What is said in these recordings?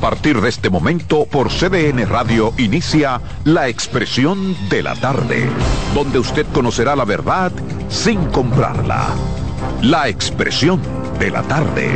Partir de este momento, por CDN Radio inicia La Expresión de la Tarde, donde usted conocerá la verdad sin comprarla. La Expresión de la Tarde.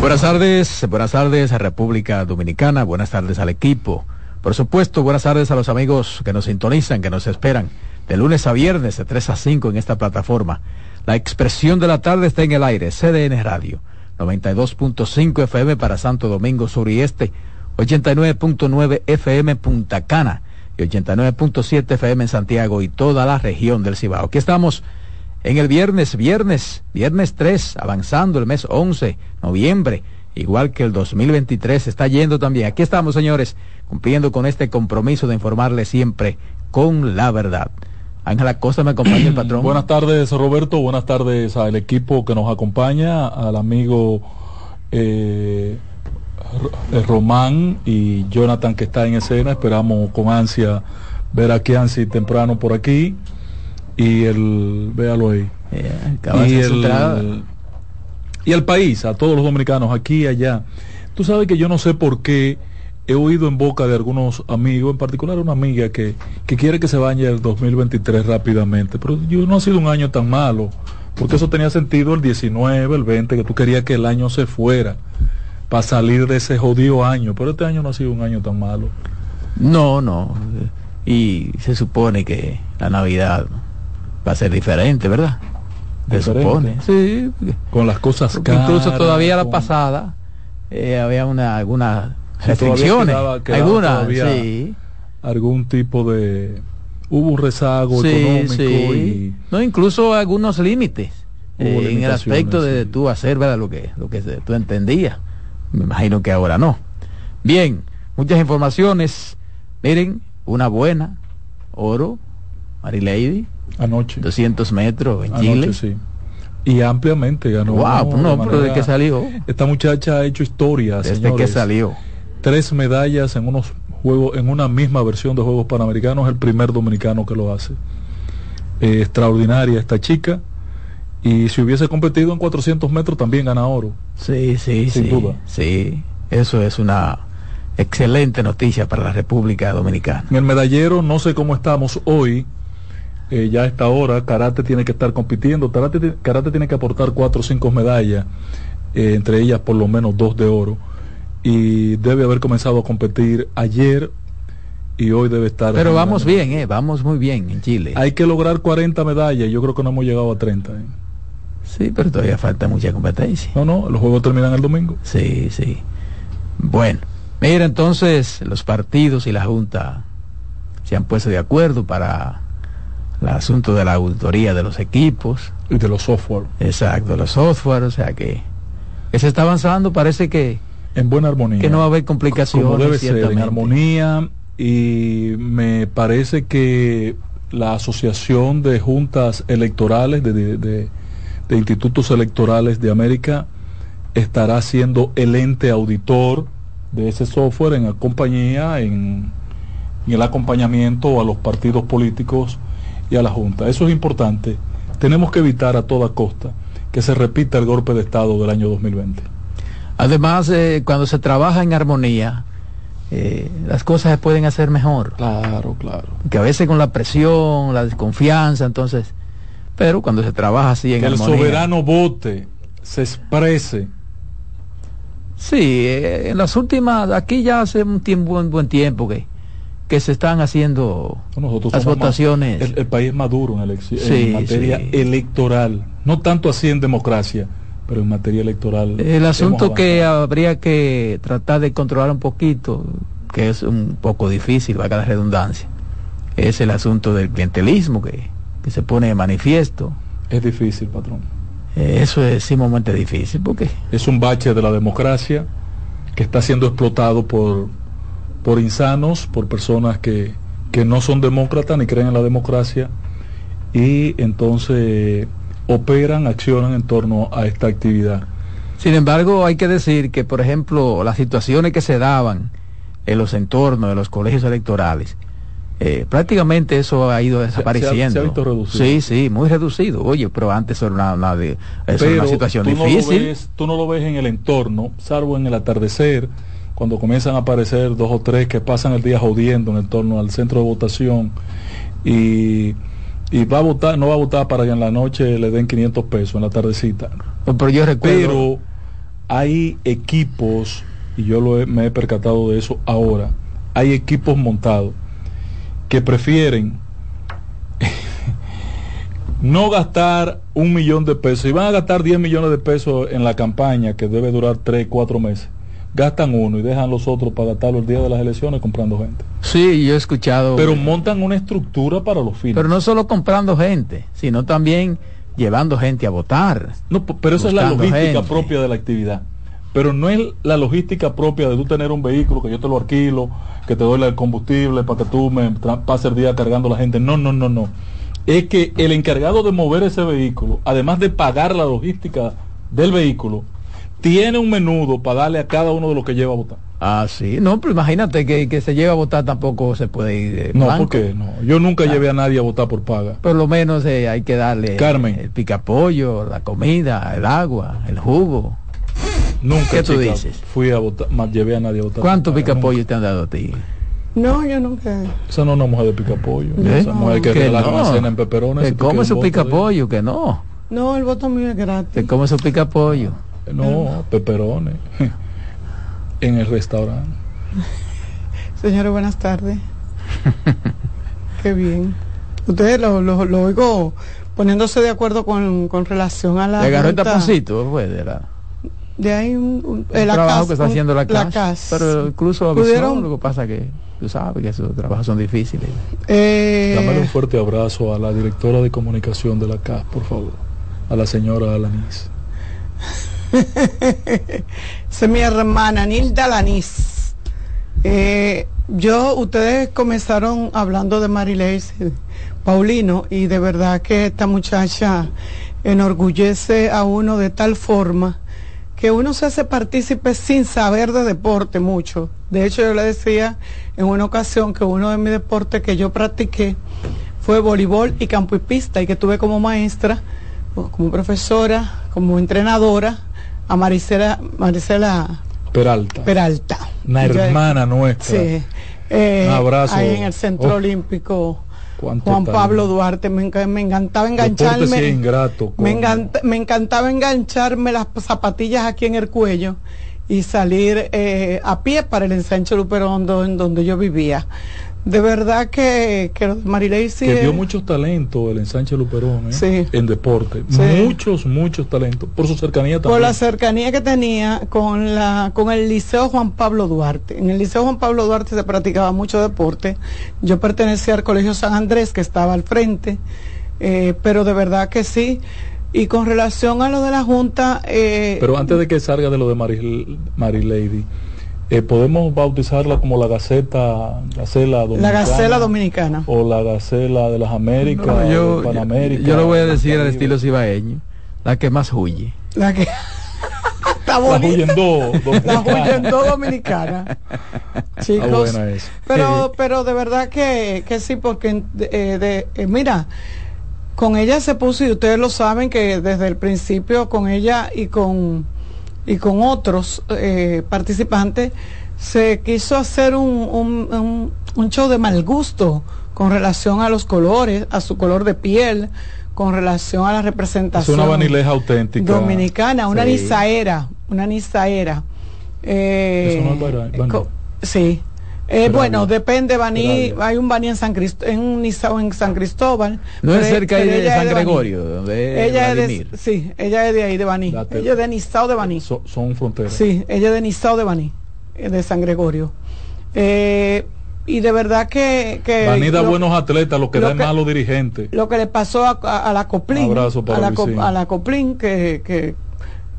Buenas tardes, buenas tardes a República Dominicana, buenas tardes al equipo. Por supuesto, buenas tardes a los amigos que nos sintonizan, que nos esperan de lunes a viernes de 3 a 5 en esta plataforma. La expresión de la tarde está en el aire, CDN Radio, 92.5 FM para Santo Domingo Sur y Este, 89.9 FM Punta Cana y 89.7 FM en Santiago y toda la región del Cibao. Aquí estamos en el viernes, viernes, viernes 3, avanzando el mes 11, noviembre, igual que el 2023 está yendo también. Aquí estamos, señores, cumpliendo con este compromiso de informarles siempre con la verdad. Ángela Costa me acompaña el patrón. Buenas tardes, Roberto. Buenas tardes al equipo que nos acompaña, al amigo eh, Román y Jonathan que está en escena. Esperamos con ansia ver a Kianci temprano por aquí. Y el, véalo ahí. y, el, y el país, a todos los dominicanos, aquí y allá. Tú sabes que yo no sé por qué he oído en boca de algunos amigos, en particular una amiga que, que quiere que se vaya el 2023 rápidamente, pero yo no ha sido un año tan malo, porque eso tenía sentido el 19, el 20, que tú querías que el año se fuera para salir de ese jodido año, pero este año no ha sido un año tan malo. No, no, y se supone que la Navidad va a ser diferente, ¿verdad? Se supone, sí. Con las cosas caras. Incluso todavía la pasada eh, había una alguna restricciones, algunas, sí. algún tipo de hubo un rezago económico y no incluso algunos límites eh, en el aspecto de tú hacer ¿verdad? lo que lo que tú entendías. Me imagino que ahora no. Bien, muchas informaciones. Miren, una buena oro, Marilady. Anoche. 200 metros en Chile. Sí. Y ampliamente ganó. Wow, no, pero de que salió. Esta muchacha ha hecho historia. Desde que salió tres medallas en unos juegos, en una misma versión de Juegos Panamericanos, el primer dominicano que lo hace. Eh, extraordinaria esta chica. Y si hubiese competido en 400 metros también gana oro. Sí, sí, sin duda. Sí, eso es una excelente noticia para la República Dominicana. En el medallero no sé cómo estamos hoy. Eh, ya a esta hora, Karate tiene que estar compitiendo. Karate, karate tiene que aportar cuatro o cinco medallas, eh, entre ellas por lo menos dos de oro y debe haber comenzado a competir ayer y hoy debe estar. Pero vamos bien, eh, vamos muy bien en Chile. Hay que lograr 40 medallas, yo creo que no hemos llegado a 30. Eh. Sí, pero todavía falta mucha competencia. No, no, los juegos terminan el domingo. Sí, sí. Bueno, mira, entonces los partidos y la Junta se han puesto de acuerdo para el asunto de la auditoría de los equipos. Y de los software. Exacto, los software, o sea que, que se está avanzando, parece que en buena armonía. Que no va a haber complicaciones. Como debe ser, en armonía. Y me parece que la Asociación de Juntas Electorales, de, de, Institutos Electorales de América, estará siendo el ente auditor de ese software en compañía, en, en el acompañamiento a los partidos políticos y a la Junta. Eso es importante. Tenemos que evitar a toda costa que se repita el golpe de Estado del año 2020. Además, eh, cuando se trabaja en armonía, eh, las cosas se pueden hacer mejor. Claro, claro. Que a veces con la presión, la desconfianza, entonces, pero cuando se trabaja así en que armonía. el soberano vote, se exprese. Sí, eh, en las últimas, aquí ya hace un tiempo, un buen tiempo que, que se están haciendo las votaciones. el, país es maduro en, en materia electoral, no tanto así en democracia pero en materia electoral. El asunto que habría que tratar de controlar un poquito, que es un poco difícil, valga la redundancia, es el asunto del clientelismo que, se pone de manifiesto. Es difícil, patrón. Eh, eso es sumamente difícil porque es un bache de la democracia que está siendo explotado por, por insanos, por personas que, que no son demócratas ni creen en la democracia y entonces operan, accionan en torno a esta actividad. Sin embargo, hay que decir que, por ejemplo, las situaciones que se daban en los entornos de los colegios electorales, eh, prácticamente eso ha ido desapareciendo. Se ha, visto reducido. Sí, sí, muy reducido. Oye, pero antes era una, una, una situación difícil. tú no lo ves en el entorno, salvo en el atardecer, cuando comienzan a aparecer dos o tres que pasan el día jodiendo en torno al centro de votación y, y va a votar, no va a votar para que en la noche le den 500 pesos en la tardecita. Pero yo recuerdo... Pero hay equipos, y yo lo me he percatado de eso ahora, hay equipos montados que prefieren no gastar un millón de pesos y van a gastar 10 millones de pesos en la campaña que debe durar 3, 4 meses. Gastan uno y dejan los otros para gastarlo el día de las elecciones comprando gente. Sí, yo he escuchado. Pero montan una estructura para los fines. Pero no solo comprando gente, sino también llevando gente a votar. No, pero esa es la logística propia de la actividad pero no es la logística propia de tú tener un vehículo que yo te lo alquilo, que te doy el combustible para que tú me pases el día cargando a la gente. No, no, no, no. Es que el encargado de mover ese vehículo, además de pagar la logística del vehículo, tiene un menudo para darle a cada uno de los que lleva a votar. Ah, sí. No, pero imagínate que, que se lleve a votar tampoco se puede ir. no, porque no. Yo nunca ah. llevé a nadie a votar por paga. Por lo menos eh, hay que darle Carmen. el picapollo, la comida, el agua, el jugo. Nunca. ¿Qué tú dices? Fui a votar, más llevé a nadie a votar. ¿Cuántos picapollos te han dado a ti? No, yo nunca. Esa no es una mujer de picapollo. ¿Eh? Esa mujer que, que la no. cena en peperones. Que come su picapollo, que no. No, el voto mío es gratis. Que come su picapollo. No, peperones. en el restaurante. Señores, buenas tardes. Qué bien. Ustedes lo, lo, lo, oigo poniéndose de acuerdo con, con relación a la. Le agarró el taponcito, fue de la de ahí un, un, el trabajo que está haciendo la, la CAS, pero incluso avisó, lo que pasa que tú sabes que esos trabajos son difíciles eh, Dame un fuerte abrazo a la directora de comunicación de la CAS por favor a la señora Alanis es mi hermana Nilda Alanis eh, yo ustedes comenzaron hablando de Marileis Paulino y de verdad que esta muchacha enorgullece a uno de tal forma que uno se hace partícipe sin saber de deporte mucho. De hecho, yo le decía en una ocasión que uno de mis deportes que yo practiqué fue voleibol y campo y pista y que tuve como maestra, como profesora, como entrenadora a Maricela, Maricela Peralta. Peralta. Una hermana nuestra. Sí. Eh, Un abrazo. Ahí en el Centro oh. Olímpico Juan Pablo Duarte, me, me encantaba engancharme. Ingrato, me, encanta, me, encantaba engancharme las zapatillas aquí en el cuello y salir eh, a pie para el ensanche Luperondo en donde yo vivía de verdad que, que Marilei sí que dio muchos talentos el ensanche Luperón ¿eh? en deporte. Sí. muchos muchos talentos. Por su cercanía también por la cercanía que tenía con la con el liceo Juan Pablo Duarte. En el liceo Juan Pablo Duarte se practicaba mucho deporte. Yo pertenecía al colegio San Andrés que estaba al frente eh, pero de verdad que sí. Y con relación a lo de la junta eh, pero antes de que salga de lo de Marilady Mari eh, podemos bautizarla como la Gaceta, Gacela Dominicana. La Gacela Dominicana. O la Gacela de las Américas, no, yo, de Panamérica. Yo, yo, lo voy a decir al estilo cibaeño, la que más huye. La que... Está bonita. La huyendo dominicana. Chicos. Pero, pero de verdad que, que sí, porque eh, de, eh, mira, con ella se puso, y ustedes lo saben, que desde el principio con ella y con y con otros eh, participantes, se quiso hacer un, un, un, un, show de mal gusto con relación a los colores, a su color de piel, con relación a la representación. Es una vanileja auténtica. Dominicana, una sí. nizaera, una nizaera. Eh, es Baní. Sí. Eh, bueno, depende, Baní, hay un Baní en San Cristóbal, en un en San Cristóbal. No es cerca de, de San Gregorio, donde ella es de, sí, ella es de ahí, de Baní. Date, ella es de Nizao de Baní. So, son fronteras. Sí, ella es de Nizao de Baní, de San Gregorio. Eh, y de verdad que... que Dani da buenos atletas, lo que da malos dirigentes. Lo que le pasó a, la Coplín, a, la, a la Coplín, que, que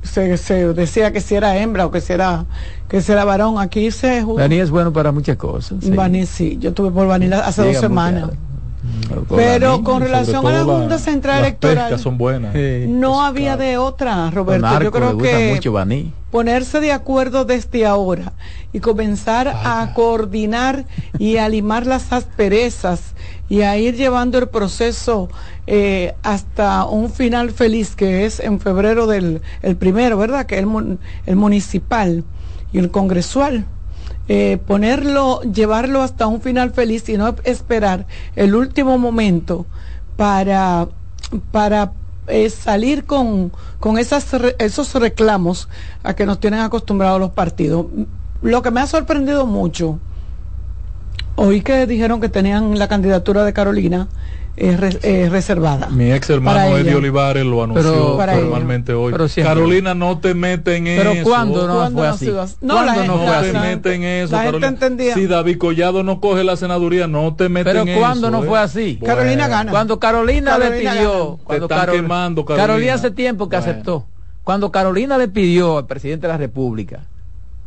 se, se, decía que si era hembra o que si era, que si era varón. Aquí se... Dani es bueno para muchas cosas. Sí. sí, yo estuve por Vanilla hace dos semanas. Pero con relación a la Junta Central Electoral, son buenas. no había de otra, Roberto. yo creo que ponerse de acuerdo desde ahora y comenzar a coordinar y a limar las asperezas y a ir llevando el proceso eh, hasta un final feliz que es en febrero del el primero, ¿verdad? Que es el, el municipal y el congresual eh, ponerlo, llevarlo hasta un final feliz y no esperar el último momento para, para eh, salir con, con esas, esos reclamos a que nos tienen acostumbrados los partidos. Lo que me ha sorprendido mucho, hoy que dijeron que tenían la candidatura de Carolina, es, reservada. Mi ex hermano Eddie Olivares lo anunció formalmente hoy. Carolina, no te mete en eso. Pero ¿cuándo no fue así? No, no, te mete en eso. Si David Collado no coge la senaduría, no te mete en eso. Pero ¿cuándo no fue así? Carolina gana. Cuando Carolina, le pidió. Cuando quemando, Carolina. hace tiempo que aceptó. Cuando Carolina le pidió al presidente de la República,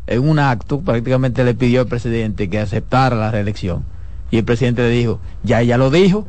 en un acto, prácticamente le pidió al presidente que aceptara la reelección. Y el presidente le dijo, ya ella lo dijo,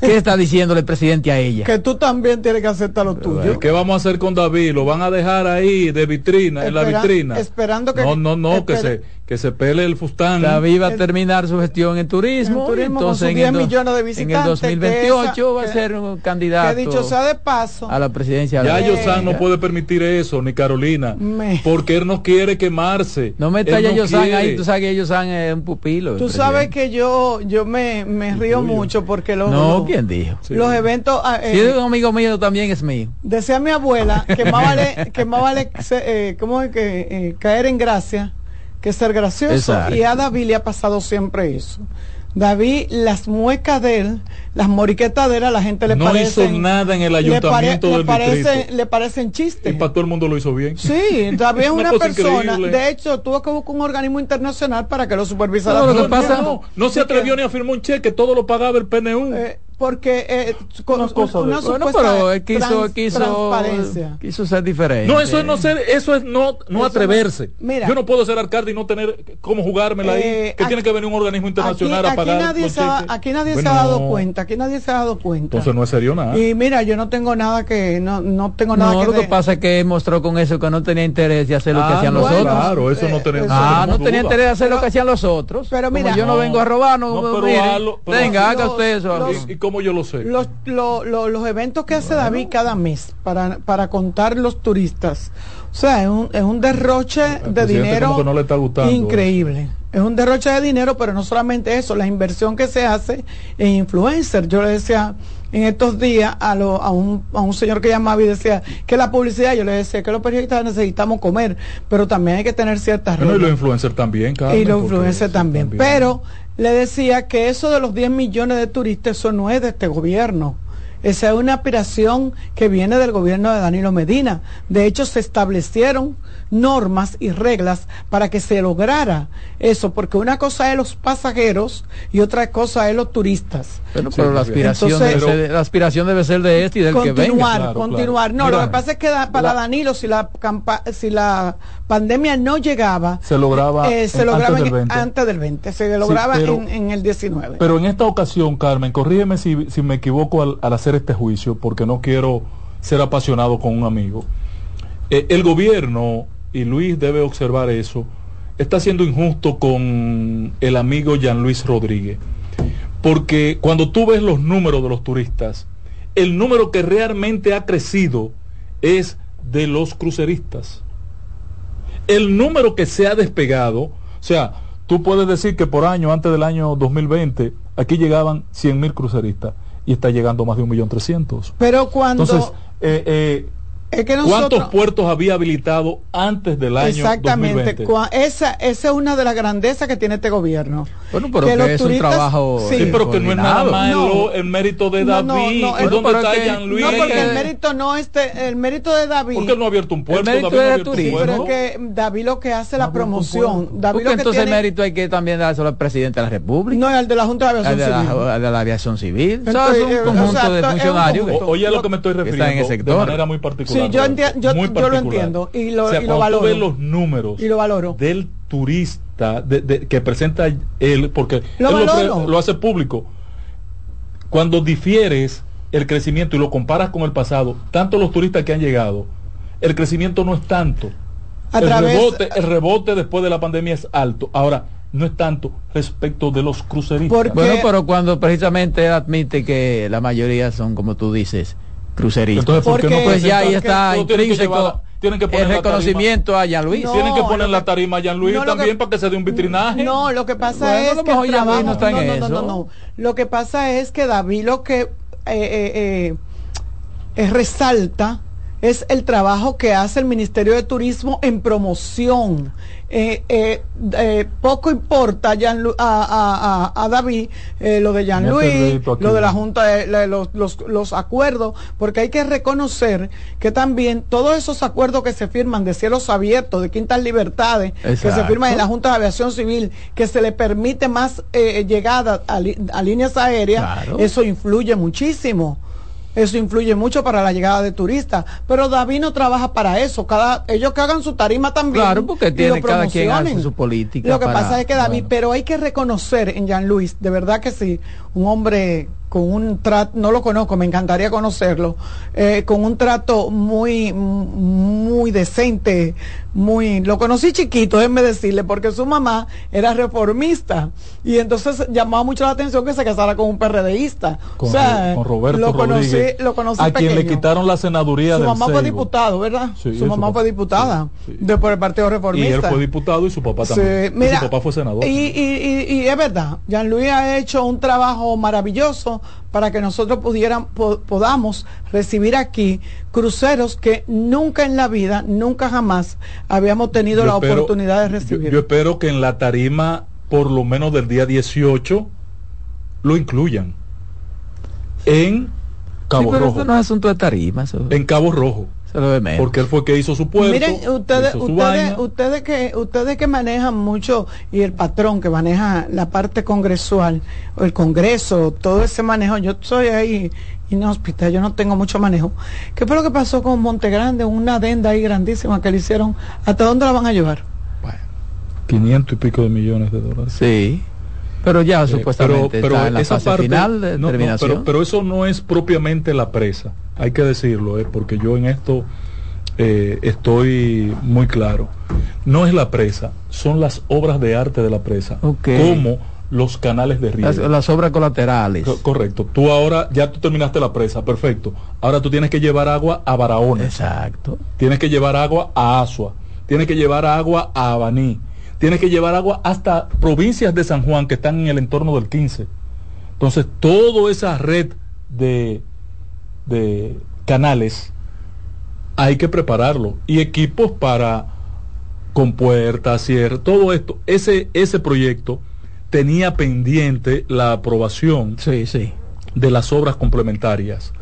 ¿Qué está diciéndole el presidente a ella? Que tú también tienes que aceptar lo tuyo. ¿Qué vamos a hacer con David? ¿Lo van a dejar ahí de vitrina, en la vitrina? Esperando que... No, no, no, que se, que se pele el fustán. David va a terminar su gestión en turismo. entonces en, el, millones de visitantes, en el 2028 va a ser un candidato. Que dicho sea de paso. A la presidencia. Ya Yosan no puede permitir eso, ni Carolina. Porque él no quiere quemarse. No me está Yosan ahí, tú sabes que Yosan es un pupilo. Tú sabes que yo, yo me, me río mucho porque los no, ¿quién dijo? Los eventos. Ah, si es un amigo mío, también es mío. Decía mi abuela que más vale, que más vale eh, ¿cómo es que eh, caer en gracia que ser gracioso. Y a David le ha pasado siempre eso. David, las muecas de él, las moriquetas de él, a la gente le no parecen... No hizo nada en el ayuntamiento le, del parece, le parecen chistes. Y para todo el mundo lo hizo bien. Sí, David es una, persona... De hecho, tuvo que buscar un organismo internacional para que lo supervisara. No, lo que pasa, no, no se atrevió ni a firmar un cheque, todo lo pagaba el PNU. Eh, porque eh, con, una, una bueno, pero él quiso, quiso, quiso ser diferente. No, eso es no ser, eso es no, no atreverse. Mira, Yo no puedo ser alcalde y no tener cómo jugármela ahí, eh, que tiene que venir un organismo internacional a pagar. Aquí nadie, se, ha, aquí nadie se ha dado cuenta, aquí nadie se ha dado cuenta. Entonces no es serio nada. Y mira, yo no tengo nada que, no, no tengo nada no, que lo que pasa es que mostró con eso que no tenía interés de hacer lo que ah, hacían los otros. Claro, eso no tenía. ah, no tenía interés de hacer lo que hacían los otros. Pero mira, yo no, vengo a robar, no, pero venga, haga usted eso. ¿Y cómo yo lo sé? los eventos que hace David cada mes para, para contar los turistas. O sea, es un, es un derroche de dinero increíble. Es un derroche de dinero, pero no solamente eso, la inversión que se hace en influencer. Yo le decía en estos días a, lo, a, un, a un señor que llamaba y decía que la publicidad, yo le decía que los periodistas necesitamos comer, pero también hay que tener ciertas reglas. y los influencers también, Y los influencers también. también. Pero le decía que eso de los 10 millones de turistas, eso no es de este gobierno esa es una aspiración que viene del gobierno de Danilo Medina. De hecho, se establecieron normas y reglas para que se lograra eso, porque una cosa es los pasajeros y otra cosa es los turistas. pero la aspiración, debe ser, la aspiración debe ser de este y del que venga. continuar. No, lo que pasa es que para Danilo, si la, si la pandemia no llegaba, se lograba, eh, se lograba antes, del 20. se lograba en, el 19. Pero en esta ocasión, Carmen, corrígeme si, si me equivoco al, al hacer este juicio, porque no quiero ser apasionado con un amigo. Eh, el gobierno, y Luis debe observar eso, está siendo injusto con el amigo Jean Luis Rodríguez. Porque cuando tú ves los números de los turistas, el número que realmente ha crecido es de los cruceristas. El número que se ha despegado, o sea, tú puedes decir que por año, antes del año 2020, aquí llegaban 100 mil cruceristas y está llegando más de un millón trescientos. Pero cuando... Entonces, eh, eh, ¿Cuántos puertos había habilitado antes del año Exactamente. Esa, esa es una de las grandezas que tiene este gobierno. Bueno, pero que, es un trabajo. Sí, pero que no es nada más el, mérito de David. No, ¿Y dónde está Jean Luis? No, porque el mérito no este, el mérito de David. ¿Por qué no ha abierto un puerto? El mérito David de turismo. pero es que David lo que hace la promoción. David porque entonces el mérito hay que también dárselo al presidente de la República. No, al de la Junta de Aviación Civil. Al de la aviación civil. es un conjunto de funcionarios. Oye, a lo que me estoy refiriendo. De manera muy particular. Sí, yo lo entiendo y lo, y lo valoro. los números y lo valoro. del turista de, que presenta él, porque lo, él lo, hace público, cuando difieres el crecimiento y lo comparas con el pasado, tanto los turistas que han llegado, el crecimiento no es tanto. el, rebote, el rebote después de la pandemia es alto. Ahora, no es tanto respecto de los cruceristas. Bueno, pero cuando precisamente admite que la mayoría son, como tú dices, cruceristas. Entonces, ¿por qué no pues ya ahí está intrínseco tienen que poner el reconocimiento a Jean Luis. tienen que poner la tarima a Jean Luis también para que se dé un vitrinaje. No, lo que pasa es que el trabajo, no, está en no, no, no, Lo que pasa es que David lo que eh, eh, eh, resalta es el trabajo que hace el Ministerio de Turismo en promoción. Eh, eh, eh, poco importa a, David lo de Jean Louis, lo de la Junta, los, acuerdos, porque hay que reconocer que también todos esos acuerdos que se firman de cielos abiertos, de quintas libertades, que se firman en la Junta de Aviación Civil, que se le permite más llegada a, líneas aéreas, eso influye muchísimo. Eso influye mucho para la llegada de turistas. Pero David no trabaja para eso. Cada, ellos que hagan su tarima también. Claro, porque tiene cada quien hace su política. Lo que pasa es que David, pero hay que reconocer en Jean Luis, de verdad que sí, un hombre con un trato, no lo conozco, me encantaría conocerlo, eh, con un trato muy, muy decente, muy, lo conocí chiquito, déjeme decirle, porque su mamá era reformista y entonces llamaba mucho la atención que se casara con un PRDista. Con, o sea, con Roberto lo conocí, lo conocí a quien le quitaron la senaduría su mamá fue diputado, ¿verdad? su mamá fue diputada de por el Partido Reformista. Y él fue diputado y su papá también. Mira, su papá fue senador. Y, y, y, y es verdad, Jean Luis ha hecho un trabajo maravilloso para que nosotros pudieran, podamos recibir aquí cruceros que nunca en la vida, nunca jamás habíamos tenido la oportunidad de recibir. Yo, espero que en la tarima, por lo menos del día 18, lo incluyan. En Cabo Rojo. no es asunto de tarima. En Cabo Rojo. Porque él fue que hizo su puerto. Miren, ustedes, ustedes, ustedes, que, ustedes que manejan mucho, y el patrón que maneja la parte congresual, o el Congreso, todo ese manejo, yo soy ahí inhóspita, yo no tengo mucho manejo. ¿Qué fue lo que pasó con Monte Grande? Una adenda ahí grandísima que le hicieron. ¿Hasta dónde la van a llevar? Bueno, 500 y pico de millones de dólares. Sí. Pero ya eh, supuestamente pero, está en la fase final de terminación. pero, eso no es propiamente la presa, hay que decirlo, eh, porque yo en esto eh, estoy muy claro. No es la presa, son las obras de arte de la presa, como los canales de río. Las, obras colaterales. correcto. Tú ahora, ya tú terminaste la presa, perfecto. Ahora tú tienes que llevar agua a Barahona. Exacto. Tienes que llevar agua a Asua. Tienes que llevar agua a Abaní tiene que llevar agua hasta provincias de San Juan que están en el entorno del 15. Entonces, toda esa red de, de canales hay que prepararlo. Y equipos para compuertas, cierre, todo esto. Ese, ese proyecto tenía pendiente la aprobación sí, sí. de las obras complementarias,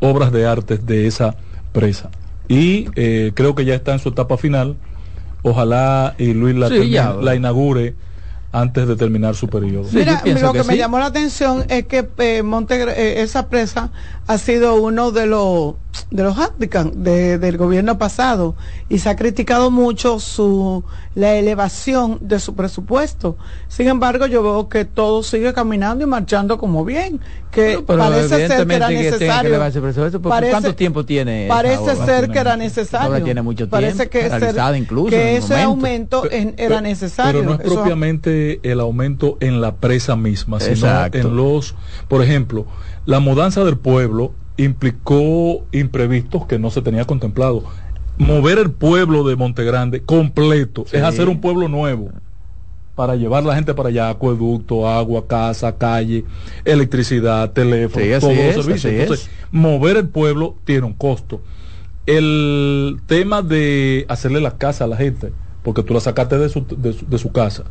obras de arte de esa presa. Y eh, creo que ya está en su etapa final ojalá y Luis la, la inaugure antes de terminar su periodo. Mira, lo que, me llamó la atención es que eh, Monte, eh, esa presa ha sido uno de los de los de, del gobierno pasado y se ha criticado mucho su la elevación de su presupuesto. Sin embargo, yo veo que todo sigue caminando y marchando como bien, que parece ser que era necesario. ¿Cuánto tiempo tiene? Parece ser que era necesario. tiene mucho tiempo. Parece que, incluso que ese aumento era necesario. Pero no es propiamente el aumento en la presa misma, sino en los, por ejemplo, la mudanza del pueblo implicó imprevistos que no se tenía contemplado. Mover el pueblo de Montegrande completo es hacer un pueblo nuevo para llevar la gente para allá, acueducto, agua, casa, calle, electricidad, teléfono, todos los servicios. Entonces, mover el pueblo tiene un costo. el tema de hacerle la casa a la gente, porque tú la sacaste de su, de su, casa.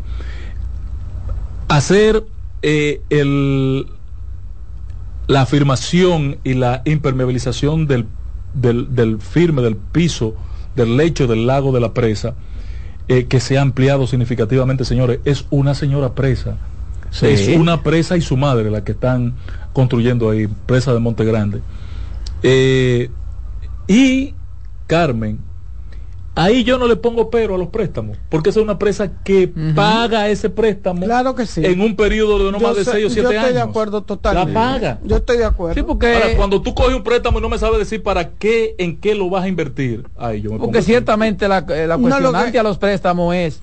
Hacer eh, el, la afirmación y la impermeabilización del, del, del, firme, del piso, del lecho del lago de la presa, eh, que se ha ampliado significativamente, señores, es una señora presa. Es una presa y su madre la que están construyendo ahí, presa de Monte Grande. Eh, y Carmen, ahí yo no le pongo pero a los préstamos, porque es una presa que paga ese préstamo claro que sí. en un periodo de no más de 6 o 7 años. Yo estoy de acuerdo totalmente. La paga. Yo estoy de acuerdo. Sí, porque cuando tú coges un préstamo y no me sabes decir para qué, en qué lo vas a invertir, ahí yo me Porque ciertamente la, eh, la cuestionante a los préstamos es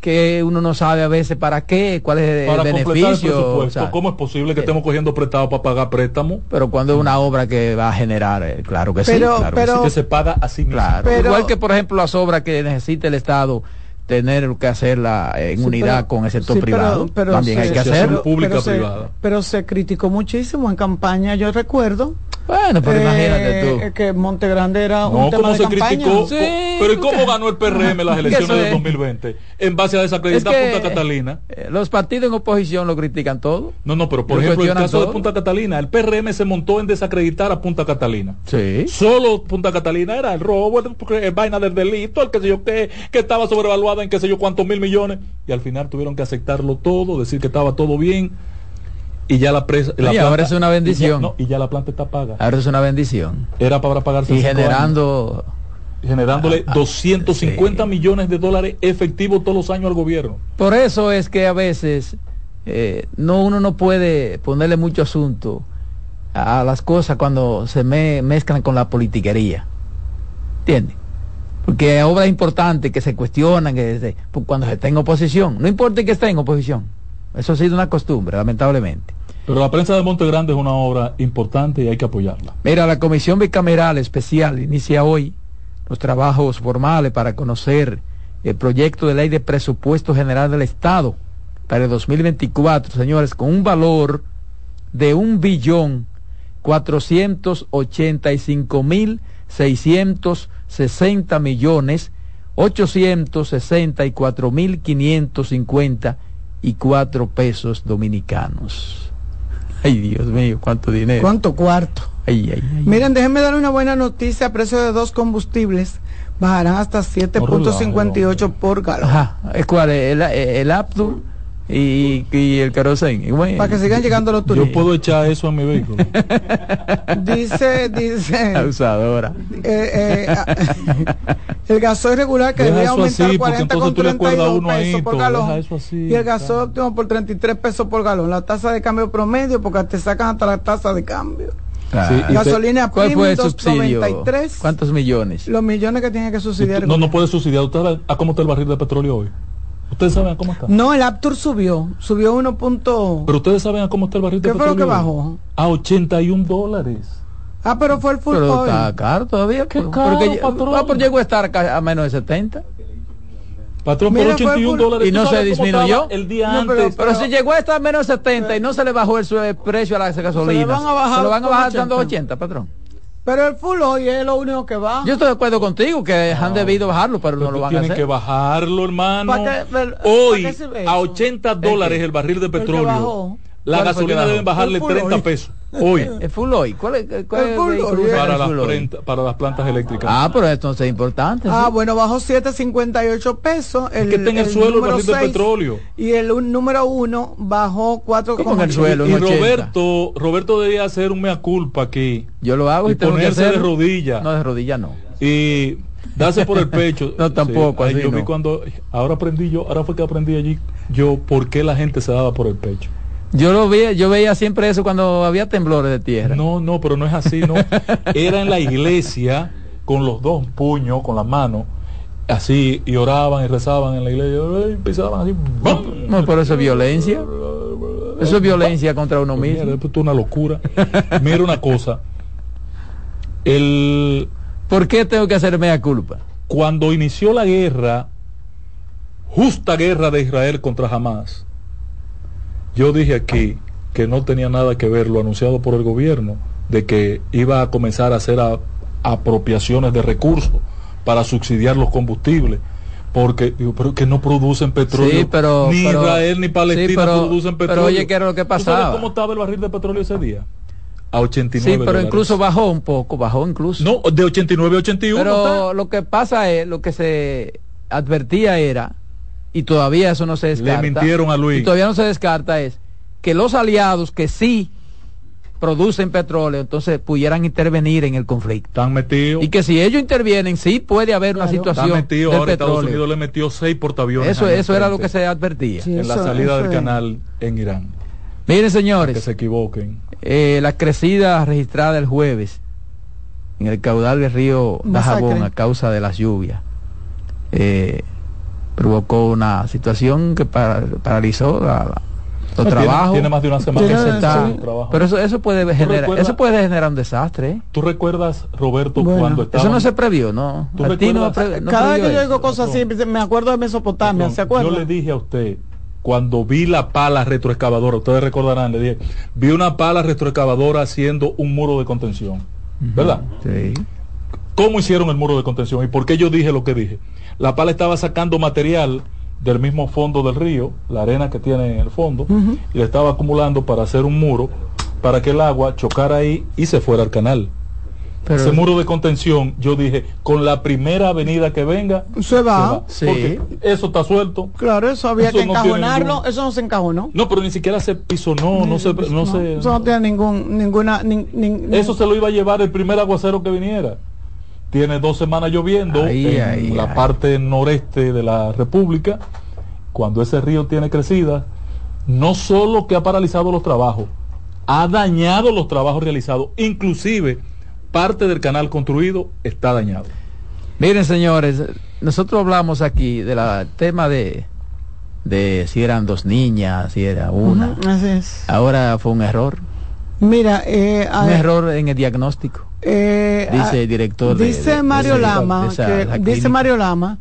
que uno no sabe a veces para qué, cuál es el beneficio. El ¿Cómo es posible que estemos cogiendo prestado para pagar préstamo? Pero cuando es una obra que va a generar, eh, claro que sí, claro pero, que, se paga así mismo. Igual que, por ejemplo, las obras que necesita el Estado tener que hacerla en unidad con el sector privado. También hay que hacerlo. Pública privada. pero se criticó muchísimo en campaña, yo recuerdo bueno, pero imagínate tú. Eh, que Monte Grande era un tema de se criticó? pero ¿y cómo ganó el PRM las elecciones del 2020? En base a desacreditar Punta Catalina. Eh, los partidos en oposición lo critican todo. No, no, pero por ejemplo, en el caso de Punta Catalina, el PRM se montó en desacreditar a Punta Catalina. Sí. Solo Punta Catalina era el robo, el, vaina del delito, el que sé yo que, que estaba sobrevaluada en qué sé yo cuántos mil millones. Y al final tuvieron que aceptarlo todo, decir que estaba todo bien y ya la presa ahora es una bendición y ya, y ya, la planta está paga. Ahora es una bendición. Era para pagarse y generando generándole 250 ah, ah, millones de dólares efectivos todos los años al gobierno. Por eso es que a veces eh, no uno no puede ponerle mucho asunto a las cosas cuando se me, mezclan con la politiquería. ¿entiendes? porque hay obras importantes que se cuestionan que pues, cuando se está en oposición. No importa que esté en oposición. Eso ha sido una costumbre lamentablemente pero la prensa de Monte Grande es una obra importante y hay que apoyarla. Mira, la Comisión Bicameral Especial inicia hoy los trabajos formales para conocer el proyecto de ley de presupuesto general del Estado para el 2024, señores, con un valor de un billón cinco mil sesenta millones cuatro mil cincuenta y cuatro pesos dominicanos. Ay, Dios mío, cuánto dinero. ¿Cuánto cuarto? Ay, ay, ay. Miren, déjenme dar una buena noticia. Precio de dos combustibles bajarán hasta 7.58 por galón. Ajá. ¿Cuál es? El, el Aptu y, y el querosén. Para que sigan llegando los turistas. Yo puedo echar eso a mi vehículo. dice, dice. La usadora. Eh, eh, el gasoil regular que debe aumentar así, 40 con 32 pesos por galón. y el gasoil óptimo por 33 pesos por galón. La tasa de cambio promedio, porque te sacan hasta la tasa de cambio. Gasolina ¿Cuál fue el subsidio? ¿Cuántos millones? Los millones que tiene que subsidiar. no, no puede subsidiar. ¿Usted a cómo está el barril de petróleo hoy? ¿Ustedes saben cómo está? No, el Aptur subió, subió 1. Pero ustedes saben cómo está el barril de petróleo. ¿Qué fue lo que bajó? A 81 dólares. Ah, pero fue el full Pero está caro todavía. ¿Qué caro, porque patrón? Ah, pues llegó a estar a menos de 70. Patrón, por 81 dólares. Y no se disminuyó. El día antes. Pero, si llegó a estar a menos de 70 y no se le bajó el, precio a la gasolina. Se, van a bajar se lo van a bajar dando 80, patrón. Pero el full hoy es lo único que va. Yo estoy de acuerdo contigo que han debido bajarlo, pero, no lo van a hacer. Tienen que bajarlo, hermano. hoy a 80 dólares el barril de petróleo. La gasolina deben bajarle 30 pesos. Hoy. ¿El full hoy? ¿Cuál es, el full para, las para las plantas eléctricas. Ah, pero esto es importante. Ah, bueno, bajó 7.58 pesos. El, que está en el, suelo el barril de petróleo. Y el número uno bajó 4 con el suelo. Y, Roberto, Roberto debía hacer un mea culpa aquí. Yo lo hago y, ponerse de rodillas. No, de rodillas no. Y darse por el pecho. no, tampoco. yo vi cuando, ahora aprendí yo, ahora fue que aprendí allí yo por qué la gente se daba por el pecho. Yo lo veía, yo veía siempre eso cuando había temblores de tierra. No, no, pero no es así, no. Era en la iglesia con los dos puños, con las manos, así, y oraban y rezaban en la iglesia, y empezaban así. No, pero eso es violencia. Eso es violencia contra uno pues mismo. es una locura. Mira una cosa. El, ¿Por qué tengo que hacerme a culpa? Cuando inició la guerra, justa guerra de Israel contra Hamas, yo dije aquí que no tenía nada que ver lo anunciado por el gobierno de que iba a comenzar a hacer a, apropiaciones de recursos para subsidiar los combustibles porque digo, pero que no producen petróleo. pero, ni Israel ni Palestina producen petróleo. Pero oye, ¿qué era lo que pasaba? ¿Cómo estaba el barril de petróleo ese día? A 89 Sí, pero incluso bajó un poco, bajó incluso. No, de 89 a 81. Pero lo que pasa es, lo que se advertía era, y todavía eso no se descarta. Le mintieron a Luis. Y todavía no se descarta es que los aliados que sí producen petróleo, entonces pudieran intervenir en el conflicto. Están metidos. Y que si ellos intervienen, sí puede haber una situación. Están metidos. Ahora Estados Unidos le metió seis portaaviones. Eso, eso era lo que se advertía. en la salida del canal en Irán. Miren, señores. Que se equivoquen. Eh, la crecida registrada el jueves en el caudal del río Dajabón a causa de las lluvias eh, provocó una situación que paralizó la trabajo Tiene, más de una semana Pero eso, eso puede generar, eso puede generar un desastre. ¿eh? ¿Tú recuerdas, Roberto, cuando estaba Eso no se previó, ¿no? Cada vez que yo digo cosas así, me acuerdo de Mesopotamia, ¿se acuerda? Yo le dije a usted, cuando vi la pala retroexcavadora, ustedes recordarán, le dije, vi una pala retroexcavadora haciendo un muro de contención. ¿Verdad? Sí. ¿Cómo hicieron el muro de contención? ¿Y por qué yo dije lo que dije? La pala estaba sacando material del mismo fondo del río, la arena que tiene en el fondo, y le estaba acumulando para hacer un muro para que el agua chocara ahí y se fuera al canal. Ese muro de contención, yo dije, con la primera avenida que venga, se va. Porque eso está suelto. Claro, eso había que encajonarlo, eso no se encajonó. No, pero ni siquiera se pisonó, no, se, no, se... Eso no tiene ningún, ninguna... eso se lo iba a llevar el primer aguacero que viniera tiene dos semanas lloviendo en la parte noreste de la República, cuando ese río tiene crecida, no solo que ha paralizado los trabajos, ha dañado los trabajos realizados, inclusive parte del canal construido está dañado. Miren señores, nosotros hablamos aquí del tema de, de si eran dos niñas, si era una. Ahora fue un error. Mira, eh, un error en el diagnóstico. Eh, dice el director dice Mario Lama que, dice Mario Lama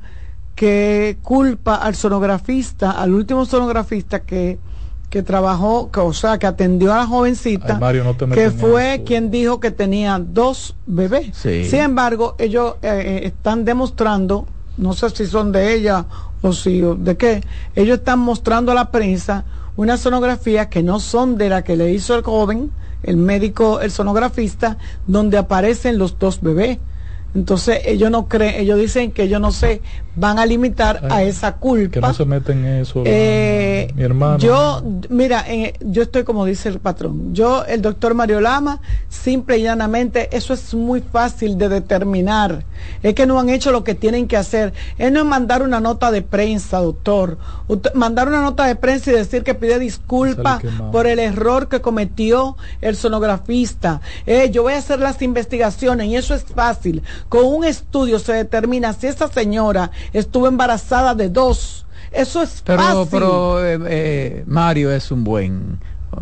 que culpa al sonografista al último sonografista que que trabajó que, o sea que atendió a la jovencita que fue quien dijo que tenía dos bebés. Sin embargo ellos eh, eh, están demostrando no sé si son de ella o si de qué ellos están mostrando a la prensa una sonografía que no son de la que le hizo el joven el médico, el sonografista, donde aparecen los dos bebés. Entonces ellos no creen, ellos dicen que ellos no se van a limitar a esa culpa. Que no se meten en eso. Eh, mi hermano. Yo, mira, eh, yo estoy como dice el patrón. Yo, el doctor Mario Lama, simple y llanamente, eso es muy fácil de determinar. Es que no han hecho lo que tienen que hacer. Es no mandar una nota de prensa, doctor. mandar una nota de prensa y decir que pide disculpas por el error que cometió el sonografista. Eh, yo voy a hacer las investigaciones y eso es fácil. Con un estudio se determina si esa señora estuvo embarazada de dos. Eso es pero, fácil. Pero eh, eh, Mario es un buen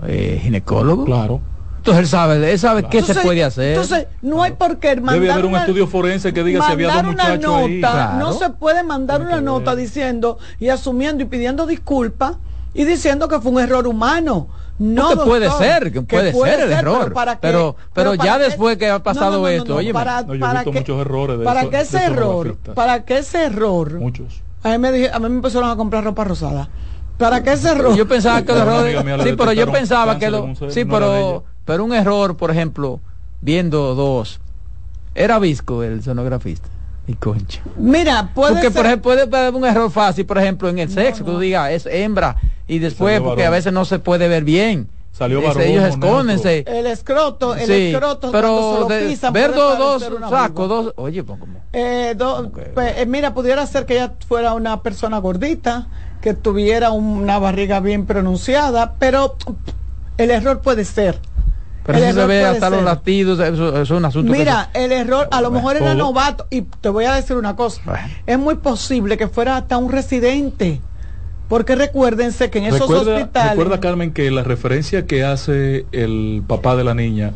eh, ginecólogo. Claro. Entonces él sabe, él sabe qué se puede hacer. Entonces, no hay por qué mandar Debe haber un estudio forense que diga si había dos una nota, No se puede mandar una nota diciendo y asumiendo y pidiendo disculpas y diciendo que fue un error humano. No, puede ser, que puede, ser el error. Pero, pero, ya después que ha pasado esto, oye, para, para que, muchos errores para que ese error, para que ese error, muchos. A mí me dije, a mí me empezaron a comprar ropa rosada. ¿Para qué ese error? Yo pensaba que el error, sí, pero yo pensaba que lo, sí, pero, pero un error, por ejemplo, viendo dos, era visco el sonografista. Y concha. Mira, puede Porque, por ejemplo, puede haber un error fácil, por ejemplo, en el sexo, que tú digas, es hembra, y después, porque a veces no se puede ver bien. Salió varón, Ellos escóndense. El escroto, el escroto, pero de, ver dos, sacos, dos, oye, pues. Eh, pues, eh, mira, pudiera ser que ella fuera una persona gordita, que tuviera una barriga bien pronunciada, pero el error puede ser. Pero si se ve hasta los latidos, eso, es un asunto. Mira, el error, a lo mejor era novato, y te voy a decir una cosa, es muy posible que fuera hasta un residente. Porque recuérdense que en esos hospitales. Recuerda, Carmen, que la referencia que hace el papá de la niña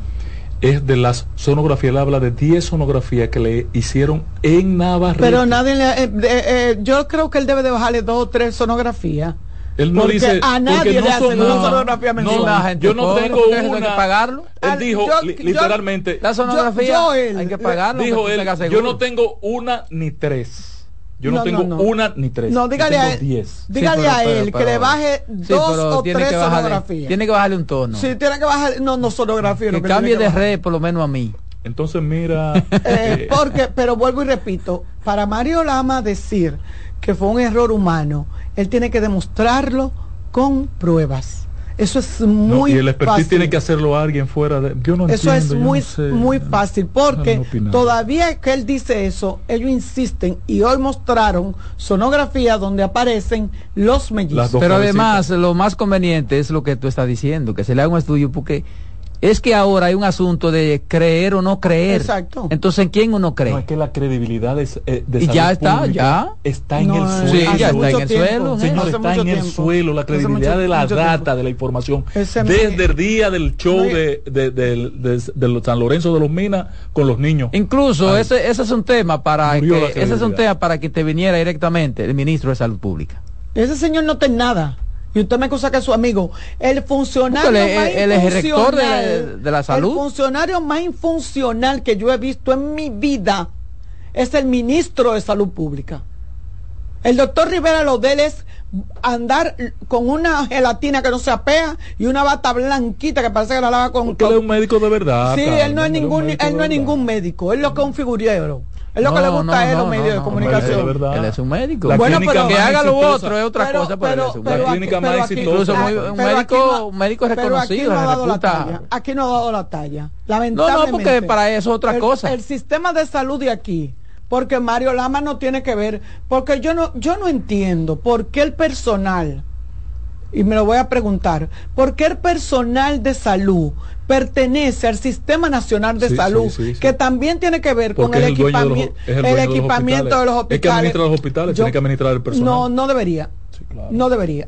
es de las sonografías. Él habla de 10 sonografías que le hicieron en Navarra. Pero nadie le. Eh, eh, yo creo que él debe de bajarle dos o tres sonografías Él no porque dice, a nadie porque no son- una no, sonografía no, mensual. yo no pobre, tengo una- que pagarlo. Él Al- dijo yo- li- yo- literalmente, La sonografía yo- él- hay que pagarlo. dijo que él, yo seguro". no tengo una ni tres. Yo no, No, tengo no, no. una ni tres. No, yo dígale tengo a él, diez. dígale pero- a pero- él que le baje Sí, dos pero o tiene tres bajarle- sonografías. Tiene que bajarle un tono. Sí, tiene que bajar, no, no sonografía. no, que cambie de red por lo menos a mí. Entonces mira, Eh, eh, porque, pero vuelvo y repito, para Mario Lama decir que fue un error humano, él tiene que demostrarlo con pruebas. Eso es no, muy y el expertise fácil. tiene que hacerlo alguien fuera de. Yo no Eso es entiendo, muy, no sé. muy fácil, porque No todavía que él dice eso, ellos insisten y hoy mostraron sonografía donde aparecen los mellizos. Pero cabecitas. además, lo más conveniente es lo que tú estás diciendo, que se le haga un estudio, porque es que ahora hay un asunto de creer o no creer. Exacto. Entonces, ¿en quién uno cree? No, es que la credibilidad de, eh, de Y salud ya está, ya. está en No, el suelo. Sí, ya está mucho en el tiempo. suelo. Señor, Hace está en el suelo la credibilidad mucho- de la data, tiempo. de la información. Ese- Desde el día del show No, de, de, del- de- de los San Lorenzo de los Minas con los niños. Incluso Ay. ese, ese es un tema para que, ese es un tema para que te viniera directamente el ministro de Salud Pública. Ese señor no tiene nada. Y usted me acusa que es su amigo. El funcionario más el rector de la- infuncional- de la salud. El funcionario más infuncional que yo he visto en mi vida es el ministro de Salud Pública. El doctor Rivera lo de él es andar con una gelatina que no se apea y una bata blanquita que parece que la lava con... Porque él es un médico de verdad. Sí, él no es ningún, médico él no es ningún médico, él lo que es un figurero. Es lo que No, le gusta no, a él no, los no, medios de no, comunicación. verdad. Él es un médico. La Bueno, pero- que haga lo otro es otra cosa, pero, él es un La médico. clínica más pero exitosa. Pero un pero médico, aquí no- un médico pero aquí reconocido, no ha dado la talla. Aquí no ha dado la talla. No, Lamentablemente. no, porque para eso es otra el- cosa. El sistema de salud de aquí, porque Mario Lama no tiene que ver, porque yo no, yo no entiendo por qué el personal, y me lo voy a preguntar, por qué el personal de salud pertenece al Sistema Nacional de Sí, Salud, sí, sí, sí. que también tiene que ver Porque con el, equipamiento, el equipamiento de los hospitales. Es que administra los hospitales, tiene que administrar el personal. No, no debería. Claro. No debería.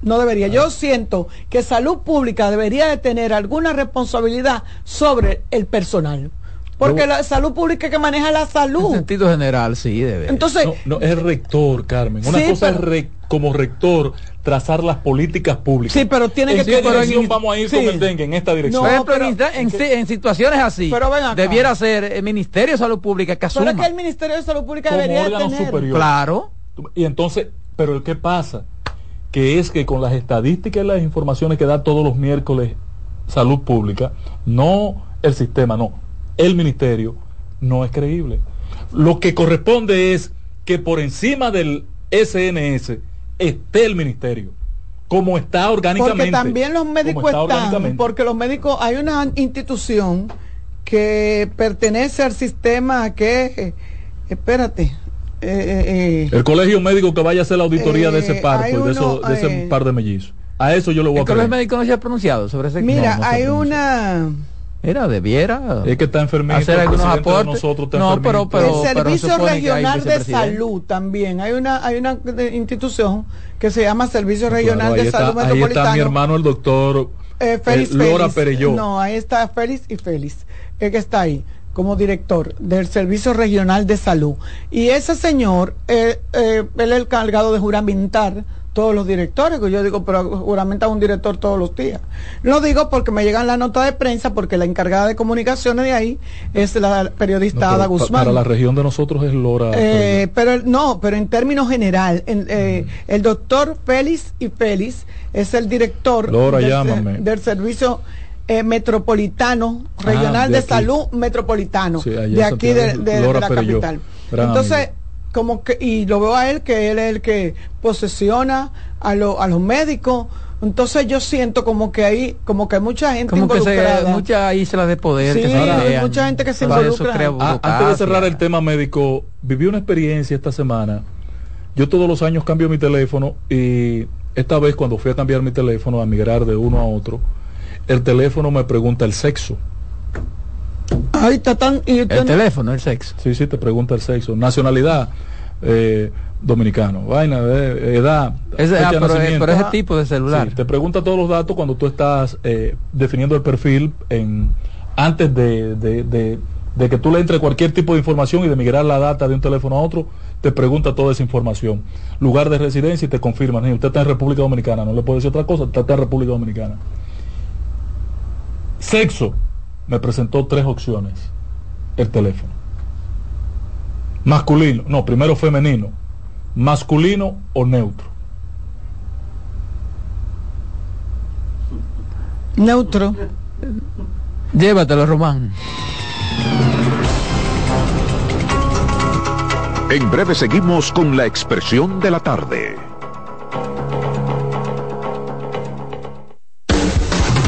No debería. Ah. Yo siento que salud pública debería de tener alguna responsabilidad sobre el personal. Porque la salud pública es que maneja la En salud. sentido general, sí, debe. Entonces, No, no, es el rector, Carmen. Una Sí, cosa pero- es re- como rector trazar las políticas públicas. sí, pero tiene ¿En que qué tener- dirección vamos a ir con Sí. el dengue? En esta dirección. No, pero- en, en, en situaciones así, Pero ven acá. debiera ser el Ministerio de Salud Pública que pero asuma. es que el Ministerio de Salud Pública Como debería de órgano tener. superior. Claro. Y entonces, pero ¿qué pasa? Que es que con las estadísticas y las informaciones que da todos los miércoles salud pública, no el sistema, no, el ministerio, no es creíble. Lo que corresponde es que por encima del SNS esté el ministerio, como está orgánicamente. Porque también los médicos está están, porque los médicos, hay una institución que pertenece al sistema que, eh, espérate, eh, eh, El colegio médico que vaya a hacer la auditoría de ese y de, eso- de ese eh, par de mellizos. A eso yo lo voy a El colegio médico no se ha pronunciado sobre ese mira, no hay pronuncia. Era, debiera. Es que está enfermito. hacer el algunos aportes. nosotros está No, enfermito. pero- el Servicio Regional de. Salud también. Hay una, hay una de- institución que se llama Servicio Regional Claro, ahí de está- Salud Ahí Metropolitano. está mi hermano, el doctor Eh, Félix eh, Lora Félix. Perelló. No, ahí está Félix y Félix, el que está ahí como director del Servicio Regional de Salud. Y ese señor, eh, eh, él es el cargado de juramentar todos los directores, que yo digo, pero juramenta un director todos los días. Lo digo porque me llegan la nota de prensa, porque la encargada de comunicaciones de ahí es la periodista Ada Guzmán. Para la región de nosotros es Lora. Eh, pero no, pero en términos general, en, eh, el doctor Félix y Félix es el director Lora, del, servicio eh, metropolitano, regional de salud metropolitano, Sí, de aquí de, la capital. Entonces, amigo. Como que, y lo veo a él, que él es el que posesiona a, lo- a los médicos. Entonces yo siento como que hay, como que hay mucha gente Como que se, muchas islas de poder Sí, que se hay mucha gente que se involucra. crea Ah, antes de cerrar el tema médico, viví una experiencia esta semana. Yo todos los años cambio mi teléfono y esta vez cuando fui a cambiar mi teléfono, a migrar de uno a otro, el teléfono me pregunta el sexo. Ay, está tan, y El no- teléfono, el sexo. Sí, sí, te pregunta el sexo. Nacionalidad, eh, dominicano. Vaina, de edad. Ese, ah, de pero, pero ese tipo de celular. Sí, te pregunta todos los datos cuando tú estás eh, definiendo el perfil en antes de, de- de de que tú le entres cualquier tipo de información y de migrar la data de un teléfono a otro, te pregunta toda esa información. Lugar de residencia y te confirma, usted está en República Dominicana, no le puedo decir otra cosa, está en República Dominicana. Sexo, me presentó tres opciones el teléfono. Masculino, no, primero femenino, masculino o neutro. Neutro. Llévatelo, Román. En breve seguimos con la expresión de la tarde.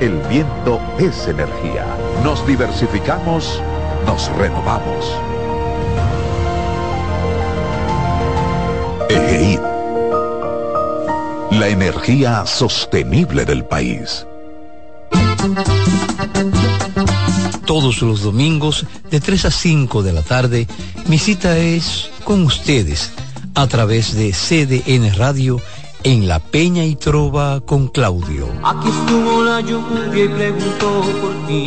el viento es energía. Nos diversificamos, nos renovamos. EGEID. La energía sostenible del país. Todos los domingos de 3 a 5 de la tarde, mi cita es con ustedes a través de CDN Radio en La Peña y Trova con Claudio. Aquí estuvo la lluvia y preguntó por ti.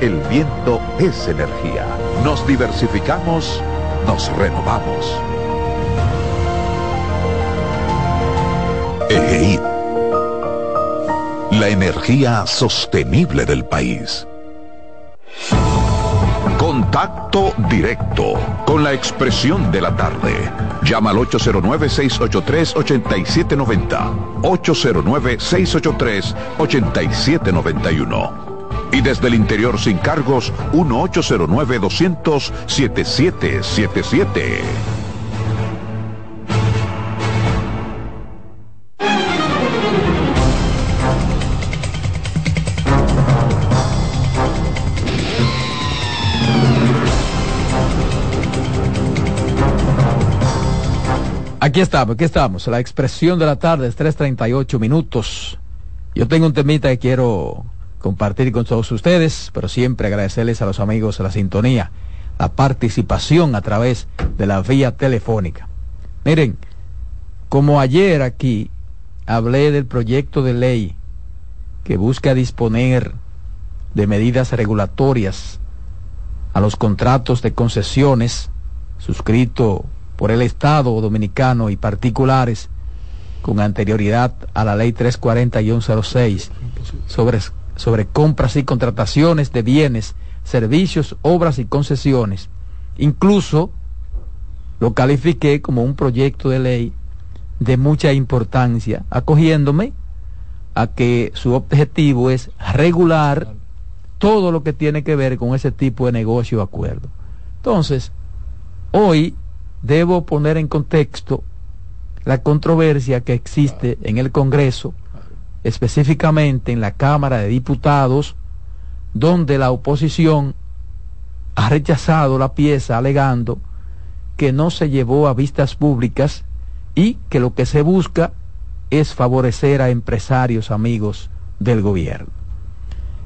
el viento es energía. Nos diversificamos, nos renovamos. EGEID. La energía sostenible del país. Contacto directo con la expresión de la tarde. Llama al 809-683-8790. 809-683-8791. Y desde el interior sin cargos, 1-809-200-7777. Aquí estamos, aquí estamos. La expresión de la tarde es 3.38 minutos. Yo tengo un temita que quiero compartir con todos ustedes, pero siempre agradecerles a los amigos de la sintonía, la participación a través de la vía telefónica. Miren, como ayer aquí hablé del proyecto de ley que busca disponer de medidas regulatorias a los contratos de concesiones suscritos por el Estado dominicano y particulares, con anterioridad a la ley 340-06 sobre, sobre compras y contrataciones de bienes, servicios, obras y concesiones. Incluso lo califiqué como un proyecto de ley de mucha importancia, acogiéndome a que su objetivo es regular todo lo que tiene que ver con ese tipo de negocio o acuerdo. Entonces, hoy debo poner en contexto la controversia que existe en el Congreso, específicamente en la Cámara de Diputados, donde la oposición ha rechazado la pieza alegando que no se llevó a vistas públicas y que lo que se busca es favorecer a empresarios amigos del gobierno.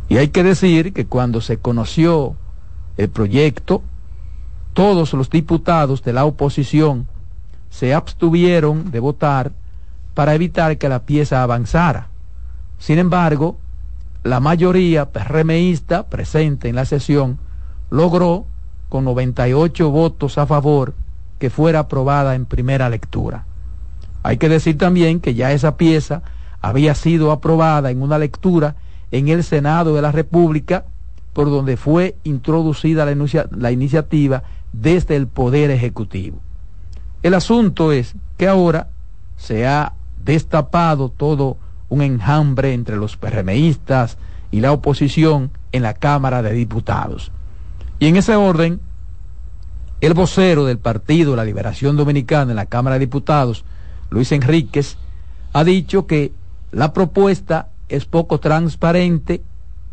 Y hay que decir que cuando se conoció el proyecto, todos los diputados de la oposición se abstuvieron de votar para evitar que la pieza avanzara. Sin embargo, la mayoría PRMista presente en la sesión logró, con 98 votos a favor, que fuera aprobada en primera lectura. Hay que decir también que ya esa pieza había sido aprobada en una lectura en el Senado de la República, por donde fue introducida la, la iniciativa desde el Poder Ejecutivo. El asunto es que ahora se ha destapado todo un enjambre entre los PRMistas y la oposición en la Cámara de Diputados. Y en ese orden, el vocero del Partido La Liberación Dominicana en la Cámara de Diputados, Luis Enríquez, ha dicho que la propuesta es poco transparente,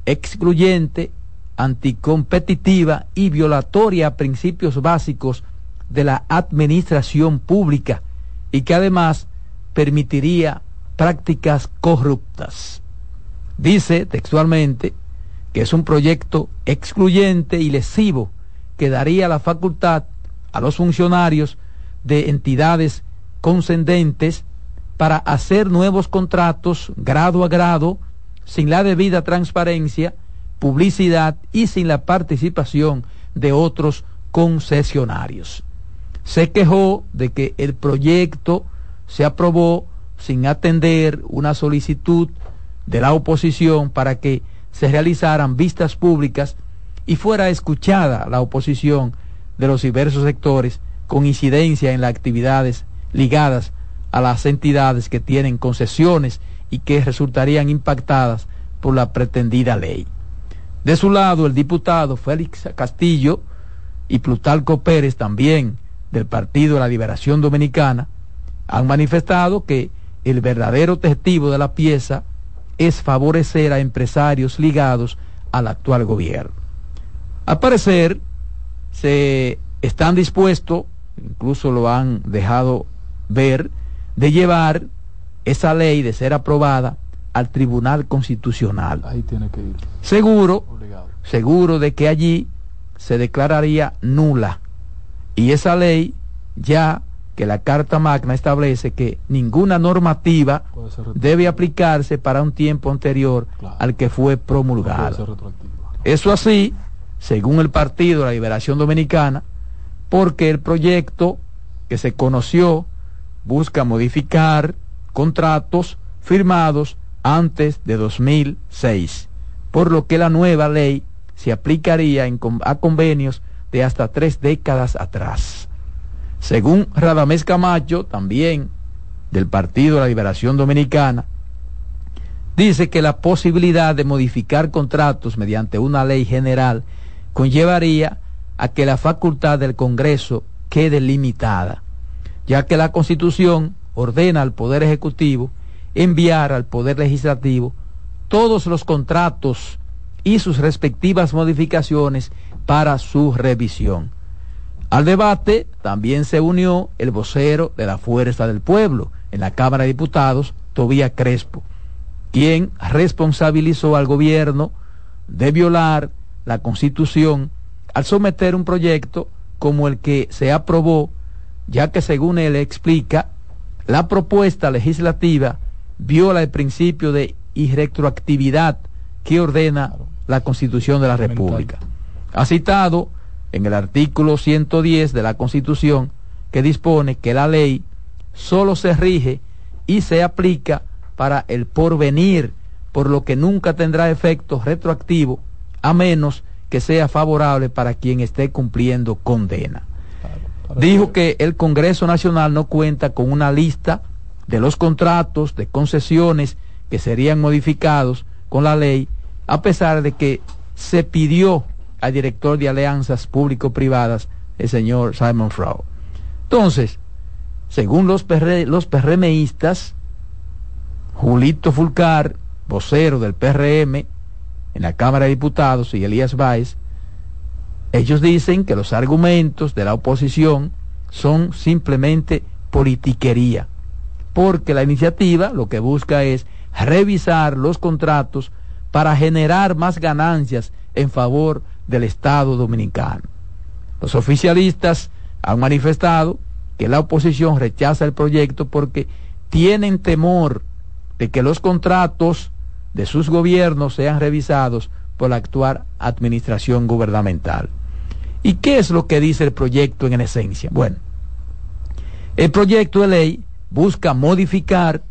excluyente, anticompetitiva y violatoria a principios básicos de la administración pública y que además permitiría prácticas corruptas. Dice textualmente que es un proyecto excluyente y lesivo que daría la facultad a los funcionarios de entidades concedentes para hacer nuevos contratos grado a grado sin la debida transparencia, publicidad y sin la participación de otros concesionarios. Se quejó de que el proyecto se aprobó sin atender una solicitud de la oposición para que se realizaran vistas públicas y fuera escuchada la oposición de los diversos sectores con incidencia en las actividades ligadas a las entidades que tienen concesiones y que resultarían impactadas por la pretendida ley. De su lado, el diputado Félix Castillo y Plutalco Pérez, también del Partido de la Liberación Dominicana, han manifestado que el verdadero objetivo de la pieza es favorecer a empresarios ligados al actual gobierno. Al parecer, se están dispuestos, incluso lo han dejado ver de llevar esa ley de ser aprobada al Tribunal Constitucional. Ahí tiene que ir. Seguro, seguro de que allí se declararía nula. Y esa ley ya que la Carta Magna establece que ninguna normativa debe aplicarse para un tiempo anterior al que fue promulgado. Eso así, según el Partido de la Liberación Dominicana, porque el proyecto que se conoció busca modificar contratos firmados antes de 2006, por lo que la nueva ley se aplicaría a convenios de hasta tres décadas atrás. Según Radamés Camacho, también del Partido de la Liberación Dominicana, dice que la posibilidad de modificar contratos mediante una ley general conllevaría a que la facultad del Congreso quede limitada ya que la Constitución ordena al Poder Ejecutivo enviar al Poder Legislativo todos los contratos y sus respectivas modificaciones para su revisión. Al debate también se unió el vocero de la Fuerza del Pueblo en la Cámara de Diputados, Tobía Crespo, quien responsabilizó al gobierno de violar la Constitución al someter un proyecto como el que se aprobó ya que según él explica, la propuesta legislativa viola el principio de irretroactividad que ordena la Constitución de la República. Ha citado en el artículo 110 de la Constitución que dispone que la ley solo se rige y se aplica para el porvenir, por lo que nunca tendrá efecto retroactivo a menos que sea favorable para quien esté cumpliendo condena. Dijo que el Congreso Nacional no cuenta con una lista de los contratos de concesiones que serían modificados con la ley, a pesar de que se pidió al director de alianzas público-privadas, el señor Simon Frau. Entonces, según los, PRMistas, Julito Fulcar, vocero del PRM en la Cámara de Diputados, y Elías Báez, ellos dicen que los argumentos de la oposición son simplemente politiquería, porque la iniciativa lo que busca es revisar los contratos para generar más ganancias en favor del Estado dominicano. Los oficialistas han manifestado que la oposición rechaza el proyecto porque tienen temor de que los contratos de sus gobiernos sean revisados por la actual administración gubernamental. ¿Y qué es lo que dice el proyecto en esencia? Bueno, el proyecto de ley busca modificar,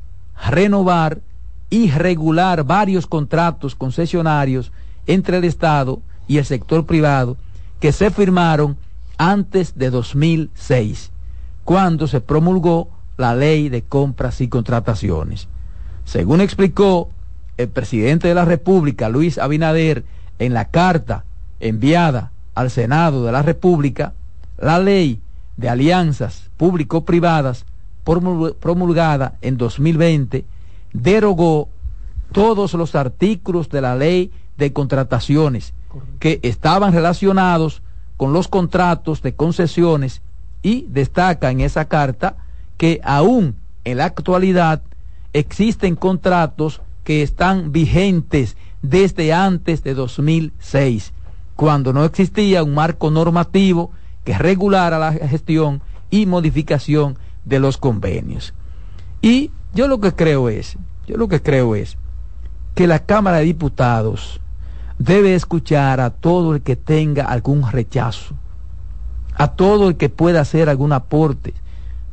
renovar y regular varios contratos concesionarios entre el Estado y el sector privado que se firmaron antes de 2006, cuando se promulgó la ley de compras y contrataciones. Según explicó el presidente de la República, Luis Abinader, en la carta enviada al Senado de la República, la ley de alianzas público-privadas promulgada en 2020 derogó todos los artículos de la ley de contrataciones que estaban relacionados con los contratos de concesiones y destaca en esa carta que aún en la actualidad existen contratos que están vigentes desde antes de 2006, cuando no existía un marco normativo que regulara la gestión y modificación de los convenios. Y yo lo que creo es, yo lo que creo es que la Cámara de Diputados debe escuchar a todo el que tenga algún rechazo, a todo el que pueda hacer algún aporte,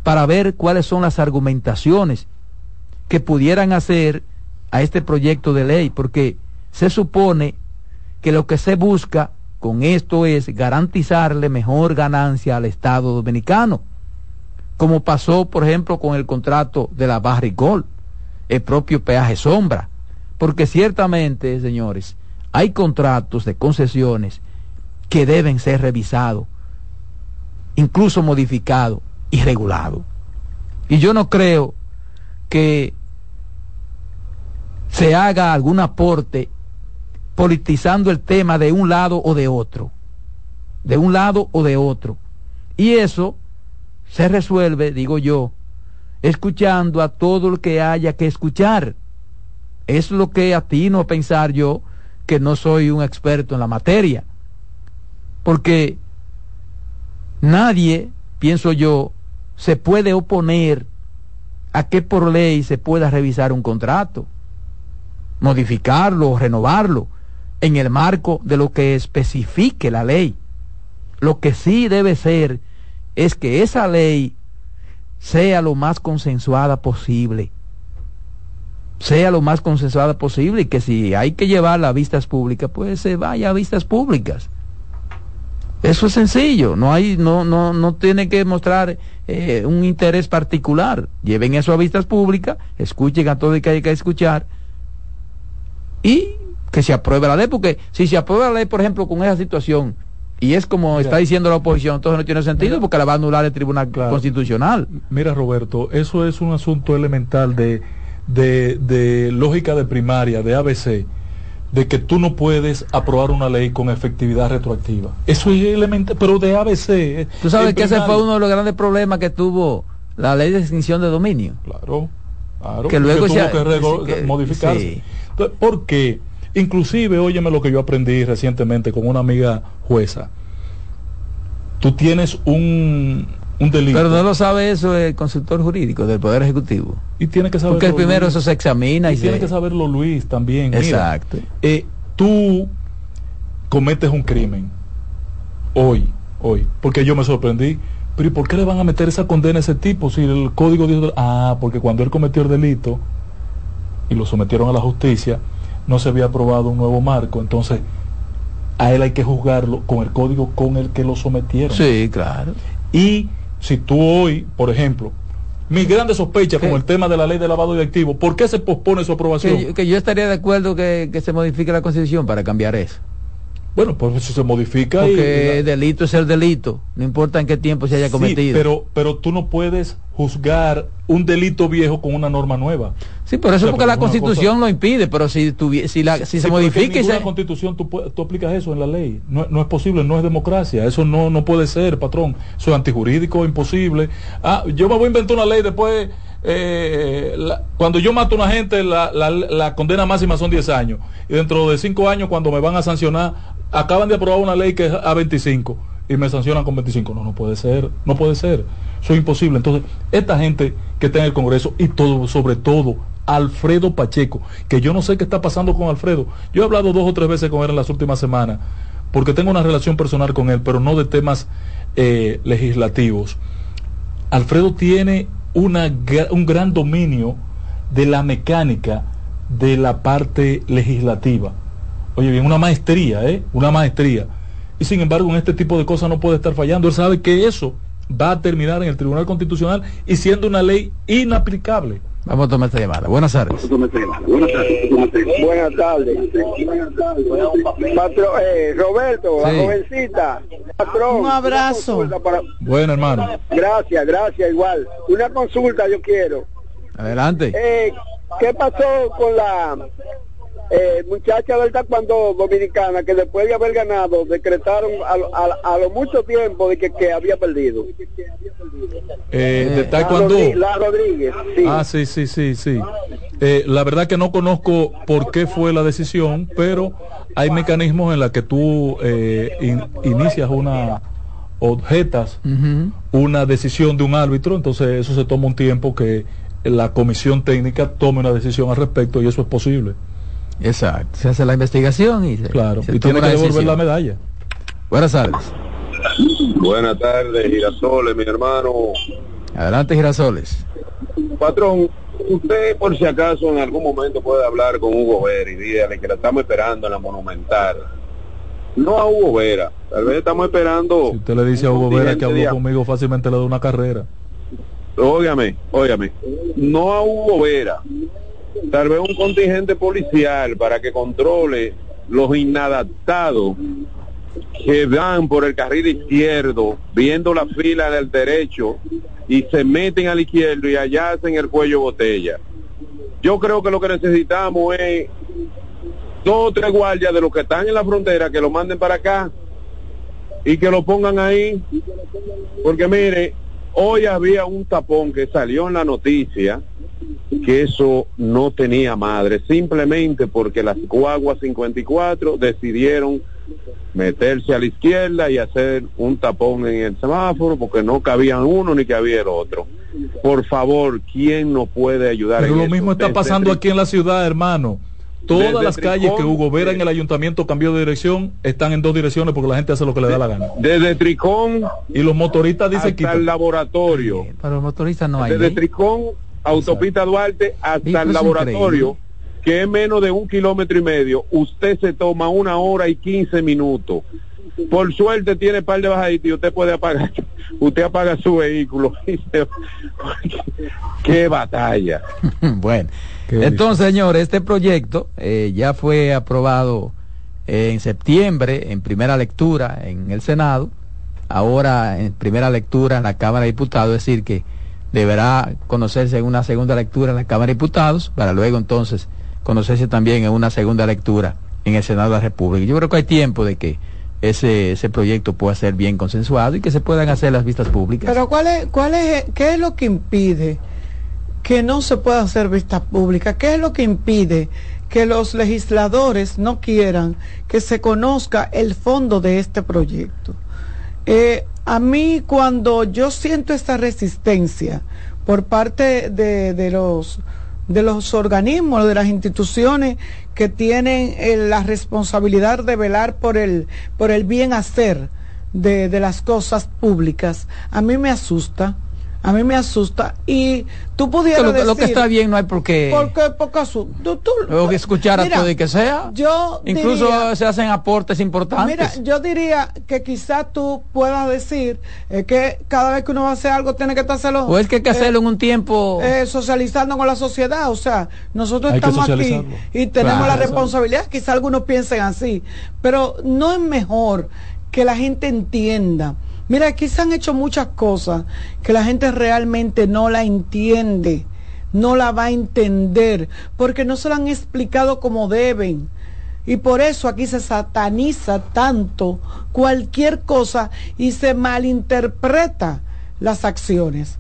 para ver cuáles son las argumentaciones que pudieran hacer a este proyecto de ley, porque se supone que lo que se busca con esto es garantizarle mejor ganancia al Estado dominicano, como pasó, por ejemplo, con el contrato de la Barricol, el propio peaje sombra, porque ciertamente, señores, hay contratos de concesiones que deben ser revisados, incluso modificados y regulados. Y yo no creo que se haga algún aporte politizando el tema de un lado o de otro, de un lado o de otro. Y eso se resuelve, digo yo, escuchando a todo el que haya que escuchar. Es lo que atino a pensar yo que no soy un experto en la materia. Porque nadie, pienso yo, se puede oponer a que por ley se pueda revisar un contrato modificarlo o renovarlo en el marco de lo que especifique la ley. Lo que sí debe ser es que esa ley sea lo más consensuada posible. Sea lo más consensuada posible y que si hay que llevarla a vistas públicas, pues se vaya a vistas públicas. Eso es sencillo, no hay, no, no, no tiene que mostrar eh, un interés particular. Lleven eso a vistas públicas, escuchen a todo el que hay que escuchar y que se apruebe la ley, porque si se aprueba la ley, por ejemplo, con esa situación, y es como está diciendo la oposición, entonces no tiene sentido porque la va a anular el Tribunal Constitucional. Mira, Roberto, eso es un asunto elemental de, de, lógica de primaria, de ABC, de que tú no puedes aprobar una ley con efectividad retroactiva. Eso es elemental, pero de ABC. Eh, tú sabes que ese fue uno de los grandes problemas que tuvo la ley de extinción de dominio. Claro, claro. Que luego tuvo que, modificarse. Porque, inclusive, óyeme lo que yo aprendí recientemente con una amiga jueza. Tú tienes un, un delito. Pero no lo sabe eso el consultor jurídico del Poder Ejecutivo. Y tiene que saberlo. Porque primero eso se examina y, tiene que saberlo Luis también. Exacto. Eh, tú cometes un crimen hoy, hoy, porque yo me sorprendí pero ¿y por qué le van a meter esa condena a ese tipo si el código dice, ah, porque cuando él cometió el delito y lo sometieron a la justicia, no se había aprobado un nuevo marco, entonces a él hay que juzgarlo con el código con el que lo sometieron. Sí, claro. Y si tú hoy, por ejemplo, mi grande sospecha con el tema de la ley de lavado de activos, ¿por qué se pospone su aprobación? Que yo, que yo estaría de acuerdo que, que se modifique la constitución para cambiar eso. Bueno, pues si se modifica Porque y, delito es el delito, no importa en qué tiempo se haya cometido. Sí, pero, pero tú no puedes juzgar un delito viejo con una norma nueva. Sí, pero eso o sea, porque la constitución cosa... lo impide, pero si, si, la, si sí, se modifica... En la se... constitución tú, tú, aplicas eso en la ley. No, no, es posible, no es democracia. Eso no, no puede ser, patrón. Eso es antijurídico, imposible. Ah, yo me voy a inventar una ley después... Eh, la, cuando yo mato a una gente, la, la, la, condena máxima son 10 años. Y dentro de 5 años, cuando me van a sancionar, acaban de aprobar una ley que es a 25 y me sancionan con 25. No, no puede ser, no puede ser. Eso es imposible. Entonces, esta gente que está en el Congreso y todo, sobre todo, Alfredo Pacheco, que yo no sé qué está pasando con Alfredo. Yo he hablado dos o tres veces con él en las últimas semanas, porque tengo una relación personal con él, pero no de temas eh, legislativos. Alfredo tiene una, un gran dominio de la mecánica de la parte legislativa. Oye, bien, una maestría, ¿eh? Una maestría. Y sin embargo, en este tipo de cosas no puede estar fallando. Él sabe que eso va a terminar en el Tribunal Constitucional y siendo una ley inaplicable. Vamos a tomar esta llamada. Buenas tardes. Buenas tardes. Buenas tardes. Patrón, eh, Roberto, sí. la jovencita. Patrón, un abrazo. Para... Bueno, hermano. Gracias, gracias, igual. Una consulta yo quiero. Adelante. Eh, ¿Qué pasó con la eh, muchacha del taekwondo dominicana que después de haber ganado decretaron a, a, a lo mucho tiempo de que, que había perdido. Eh, de taekwondo. La Rodríguez, sí. Ah, sí, sí, sí, sí. Eh, la verdad que no conozco por qué fue la decisión, pero hay mecanismos en los que tú eh, in, inicias una objetas uh -huh. una decisión de un árbitro, entonces eso se toma un tiempo que la comisión técnica tome una decisión al respecto y eso es posible. Exacto. Se hace la investigación y se, claro. se y tiene que devolver decisión. la medalla. Buenas tardes. Buenas tardes, Girasoles, mi hermano. Adelante, Girasoles. Patrón, usted por si acaso en algún momento puede hablar con Hugo Vera y dígale que la estamos esperando en la Monumental. No a Hugo Vera, tal vez estamos esperando. Si usted le dice a Hugo Vera que habló día. conmigo, fácilmente le da una carrera. Óigame, óigame. No a Hugo Vera, tal vez un contingente policial para que controle los inadaptados que van por el carril izquierdo viendo la fila del derecho y se meten al izquierdo y allá hacen el cuello botella. Yo creo que lo que necesitamos es dos o tres guardias de los que están en la frontera que lo manden para acá y que lo pongan ahí. Porque mire, hoy había un tapón que salió en la noticia que eso no tenía madre, simplemente porque las guaguas 54 decidieron meterse a la izquierda y hacer un tapón en el semáforo porque no cabían uno ni cabía el otro. Por favor, ¿quién nos puede ayudar? Pero lo mismo está pasando aquí en la ciudad, hermano. Todas Desde las calles Tricón, que Hugo Vera en el ayuntamiento cambió de dirección están en dos direcciones porque la gente hace lo que le da la gana. Desde Tricón y los motoristas dicen hasta el laboratorio. Para los motoristas no hay. Desde Tricón, autopista Duarte hasta el laboratorio. Increíble que es menos de un kilómetro y medio, usted se toma una hora y quince minutos. Por suerte tiene par de bajaditas y usted puede apagar, usted apaga su vehículo. ¡Qué batalla! bueno, Qué entonces, señor, este proyecto eh, ya fue aprobado eh, en septiembre en primera lectura en el Senado, ahora en primera lectura en la Cámara de Diputados, es decir, que deberá conocerse en una segunda lectura en la Cámara de Diputados para luego entonces conocerse también en una segunda lectura en el Senado de la República. Yo creo que hay tiempo de que ese, ese proyecto pueda ser bien consensuado y que se puedan hacer las vistas públicas. Pero ¿cuál es, cuál es, qué es lo que impide que no se pueda hacer vistas públicas? ¿Qué es lo que impide que los legisladores no quieran que se conozca el fondo de este proyecto? Eh, a mí cuando yo siento esta resistencia por parte de, de los de los organismos, de las instituciones que tienen eh, la responsabilidad de velar por el, por el bien hacer de, de las cosas públicas, a mí me asusta a mí me asusta. Y tú pudieras lo, decir... Lo que está bien no hay por qué... Porque, porque tú, tú, Luego que escuchar a todo y que sea. Yo Incluso se hacen aportes importantes. Mira, yo diría que quizás tú puedas decir eh, que cada vez que uno va a hacer algo tiene que hacerlo... O es que hay que hacerlo en un tiempo... Eh, socializando con la sociedad. O sea, nosotros estamos aquí y tenemos claro, la responsabilidad. Quizás algunos piensen así. Pero no es mejor que la gente entienda Mira, aquí se han hecho muchas cosas que la gente realmente no la entiende, no la va a entender, porque no se la han explicado como deben. Y por eso aquí se sataniza tanto cualquier cosa y se malinterpreta las acciones.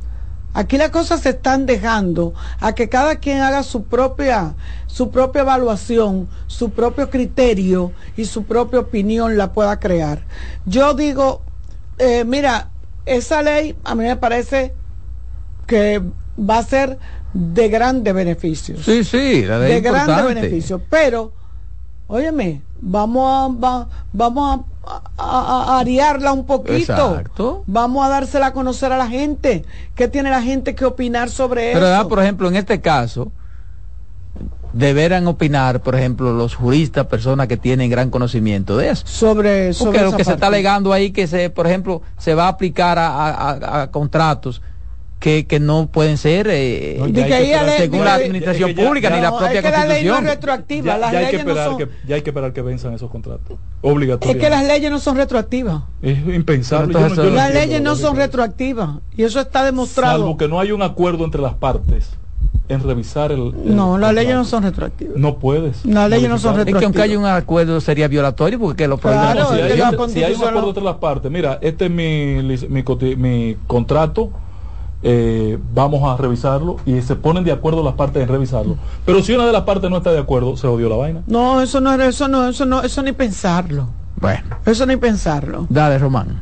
Aquí las cosas se están dejando a que cada quien haga su propia, su propia evaluación, su propio criterio y su propia opinión la pueda crear. Yo digo, eh, mira, esa ley a mí me parece que va a ser de grandes beneficios. Sí, sí, la de grandes beneficios. Pero, óyeme, vamos a, vamos a, a, ariarla un poquito. Exacto. Vamos a dársela a conocer a la gente. ¿Qué tiene la gente que opinar sobre Pero, eso? por ejemplo, en este caso, deberán opinar, por ejemplo, los juristas, personas que tienen gran conocimiento de eso. Sobre, sobre Porque lo que se está alegando ahí que se, por ejemplo, se va a aplicar a, a, a contratos que, que, no pueden ser eh, no, que que según la administración ya, pública ya, ni la no, propia es que constitución. La ley no es retroactiva, ya, las ya hay leyes que esperar no son... que, ya hay que esperar que venzan esos contratos. Obligatoriamente. Es que las leyes no son retroactivas. Es impensable. Yo no, yo las leyes no son retroactivas y eso está demostrado. Salvo que no hay un acuerdo entre las partes en revisar el, el no las leyes no son retroactivas. No puedes. Las leyes no son retroactivas es que aunque haya un acuerdo sería violatorio porque lo claro, no, si, hay, si, hay, un acuerdo entre las partes mira este es mi mi, mi contrato eh, vamos a revisarlo y se ponen de acuerdo las partes en revisarlo. Pero si una de las partes no está de acuerdo se odió la vaina. No eso no eso no eso no eso ni pensarlo. Bueno. Eso ni pensarlo. Dale Román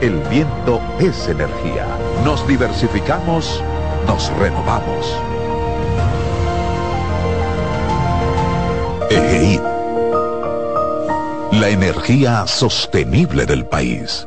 el viento es energía. Nos diversificamos, nos renovamos. EGEID. La energía sostenible del país.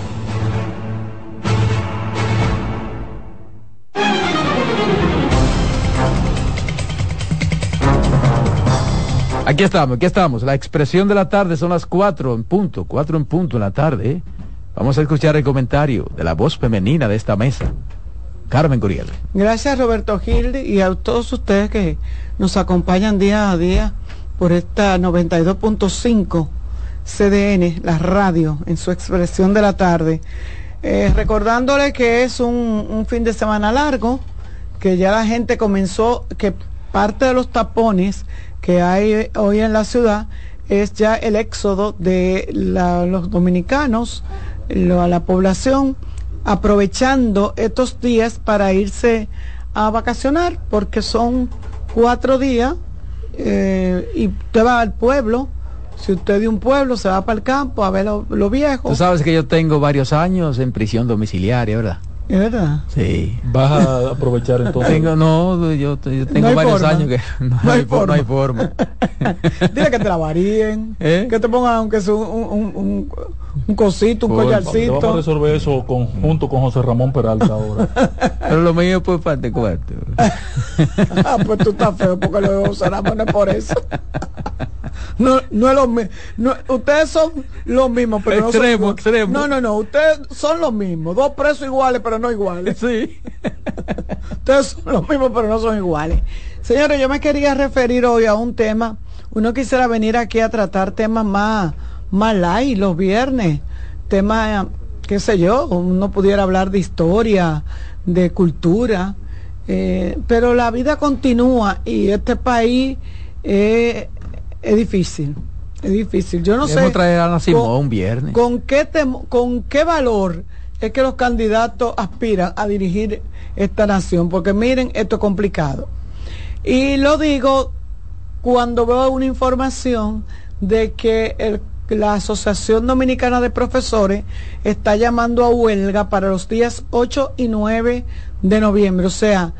Aquí estamos, aquí estamos. La expresión de la tarde son las cuatro en punto, cuatro en punto en la tarde. Vamos a escuchar el comentario de la voz femenina de esta mesa. Carmen Curiel. Gracias Roberto Gil y a todos ustedes que nos acompañan día a día por esta 92.5 CDN, la radio, en su expresión de la tarde. Eh, recordándole que es un fin de semana largo, que ya la gente comenzó, que parte de los tapones que hay hoy en la ciudad es ya el éxodo de la, los dominicanos, lo, a la población, aprovechando estos días para irse a vacacionar, porque son cuatro días eh, y usted va al pueblo. Si usted de un pueblo se va para el campo a ver lo, lo viejo. Tú sabes que yo tengo varios años en prisión domiciliaria, ¿verdad? ¿Es verdad? Sí. ¿Vas a aprovechar entonces? Tengo, no, yo, yo tengo No varios forma. años que no, No hay hay, for- no hay forma. Dile que te la varíen, ¿Eh? que te pongan aunque sea un, un, un, un cosito, un Pues, Vamos a collarcito. resolver eso con, junto con José Ramón Peralta ahora. Pero lo mío pues parte cuarto. ah, pues tú estás feo porque lo de José Ramón no es por eso. No, no es lo mismo. No, ustedes son los mismos, pero no son Extremo, iguales. extremo. No, no, no. Ustedes son los mismos. Dos presos iguales, pero no iguales. Sí. Ustedes son los mismos, pero no son iguales. Señores, yo me quería referir hoy a un tema. Uno quisiera venir aquí a tratar temas más, más light los viernes. Temas, qué sé yo, uno pudiera hablar de historia, de cultura. eh, pero la vida continúa y este país eh, es difícil. Es difícil. Yo no Debemos sé. traer a Ana Simón con- un viernes. ¿Con qué, ¿Con qué valor es que los candidatos aspiran a dirigir esta nación? Porque miren, esto es complicado. Y lo digo cuando veo una información de que el- la Asociación Dominicana de Profesores está llamando a huelga para los días 8 y 9 de noviembre, o sea,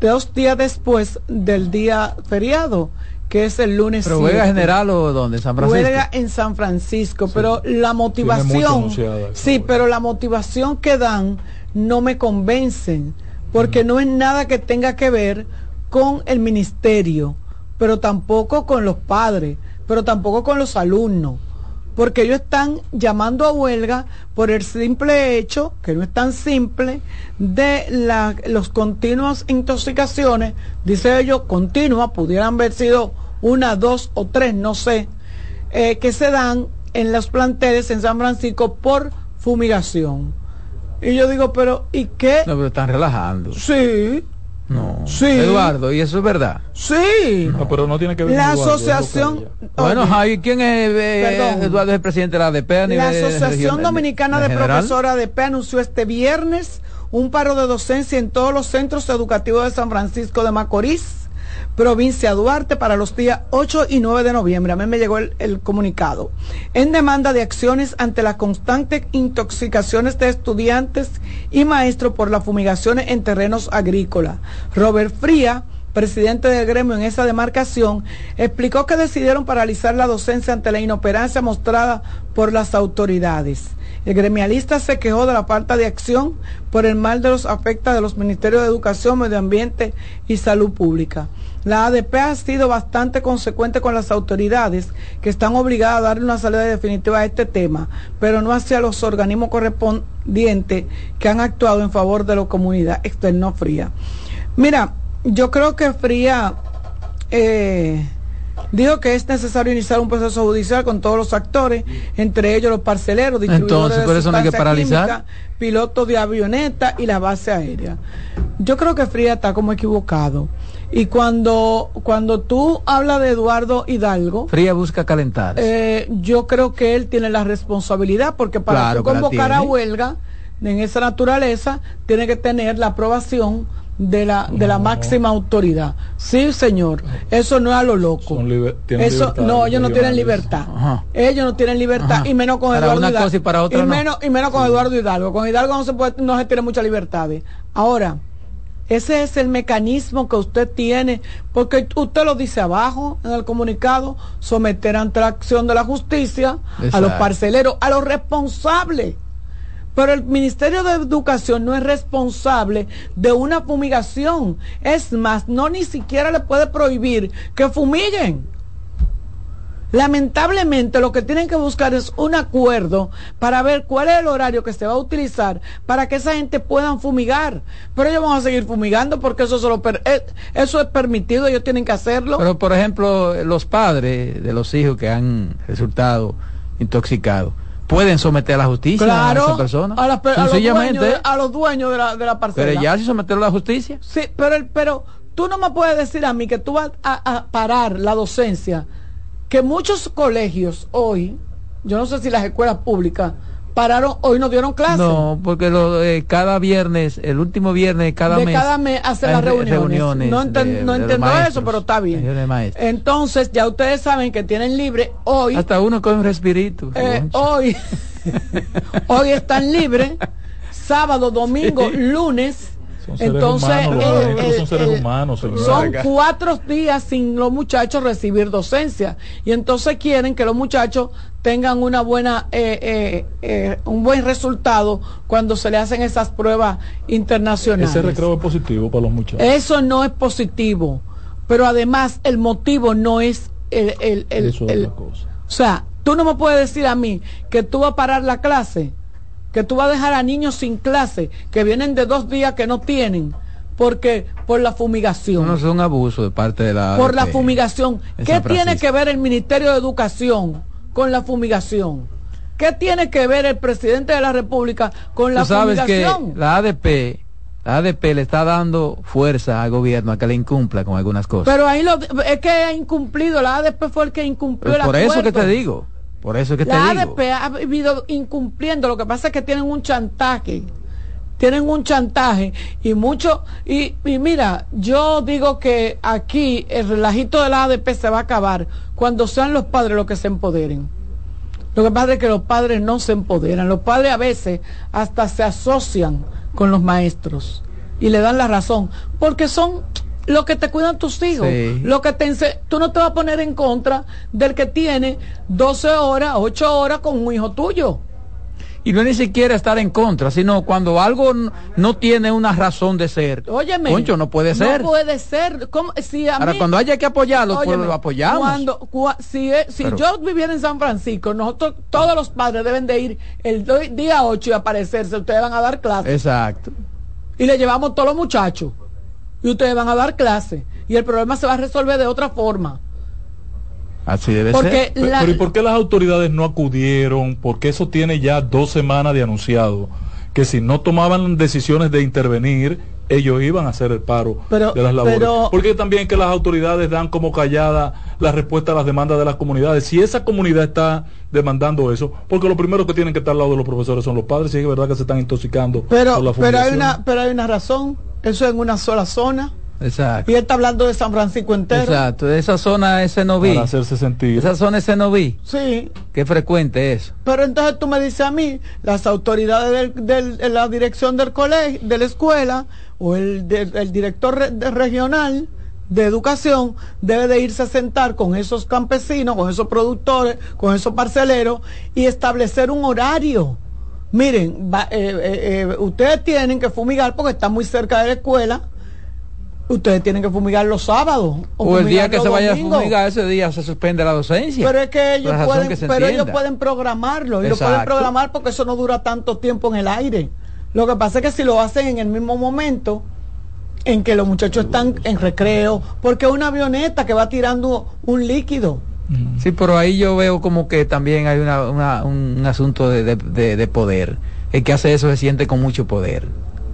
dos días después del día feriado, que es el lunes. Pero huelga 7. general o donde San Francisco. Huelga en San Francisco, pero la motivación, sí, pero la motivación que dan no me convencen, porque no es nada que tenga que ver con el ministerio, pero tampoco con los padres, pero tampoco con los alumnos, porque ellos están llamando a huelga por el simple hecho, que no es tan simple, de la, los continuas intoxicaciones, dice ellos, continuas, pudieran haber sido una, dos o tres, no sé, eh, que se dan en los planteles en San Francisco por fumigación. Y yo digo, pero ¿y qué? No, pero están relajando. Sí, No. Sí. Eduardo, ¿y eso es verdad? sí. No, pero no tiene que ver La Eduardo, asociación... Bueno, Javi, ¿quién es eh. Eduardo es el presidente de la ADP a nivel La de- Asociación regional- Dominicana de general? Profesores ADP anunció este viernes un paro de docencia en todos los centros educativos de San Francisco de Macorís, provincia Duarte, para los días 8 y 9 de noviembre. A mí me llegó el, comunicado. En demanda de acciones ante las constantes intoxicaciones de estudiantes y maestros por las fumigaciones en terrenos agrícolas. Robert Fría presidente del gremio en esa demarcación, explicó que decidieron paralizar la docencia ante la inoperancia mostrada por las autoridades. El gremialista se quejó de la falta de acción por el mal de los afecta de los ministerios de Educación, Medio Ambiente y Salud Pública. La ADP ha sido bastante consecuente con las autoridades que están obligadas a darle una salida definitiva a este tema, pero no hacia los organismos correspondientes que han actuado en favor de la comunidad externo fría. Mira, yo creo que Fría eh, dijo que es necesario iniciar un proceso judicial con todos los actores, entre ellos los parceleros, distribuidores Entonces, por eso hay que paralizar. pilotos de avioneta y la base aérea. Yo creo que Fría está como equivocado. Y cuando, cuando tú hablas de Eduardo Hidalgo... Fría busca calentar. Eh, yo creo que él tiene la responsabilidad porque para convocar a huelga en esa naturaleza tiene que tener la aprobación de la, de la máxima autoridad. Sí, señor, eso no es a lo loco. Eso, no, ellos no tienen libertad. Ellos no tienen libertad y menos con Eduardo Hidalgo. y, para otra menos, y menos con Eduardo Hidalgo. Con Hidalgo no se puede, no se tiene mucha libertad. Ahora, ese es el mecanismo que usted tiene, porque usted lo dice abajo en el comunicado, someter ante la acción de la justicia a los parceleros, a los responsables pero el Ministerio de Educación no es responsable de una fumigación. Es más, no ni siquiera le puede prohibir que fumiguen. Lamentablemente lo que tienen que buscar es un acuerdo para ver cuál es el horario que se va a utilizar para que esa gente pueda fumigar. Pero ellos van a seguir fumigando porque eso, eh, eso es permitido, ellos tienen que hacerlo. Pero por ejemplo, los padres de los hijos que han resultado intoxicados pueden someter a la justicia a esa persona. A, los dueños, de, a los dueños de la, de la parcela. Pero ya se sometieron a la justicia. Sí, pero, el, pero tú no me puedes decir a mí que tú vas a, parar la docencia, que muchos colegios hoy, yo no sé si las escuelas públicas, pararon, hoy no dieron clases. No, porque lo, eh, cada viernes, el último viernes de cada mes. cada mes hacen las reuniones. no, entiendo eso, pero está bien. Entonces, ya ustedes saben que tienen libre hoy. Hasta uno con un respirito. Eh, hoy, hoy están libres, sábado, domingo, lunes entonces, son seres humanos. Son cuatro días sin los muchachos recibir docencia. Y entonces quieren que los muchachos tengan una buena, eh, eh, eh, un buen resultado cuando se le hacen esas pruebas internacionales. Ese recreo es positivo para los muchachos. Eso no es positivo. Pero además el motivo no es el... Eso es cosa. O sea, tú no me puedes decir a mí que tú vas a parar la clase que tú vas a dejar a niños sin clase, que vienen de dos días que no tienen, porque por la fumigación. No, es un abuso de parte de la... Por la fumigación. ¿Qué tiene que ver el Ministerio de Educación con la fumigación? ¿Qué tiene que ver el presidente de la República con la Tú sabes fumigación? que la ADP la ADP le está dando fuerza al gobierno a que le incumpla con algunas cosas. Pero ahí lo, es que ha incumplido, la ADP fue el que incumplió Por eso que te digo. Por eso que la te ADP ha vivido incumpliendo, lo que pasa es que tienen un chantaje, tienen un chantaje y mucho, y, mira, yo digo que aquí el relajito de la ADP se va a acabar cuando sean los padres los que se empoderen. Lo que pasa es que los padres no se empoderan, los padres a veces hasta se asocian con los maestros y le dan la razón, porque son lo que te cuidan tus hijos, lo que te tú no te vas a poner en contra del que tiene 12 horas, 8 horas con un hijo tuyo. Y no es ni siquiera estar en contra, sino cuando algo no tiene una razón de ser. Óyeme. Concho, no puede ser. No puede ser. Si Ahora, cuando haya que apoyarlo, pues lo apoyamos. Cuando, si si yo viviera en San Francisco, nosotros, todos los padres deben de ir el día 8 y aparecerse. Ustedes van a dar clases. Exacto. Y le llevamos todos los muchachos y ustedes van a dar clase y el problema se va a resolver de otra forma. Así debe ser. Pero, ¿y por qué las autoridades no acudieron? Porque eso tiene ya dos semanas de anunciado. Que si no tomaban decisiones de intervenir, ellos iban a hacer el paro de las labores. Porque también que las autoridades dan como callada la respuesta a las demandas de las comunidades. Si esa comunidad está demandando eso, porque lo primero que tienen que estar al lado de los profesores son los padres, y es verdad que se están intoxicando. Pero, pero, hay una, pero hay una razón eso en una sola zona. Exacto. Y él está hablando de San Francisco entero. Exacto, de esa zona ese no vi. Para hacerse sentir. Esa zona ese no vi. Sí. Qué frecuente es. Pero entonces tú me dices a mí, las autoridades del, del- de la dirección del colegio, de la escuela, o el, director re- de- regional de educación debe de irse a sentar con esos campesinos, con esos productores, con esos parceleros y establecer un horario. Miren, va- eh, eh, eh, ustedes tienen que fumigar porque están muy cerca de la escuela. Ustedes tienen que fumigar los sábados. O, el día que se vaya a domingos. fumigar, ese día se suspende la docencia. Pero es que ellos pueden, que pero ellos pueden programarlo y lo pueden programar porque eso no dura tanto tiempo en el aire. Lo que pasa es que si lo hacen en el mismo momento en que los muchachos están en recreo, porque es una avioneta que va tirando un líquido. Sí, pero ahí yo veo como que también hay una, una- un asunto de, de- de- de poder. El que hace eso se siente con mucho poder.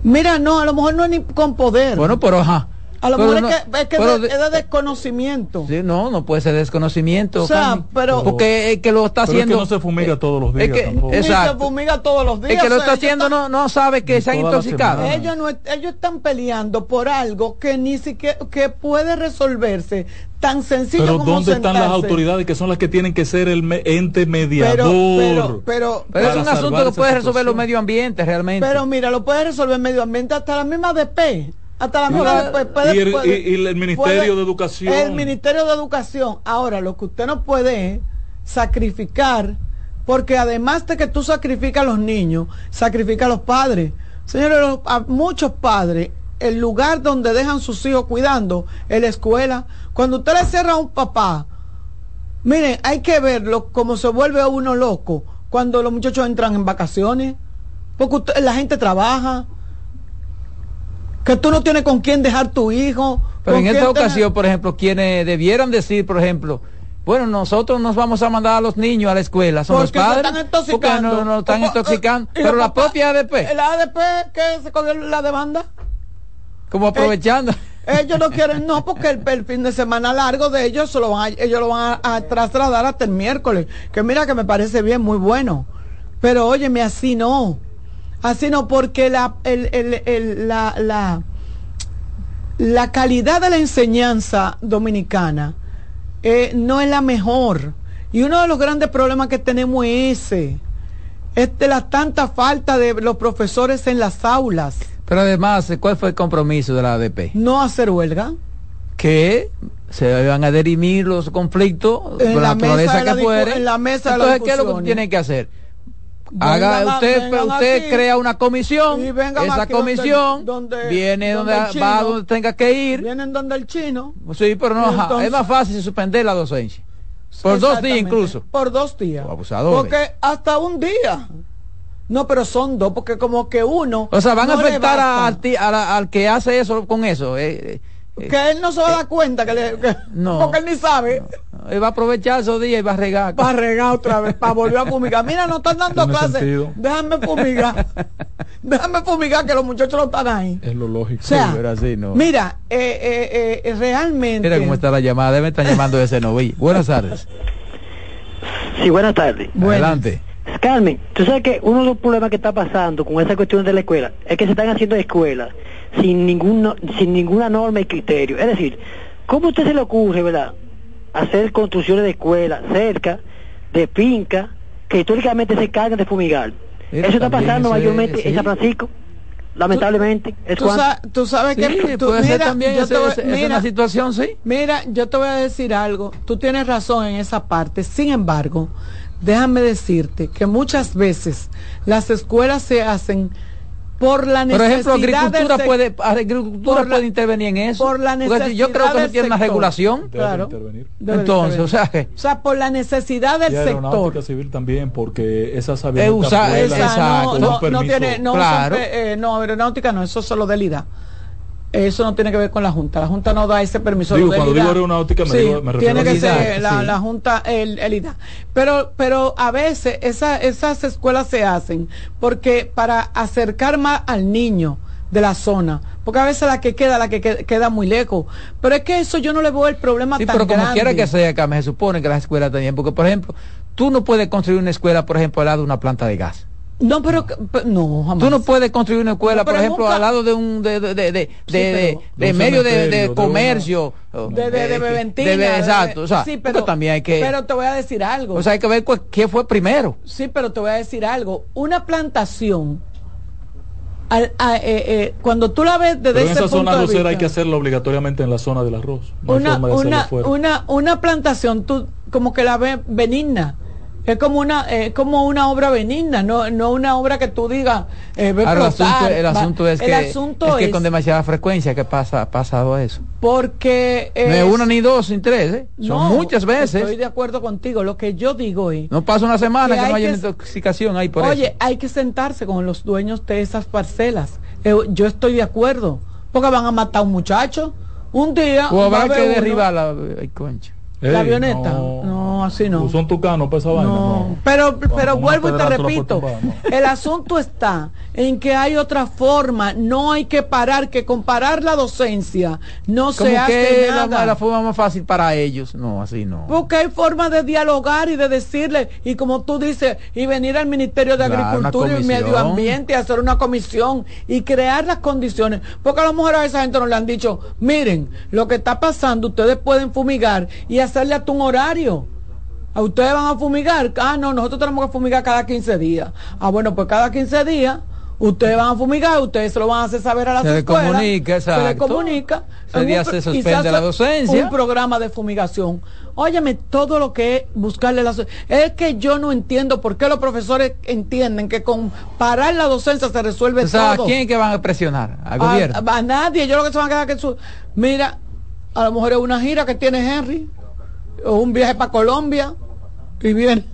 Mira, no, a lo mejor no es ni con poder. Bueno, pero ajá. A lo pero mejor no- es que, es, que de, de- es de desconocimiento. Sí, no, no puede ser desconocimiento. O sea, pero- porque el que lo está Pero es que haciendo. no se fumiga todos los días es que- tampoco. Ni se fumiga todos los días. El que lo o sea, está haciendo están- no, no sabe que se han intoxicado. Ellos, no, ellos están peleando por algo que ni siquiera que puede resolverse tan sencillo Pero como ¿dónde están las autoridades que son las que tienen que ser el me- ente mediador? Pero, pero, pero, Pero es un asunto que puede resolver los medio ambientes realmente. pero mira, lo puede resolver el medio ambiente hasta la misma DP. Hasta. Puede- Y el- puede- y- y el Ministerio de Educación. El Ministerio de Educación. Ahora, lo que usted no puede es sacrificar, porque además de que tú sacrificas a los niños, sacrifica a los padres. Señores, los- a muchos padres, el lugar donde dejan sus hijos cuidando es la escuela. Cuando usted le cierra a un papá, miren, hay que verlo como se vuelve uno loco cuando los muchachos entran en vacaciones, porque usted- la gente trabaja, que tú no tienes con quién dejar tu hijo. Pero en esta ocasión, por ejemplo, quienes debieran decir, por ejemplo, bueno, nosotros nos vamos a mandar a los niños a la escuela, son los Porque padres, están intoxicando. porque no, no están intoxicando, eh, y pero la propia ADP, La ADP que se cogió la demanda. como aprovechando. Ellos no quieren, no, porque el, el fin de semana largo de ellos se lo van a- ellos lo van a, a trasladar hasta el miércoles. Que mira que me parece bien, muy bueno. Pero óyeme, así no. Así no, porque la, el, el- el- la, la, la calidad de la enseñanza dominicana eh, no es la mejor. Y uno de los grandes problemas que tenemos es ese. Es de la tanta falta de los profesores en las aulas. Pero además, ¿cuál fue el compromiso de la ADP? No hacer huelga. Que se van a dirimir los conflictos En por la mesa naturaleza de la que fuere. en la mesa de la Entonces, ¿qué es lo que tienen que hacer? Vengan Haga a- usted, vengan usted aquí. crea una comisión, Y esa aquí donde- comisión donde- viene donde, va donde tenga que ir. Vienen donde el chino. Sí, pero no, entonces- es más fácil suspender la docencia. Por dos días incluso. Por dos días. Abusadores. Porque hasta un día. No, pero son dos, porque como que uno. O sea, van a no afectar a- a al que hace eso con eso. eh, eh, Que él no se va a dar cuenta que, le, que- No. porque él ni sabe. Él va a aprovechar esos días y va a regar. Va a regar otra vez, para volver a fumigar. Mira, no están dando clases. Déjame fumigar. Déjame fumigar que los muchachos no están ahí. Es lo lógico. O sea, pero así no. Mira, eh, eh, eh, realmente. Mira cómo está la llamada. Debe estar llamando ese noví. Buenas tardes. Sí, buenas tardes. Adelante. Carmen, tú sabes que uno de los problemas que está pasando con esa cuestión de la escuela es que se están haciendo escuelas sin, ningún, sin ninguna norma y criterio. Es decir, ¿cómo a usted se le ocurre, verdad, hacer construcciones de escuelas cerca de fincas que históricamente se cargan de fumigar? Mira, Eso está pasando mayormente sí. en San Francisco, lamentablemente. Es Tú, cuanto. sa- tú sabes Sí, que tú- puede ser mira, también yo te voy- ese- esa es mira, una situación, sí. Mira, yo te voy a decir algo. Tú tienes razón en esa parte. Sin embargo, déjame decirte que muchas veces las escuelas se hacen por la Por necesidad ejemplo, agricultura del puede, agricultura por la- puede intervenir en eso. por la si yo creo que necesidad eso tiene una regulación. Claro. intervenir. Debe de Entonces, o sea, que o sea, por la necesidad del y aeronáutica sector. civil también, porque esas avionetas esa- no, no, no tiene, no, Claro. son eh, no, aeronáutica no, eso es solo del IDA. Eso no tiene que ver con la Junta. La Junta no da ese permiso. Digo, del cuando digo aeronáutica me Sí, digo- me refiero tiene que ser la, sí. la Junta, el, el IDA. Pero, pero a veces esa- esas escuelas se hacen porque para acercar más al niño de la zona, porque a veces la que queda, la que que- queda muy lejos. Pero es que eso yo no le veo el problema Sí, tan pero como grande. quiera que sea, Carmen, se supone que las escuelas también, porque por ejemplo, tú no puedes construir una escuela, por ejemplo, al lado de una planta de gas. No, pero no, jamás. Tú no puedes construir una escuela, por ejemplo, al lado de un de de de de, de, de medio de, comercio, de de, de beventina, exacto, o sea, sí, pero también hay que Pero te voy a decir algo. O sea, hay que ver qué fue primero. Sí, pero te voy a decir algo. Una plantación al, a, eh, eh, cuando tú la ves desde Pero en ese esa punto zona vista, hay que hacerlo obligatoriamente en la zona del arroz. No hay una, forma de hacerlo una, fuera. una, una plantación, tú como que la ves benigna. Es como una, eh, como una obra benigna, no, no una obra que tú digas, eh, el brotar, asunto, el asunto es el que, asunto es que es con demasiada frecuencia que pasa ha pasado eso. porque No es una ni dos ni tres, ¿eh? son no, muchas veces. Estoy de acuerdo contigo. Lo que yo digo es, No pasa una semana que que, no hay haya que- intoxicación ahí por oye, eso. hay que sentarse con los dueños de esas parcelas. Eh, yo estoy de acuerdo, porque van a matar a un muchacho. Un día O habrá que derribar la concha. avioneta. no. No, así no. Son tucanos para esa vaina. No. Pero, pero vuelvo y te repito, puedes tumbar, no. el asunto está en que hay otra forma, no hay que parar, que comparar la docencia no se hace que la, nada. la forma más fácil para ellos. No, así no. Porque hay formas de dialogar y de decirle, y como tú dices, y venir al Ministerio de Claro, Agricultura y. Medio Ambiente y hacer una comisión y crear las condiciones. Porque a lo mejor a esa gente no le han dicho, miren, lo que está pasando, ustedes pueden fumigar y hacerle hasta un horario. A ustedes van a fumigar. Ah, no, nosotros tenemos que fumigar cada 15 días. Ah, bueno, pues cada 15 días ustedes van a fumigar, ustedes se lo van a hacer saber a las Se escuelas. comunica, Se le exacto. comunica. Ese día un se suspende la docencia. Un programa de fumigación. Óyeme, todo lo que es buscarle la... Es que yo no entiendo por qué los profesores entienden que con parar la docencia se resuelve O sea, ¿a todo. quién es que van a presionar? ¿Al A- gobierno? A, a nadie. Yo lo que se van a quedar que su... Mira, a lo mejor es una gira que tiene Henry, o un viaje para Colombia, y viene,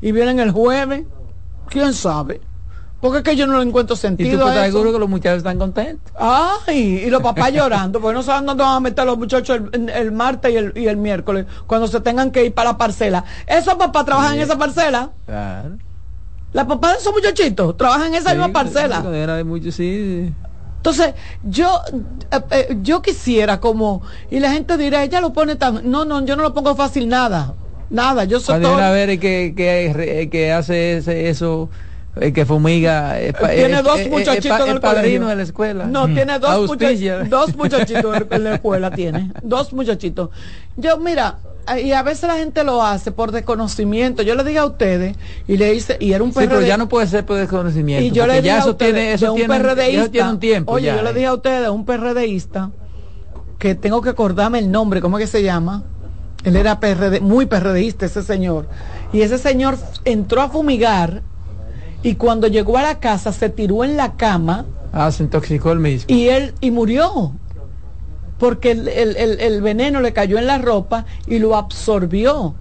y vienen el jueves. ¿Quién sabe? Porque es que yo no le encuentro ¿Y tú sentido estás seguro que los muchachos están contentos? Ay, y los papás llorando, porque no saben dónde van a meter a los muchachos el, el martes y el, y el miércoles, cuando se tengan que ir para la parcela. ¿Esos papás trabajan en esa parcela? Claro. ¿La papás de esos muchachitos trabajan en esa misma parcela? Mucho, sí. Entonces, yo eh, eh, yo quisiera como, y la gente dirá, ella lo pone tan, no, no, yo no lo pongo fácil nada, nada, yo soy todo, a ver que, que, que hace ese- eso, el que fumiga. es tiene es- dos muchachitos en el padrino de la escuela. No, Mm. tiene dos, Auspicia. mucha- dos muchachitos en- la escuela, tiene. Dos muchachitos. Yo, mira, y a veces la gente lo hace por desconocimiento. Yo le dije a ustedes, y le hice, y era un Sí, pero PRD. ya no puede ser por desconocimiento. y yo le dije ya a eso ustedes, tiene, eso de un tiene, PRDista, eso tiene un tiempo. Oye, ya, yo le eh. dije a ustedes, un PRDista, que tengo que acordarme el nombre, ¿cómo es que se llama? Él era PRD, muy PRDista ese señor. Y ese señor entró a fumigar y cuando llegó a la casa se tiró en la cama Ah, se intoxicó el mismo. y él y murió porque el, el- el- el veneno le cayó en la ropa y lo absorbió. O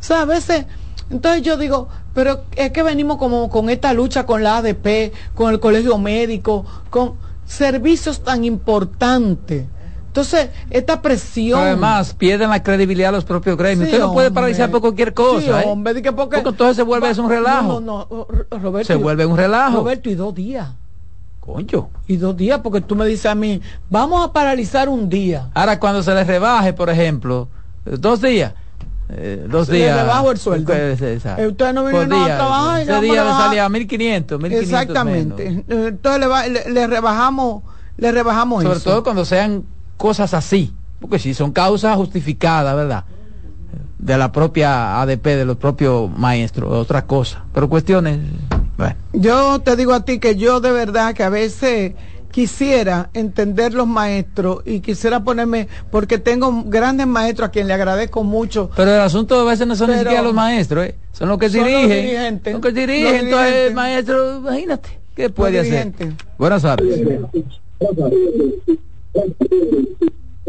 sea, a veces, entonces yo digo, pero es que venimos como con esta lucha con la ADP, con el colegio médico, con servicios tan importantes. Entonces, esta presión. Además, pierden la credibilidad los propios gremios. Sí, Usted no puede paralizar por cualquier cosa. Sí, ¿eh? hombre, que porque, Porque entonces se vuelve Va- eso un relajo. No, no, no, Roberto. Se y- vuelve un relajo. Roberto, y dos días. Coño. Y dos días, porque tú me dices a mí, vamos a paralizar un día. Ahora, cuando se les rebaje, por ejemplo, eh, dos días. eh, dos Se le días. rebajo el sueldo. Ustedes no Por vinieron a trabajar Ese día a le salía 1500, 1500 Exactamente. menos. Entonces le, va- le- le rebajamos, le rebajamos Sobre eso. todo cuando sean cosas así. Porque si son causas justificadas, ¿verdad? De la propia ADP, de los propios maestros, otra cosa. Pero cuestiones, bueno. Yo te digo a ti que yo de verdad que a veces quisiera entender los maestros y quisiera ponerme, porque tengo grandes maestros a quien le agradezco mucho. Pero el asunto a veces no son ni siquiera los maestros, ¿eh? son los que Son los dirigen. dirigentes. Los que dirigen, Los entonces el maestro, imagínate, ¿qué puede hacer? dirigentes. Buenas tardes.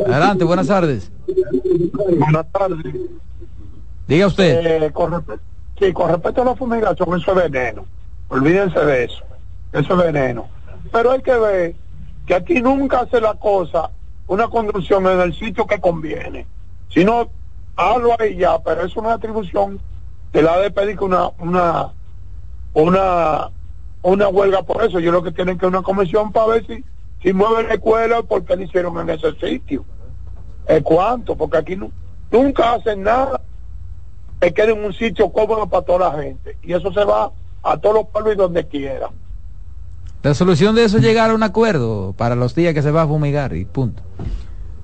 Adelante, buenas tardes. Buenas tardes. Diga usted. Eh, con, sí, con respecto a la fumigación, eso es veneno. Olvídense de eso. Eso es veneno. Pero hay que ver que aquí nunca hace la cosa una construcción en el sitio que conviene. Si no, hazlo ahí ya, pero es atribución de la de pedir una, una, una, una huelga por eso. Yo lo que tienen que una comisión para ver si, si mueven la escuela porque lo hicieron en ese sitio. ¿Es cuánto? Porque aquí nu- nunca hacen nada que quede en un sitio cómodo para toda la gente. Y eso se va a todos los pueblos y donde quiera. La solución de eso es llegar a un acuerdo para los días que se va a fumigar y punto.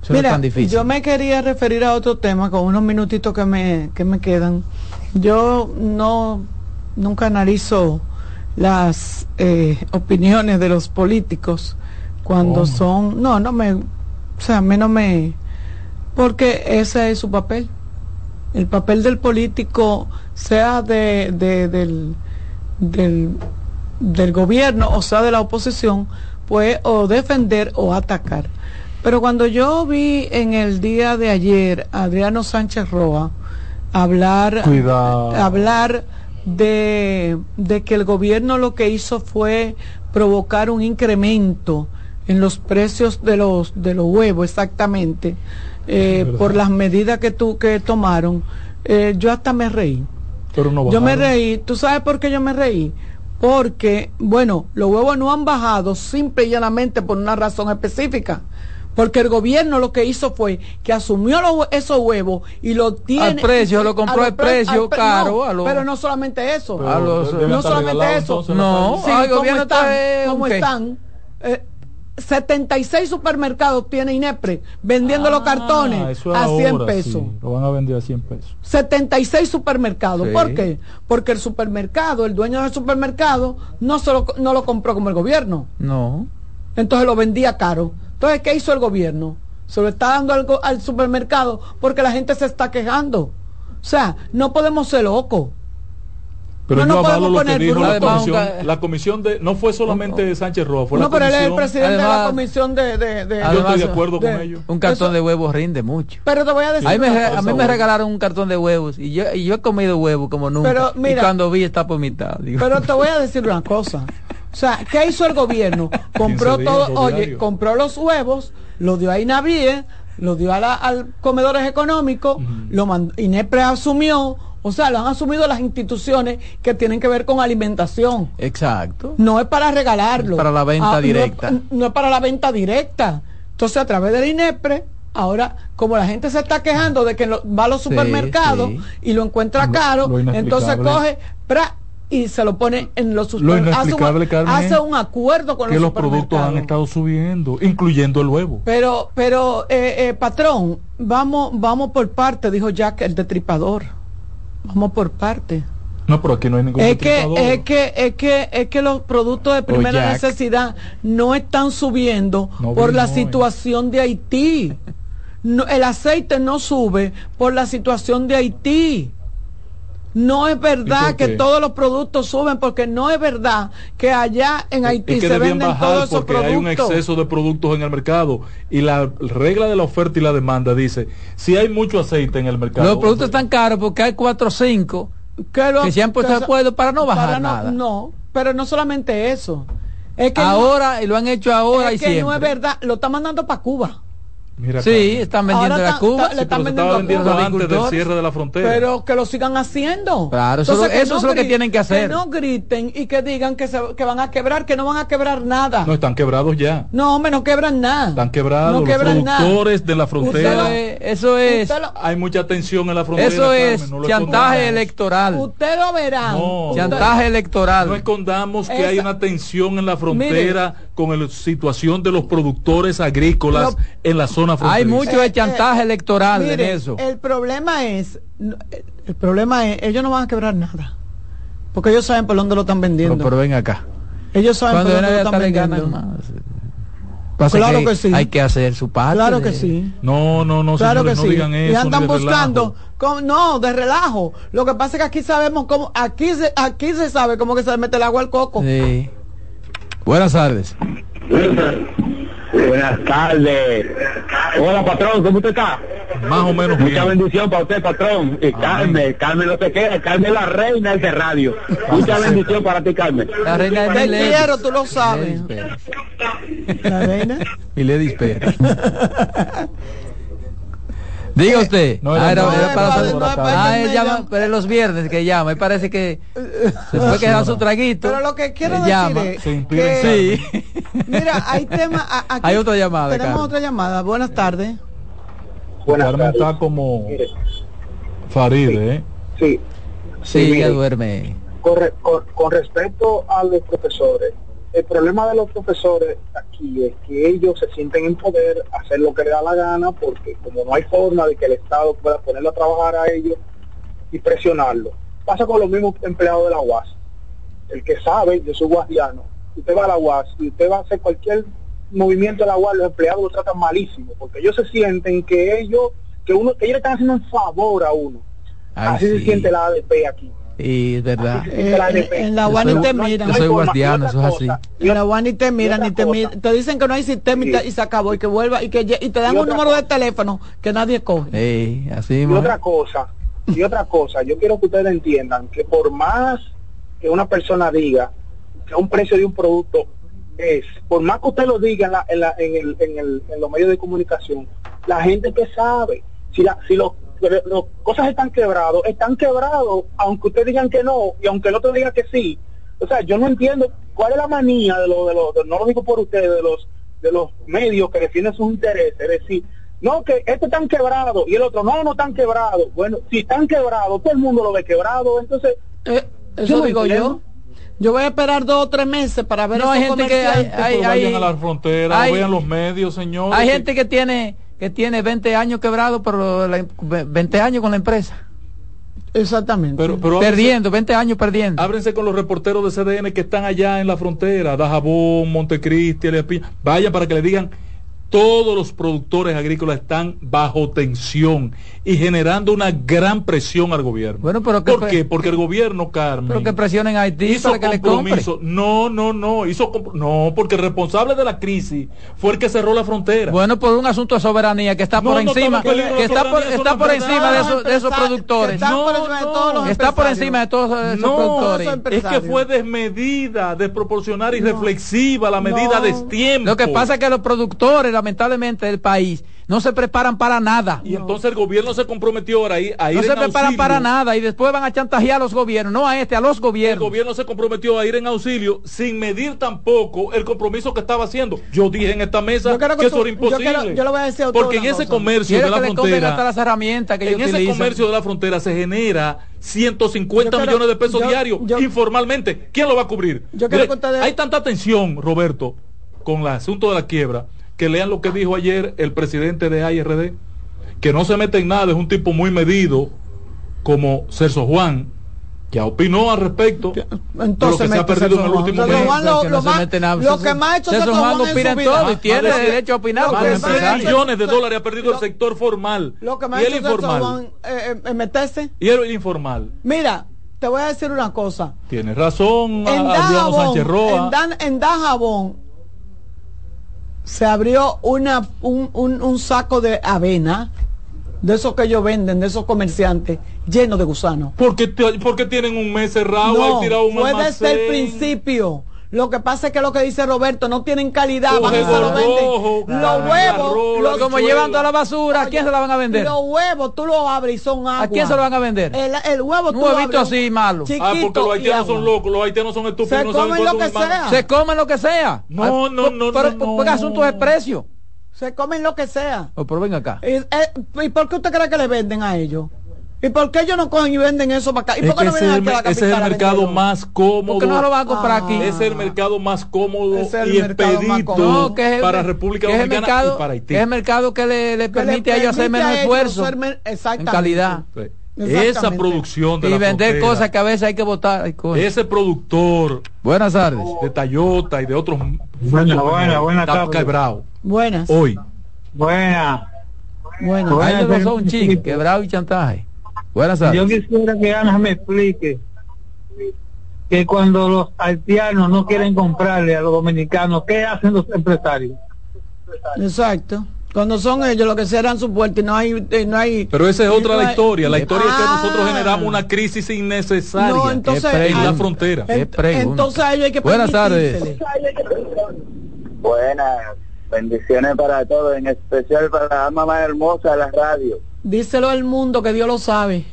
Eso no es Mira, tan difícil. yo me quería referir a otro tema con unos minutitos que me, que me quedan. Yo no nunca analizo las eh, opiniones de los políticos cuando son, no, no me, o sea, a mí no me, porque ese es su papel. El papel del político, sea de, de- del, del, del gobierno o sea de la oposición, pues o defender o atacar. Pero cuando yo vi en el día de ayer a Adriano Sánchez Roa hablar, Cuidado. hablar de, de que el gobierno lo que hizo fue provocar un incremento en los precios de los de los huevos exactamente eh, por las medidas que tú que tomaron eh, yo hasta me reí. Pero no yo me reí. Tú sabes por qué yo me reí porque bueno los huevos no han bajado simple y llanamente por una razón específica. Porque el gobierno lo que hizo fue que asumió los esos huevos y lo tiene Al precio, lo compró a al pre- precio al pre- caro, no, a lo- pero no solamente eso. A los- deben no solamente eso. entonces, No, Sí, el ¿cómo gobierno están? está, ¿Cómo están? Eh, 76 supermercados tiene INEPRE vendiendo los Ah, cartones es a 100 ahora, pesos. sí, lo van a vender a 100 pesos. 76 supermercados. Sí. ¿Por qué? Porque el supermercado, el dueño del supermercado, no, se lo, no lo compró como el gobierno. No. Entonces lo vendía caro. Entonces, ¿qué hizo el gobierno? Se lo está dando al, go- al supermercado porque la gente se está quejando. O sea, no podemos ser locos. Pero No yo nos avalo podemos lo que poner dijo la comisión, Además, la comisión de, no fue solamente Sánchez Roa, fue No, la pero él es el comisión. presidente de la Además- comisión de... de- de- Yo Además, estoy de acuerdo de- con ellos. Un cartón Eso- de huevos rinde mucho. Pero te voy a decir... A mí, me, una re- cosa. a mí me regalaron un cartón de huevos y yo, y yo he comido huevos como nunca. Pero, mira- y cuando vi está por mitad. digo. Pero te voy a decir una cosa. O sea, ¿qué hizo el gobierno? Compró 15 días, todo, oye, compró los huevos, lo dio a Inavie, lo dio a la- al comedores económicos, lo mandó, Inepre asumió, o sea, lo han asumido las instituciones que tienen que ver con alimentación. Exacto. No es para regalarlo. Es para la venta no es- directa. No es, para la venta directa. Entonces, a través del INEPRE, ahora, como la gente se está quejando de que lo- va a los Sí, supermercados sí. y lo encuentra Lo- caro, lo entonces coge pra, y se lo pone en los Lo supermercados. Hace, inexplicable, un- Carmen, hace un acuerdo con que los los productos han estado subiendo, incluyendo el huevo. Pero, pero, eh, eh, patrón, vamos, vamos por parte, dijo Jack, el detripador. Vamos por parte. No, pero aquí no hay ningún Es que, es que, es que, es que los productos de primera necesidad no están subiendo No por la hoy. situación de Haití. No, el aceite no sube por la situación de Haití. No es verdad que todos los productos suben, porque no es verdad que allá en Haití es que se debían venden bajar todos esos porque hay un productos. exceso de productos en el mercado y la regla de la oferta y la demanda dice si hay mucho aceite en el mercado Los productos están caros porque hay cuatro o cinco que, lo- que se han puesto de acuerdo para no bajar para no- nada. No, pero no solamente eso. Es que no- ahora, y lo han hecho ahora es y que siempre. no es verdad, lo está mandando para Cuba. Mira, Sí, están vendiendo Ahora a está- Cuba. está- le Sí, están vendiendo vendiendo antes del cierre de la frontera Pero que lo sigan haciendo. Claro, eso es lo- que eso es lo que gri- tienen que hacer. Que no griten y que digan que, se, que van a quebrar, que no van a quebrar nada. no están quebrados ya No, hombre, no quebran nada. están quebrados No los nada. productores de la frontera es, eso es, Usted lo, hay mucha tensión en la frontera eso Carmen, es no chantaje electoral. usted lo verá. No. Usted- Chantaje electoral. no escondamos que Esa- hay una tensión en la frontera con la situación de los productores agrícolas Lo- en la zona Hay fronteriza mucho de Eh, chantaje eh, electoral Mire, en eso. El problema es, el- problema es, ellos no van a quebrar nada. Porque ellos saben por dónde lo están vendiendo. Pero, pero ven acá. ellos saben Cuando por dónde lo están vendiendo. ganan más. Pasa Claro que sí. Hay que hacer su parte. Claro de- que sí. no no no Claro que no sí. digan eso y andan buscando, cómo- no, de relajo. Lo que pasa es que aquí sabemos cómo, aquí se, aquí se sabe cómo que se le mete el agua al coco. Sí. Buenas tardes. Buenas tardes. Hola, patrón, ¿cómo usted está? más o menos Mucha bien. bendición para usted, patrón. Y Carmen, Carmen no se queda, Carmen es la reina de radio. Mucha bendición para ti, Carmen. La reina de Te Milady. quiero, tú lo sabes. Milady Pérez. La reina. Milady Pérez. Diga usted. No, era- Ah, era- no, era para no para Ah, él llama, pero es los viernes que llama. Y parece que después que da su traguito. Pero lo que quiero decir llama. es que, Sí. mira, hay tema, aquí Hay otra llamada, Tenemos Carmen. otra llamada. Buenas tardes. Carmen está como Faride ¿eh? Sí. Sí, mire. ella duerme. Corre- con, con respecto a los profesores, el problema de los profesores aquí es que ellos se sienten en poder, hacer lo que les da la gana, porque como no hay forma de que el Estado pueda ponerlo a trabajar a ellos y presionarlo. Pasa con los mismos empleados de la UAS. El que sabe, yo soy guardiano, usted va a la UAS y usted va a hacer cualquier movimiento de la UAS, los empleados lo tratan malísimo, porque ellos se sienten que ellos, que uno, que ellos le están haciendo un favor a uno. Ay, Así se siente la ADP aquí. Y es verdad. Eh, en, en la Yo UAN soy- te yo miran. soy guardiano, eso es así. En la UAN ni te miran, ni te miran. Te dicen que no hay sistema y, te- y se acabó y que vuelva y que y te dan Y un número de teléfono que nadie coge. Ey, así Y otra cosa, y otra cosa, yo quiero que ustedes entiendan que por más que una persona diga que un precio de un producto es, por más que usted lo diga en, la, en, la- en, el, en, el- en los medios de comunicación, la gente que sabe, si, la, si los, los cosas están quebrados, están quebrados, aunque ustedes digan que no, y aunque el otro diga que sí. O sea, yo no entiendo cuál es la manía de los, de los, de- no lo digo por ustedes, de los, de los medios que defienden sus intereses, es decir, no, que este están quebrado y el otro, no, no están quebrados. Bueno, si están quebrados, todo el mundo lo ve quebrado, entonces... Eso no digo entiendo. yo. Yo voy a esperar dos o tres meses para ver No, hay gente que hay- hay- hay- vayan a la frontera, hay- vean los medios, señor. Hay gente que tiene que tiene 20 años quebrado, pero la- 20 años con la empresa. Exactamente. Pero, pero perdiendo, 20 años perdiendo. Ábrense con los reporteros de CDN que están allá en la frontera, Dajabón, Montecristi. Vayan para que le digan, todos los productores agrícolas están bajo tensión y generando una gran presión al gobierno. Bueno, pero que ¿Por qué? Porque el gobierno, Carmen, Pero que presionen a Haití hizo para que le compromiso. No, no, no, hizo no, porque el responsable de la crisis fue el que cerró la frontera. Bueno, por un asunto de soberanía que está No, por no encima, que de está por, está encima de esos, de esos productores. están por encima de todos los está por encima de todos esos No, productores. es que fue desmedida, desproporcional y reflexiva la medida de tiempo. Lo que pasa es que los productores, lamentablemente, del país no se preparan para nada. Y entonces el gobierno se comprometió ahora ahí a ir No se en preparan auxilio. para nada y después van a chantajear a los gobiernos, no a este, a los El gobiernos. gobierno se comprometió a ir en auxilio sin medir tampoco el compromiso que estaba haciendo. Yo dije en esta mesa Yo que, eso era imposible. yo quiero- yo le voy a decir a usted porque en ese cosa. comercio Quiero de la hasta frontera, las herramientas que en ese utilizan. comercio de la frontera se genera 150 Yo quiero- millones de pesos yo- diarios informalmente. ¿Quién lo va a cubrir? Yo quiero Mire, que ustedes- Hay tanta tensión, Roberto, con el asunto de la quiebra, que lean lo que dijo ayer el presidente de AIRD, que no se mete en nada, es un tipo muy medido, como Celso Juan, que opinó al respecto de lo Entonces que se ha perdido en el último Celso mes. Juan lo- más- lo que más ha hecho Celso Juan opina su en todo vida. y tiene Más de- derecho a opinar. más hecho- millones de dólares ha perdido el sector formal Lo que me y el informal. Juan eh, eh, meterse. Y el informal. Mira, te voy a decir una cosa. Tiene razón En Dajabón, Sánchez Roa. en, Dan- en Dajabón se abrió una, un, un- un saco de avena, de esos que ellos venden, de esos comerciantes, lleno de gusanos. Porque, porque tienen un mes cerrado No, ahí tirado un fue almacén. desde el principio. Lo que pasa es que lo que dice Roberto no tienen calidad, van y se lo venden. rojo, los huevos, rola, los- la Como llevan toda la basura, ¿a quién se la van a vender? Los huevos tú los abres y son agua. ¿A quién se lo van a vender? El, el huevo tú Un lo huevito abres, así malo. Ah, porque los haitianos son locos, los haitianos son estúpidos. Se no comen lo es que sea. Se comen lo que sea. No, Ay, no, no, pero- no, Porque no. asunto de precio. Se comen lo que sea. Oh, pero ven acá. ¿Y, eh, ¿y por qué usted cree que le venden a ellos? ¿Y por qué ellos no cogen y venden eso para acá? ¿Y Es por qué que no vienen aquí a la ese es el capital mercado más cómodo. ¿Por qué no lo van a comprar aquí? Es el mercado más cómodo Es el y expedito. No, que es el- para República que es el Dominicana mercado, y para Haití. que es el mercado que le, le Que le permite a ellos hacer menos esfuerzo ser en calidad Sí. Esa producción de y la vender frontera, cosas que a veces hay que votar. Ay, coño. ese productor Buenas tardes. de Toyota y de otros Buena, buena, buena está tarde. quebrado Buenas. hoy. Buena. Buenas. Buenas. Ahí le pasó un Buenas. chico, quebrado y chantaje. Buenas tardes. Yo quisiera que Ana me explique que cuando los haitianos no quieren comprarle a los dominicanos, ¿qué hacen los empresarios? Exacto. Cuando son ellos los que cierran su puerta y no hay... y no hay Pero esa es otra no la historia. La historia es que Ah. nosotros generamos una crisis innecesaria No, entonces- en la ah, frontera. Ent- entonces ellos hay que Buenas tardes. Buenas, bendiciones para todos, en especial para la ama más hermosa de la radio. Díselo al mundo que Dios lo sabe.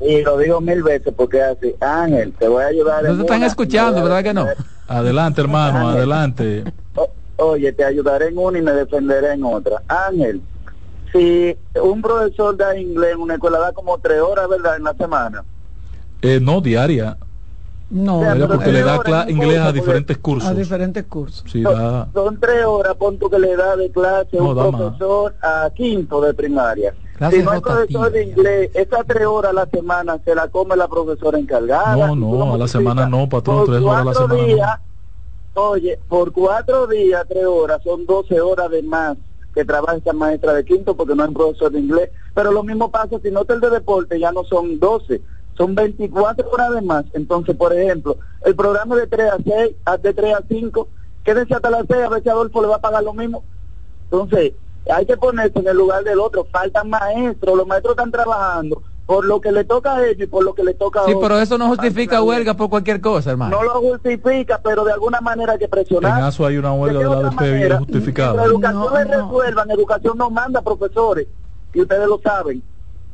Y lo digo mil veces porque así, Ángel, te voy a ayudar. No te están una, escuchando, ¿verdad que no? Adelante, hermano, adelante. O- oye, te ayudaré en una y me defenderé en otra. Ángel, si un profesor da inglés en una escuela da como tres horas, ¿verdad? En la semana. Eh, no, diaria. No, porque le da horas cla- no inglés a diferentes cursos. a diferentes cursos. Sí, da- Son tres horas, pon tú que le da de clase No, un más. profesor a quinto de primaria. Si no hay profesor de inglés, esas tres horas a la semana se la come la profesora encargada. No, no, a la semana no, patrón, tres horas a la semana no. días, Oye, por cuatro días, tres horas, son 12 horas de más que trabaja esa maestra de quinto porque no hay profesor de inglés. Pero lo mismo pasa si no está el de deporte, ya no son 12, son 24 horas de más. Entonces, por ejemplo, el programa de 3 a 6, a- de 3 a 5, quédense hasta las 6, a ver si Adolfo le va a pagar lo mismo. Entonces, hay que ponerse en el lugar del otro. Faltan maestros, los maestros están trabajando por lo que le toca a ellos y por lo que le toca a Sí, otros. pero eso no justifica huelga por cualquier cosa, hermano. No lo justifica, pero de alguna manera hay que En presionar. ASO hay una huelga ¿De de la otra ADP bien justificada. La educación le resuelvan, educación no manda profesores, y ustedes lo saben.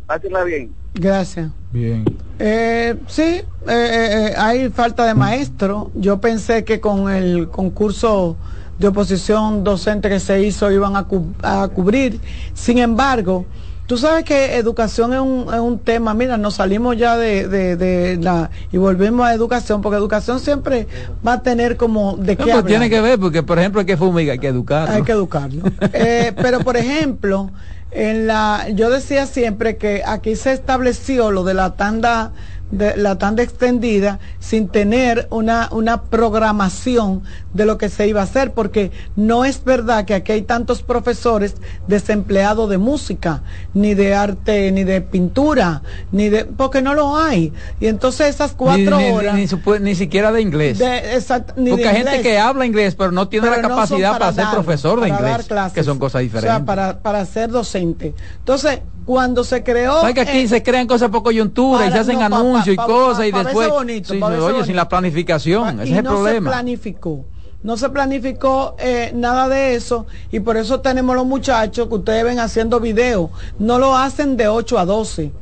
Pásenla bien. Gracias. Bien. Eh, sí, eh, eh, eh, hay falta de maestro. Yo pensé que con el concurso de oposición docente que se hizo iban a, cu- a cubrir. Sin embargo, tú sabes que educación es un, es un tema. Mira, nos salimos ya de, de- de la y volvemos a educación, porque educación siempre va a tener como de No, qué pues hablar. tiene que ver, porque por ejemplo hay que fumigar, hay que educar. Hay que educarlo. Eh, pero por ejemplo, en la, yo decía siempre que aquí se estableció lo de la tanda de la tanda extendida sin tener una, una programación de lo que se iba a hacer, porque no es verdad que aquí hay tantos profesores desempleados de música, ni de arte, ni de pintura, ni de, porque no lo hay. Y entonces esas cuatro ni, ni- horas. ni ni siquiera de inglés. de- exact- ni porque de hay gente inglés. que habla inglés, pero no tiene Pero la no capacidad para, ser darlo, profesor de para dar inglés, clases. que son cosas O diferentes. sea, para, para ser docente. Entonces, cuando se creó... ¿Sabes que aquí eh, se crean cosas por coyuntura y para- se hacen no, anuncios y pa- cosas pa- y después bonito, sí, pa verse oye bonito. sin la planificación y ese es el no problema se planificó. No se planificó eh, nada de eso y por eso tenemos los muchachos que ustedes ven haciendo videos. No lo hacen de 8 a 12.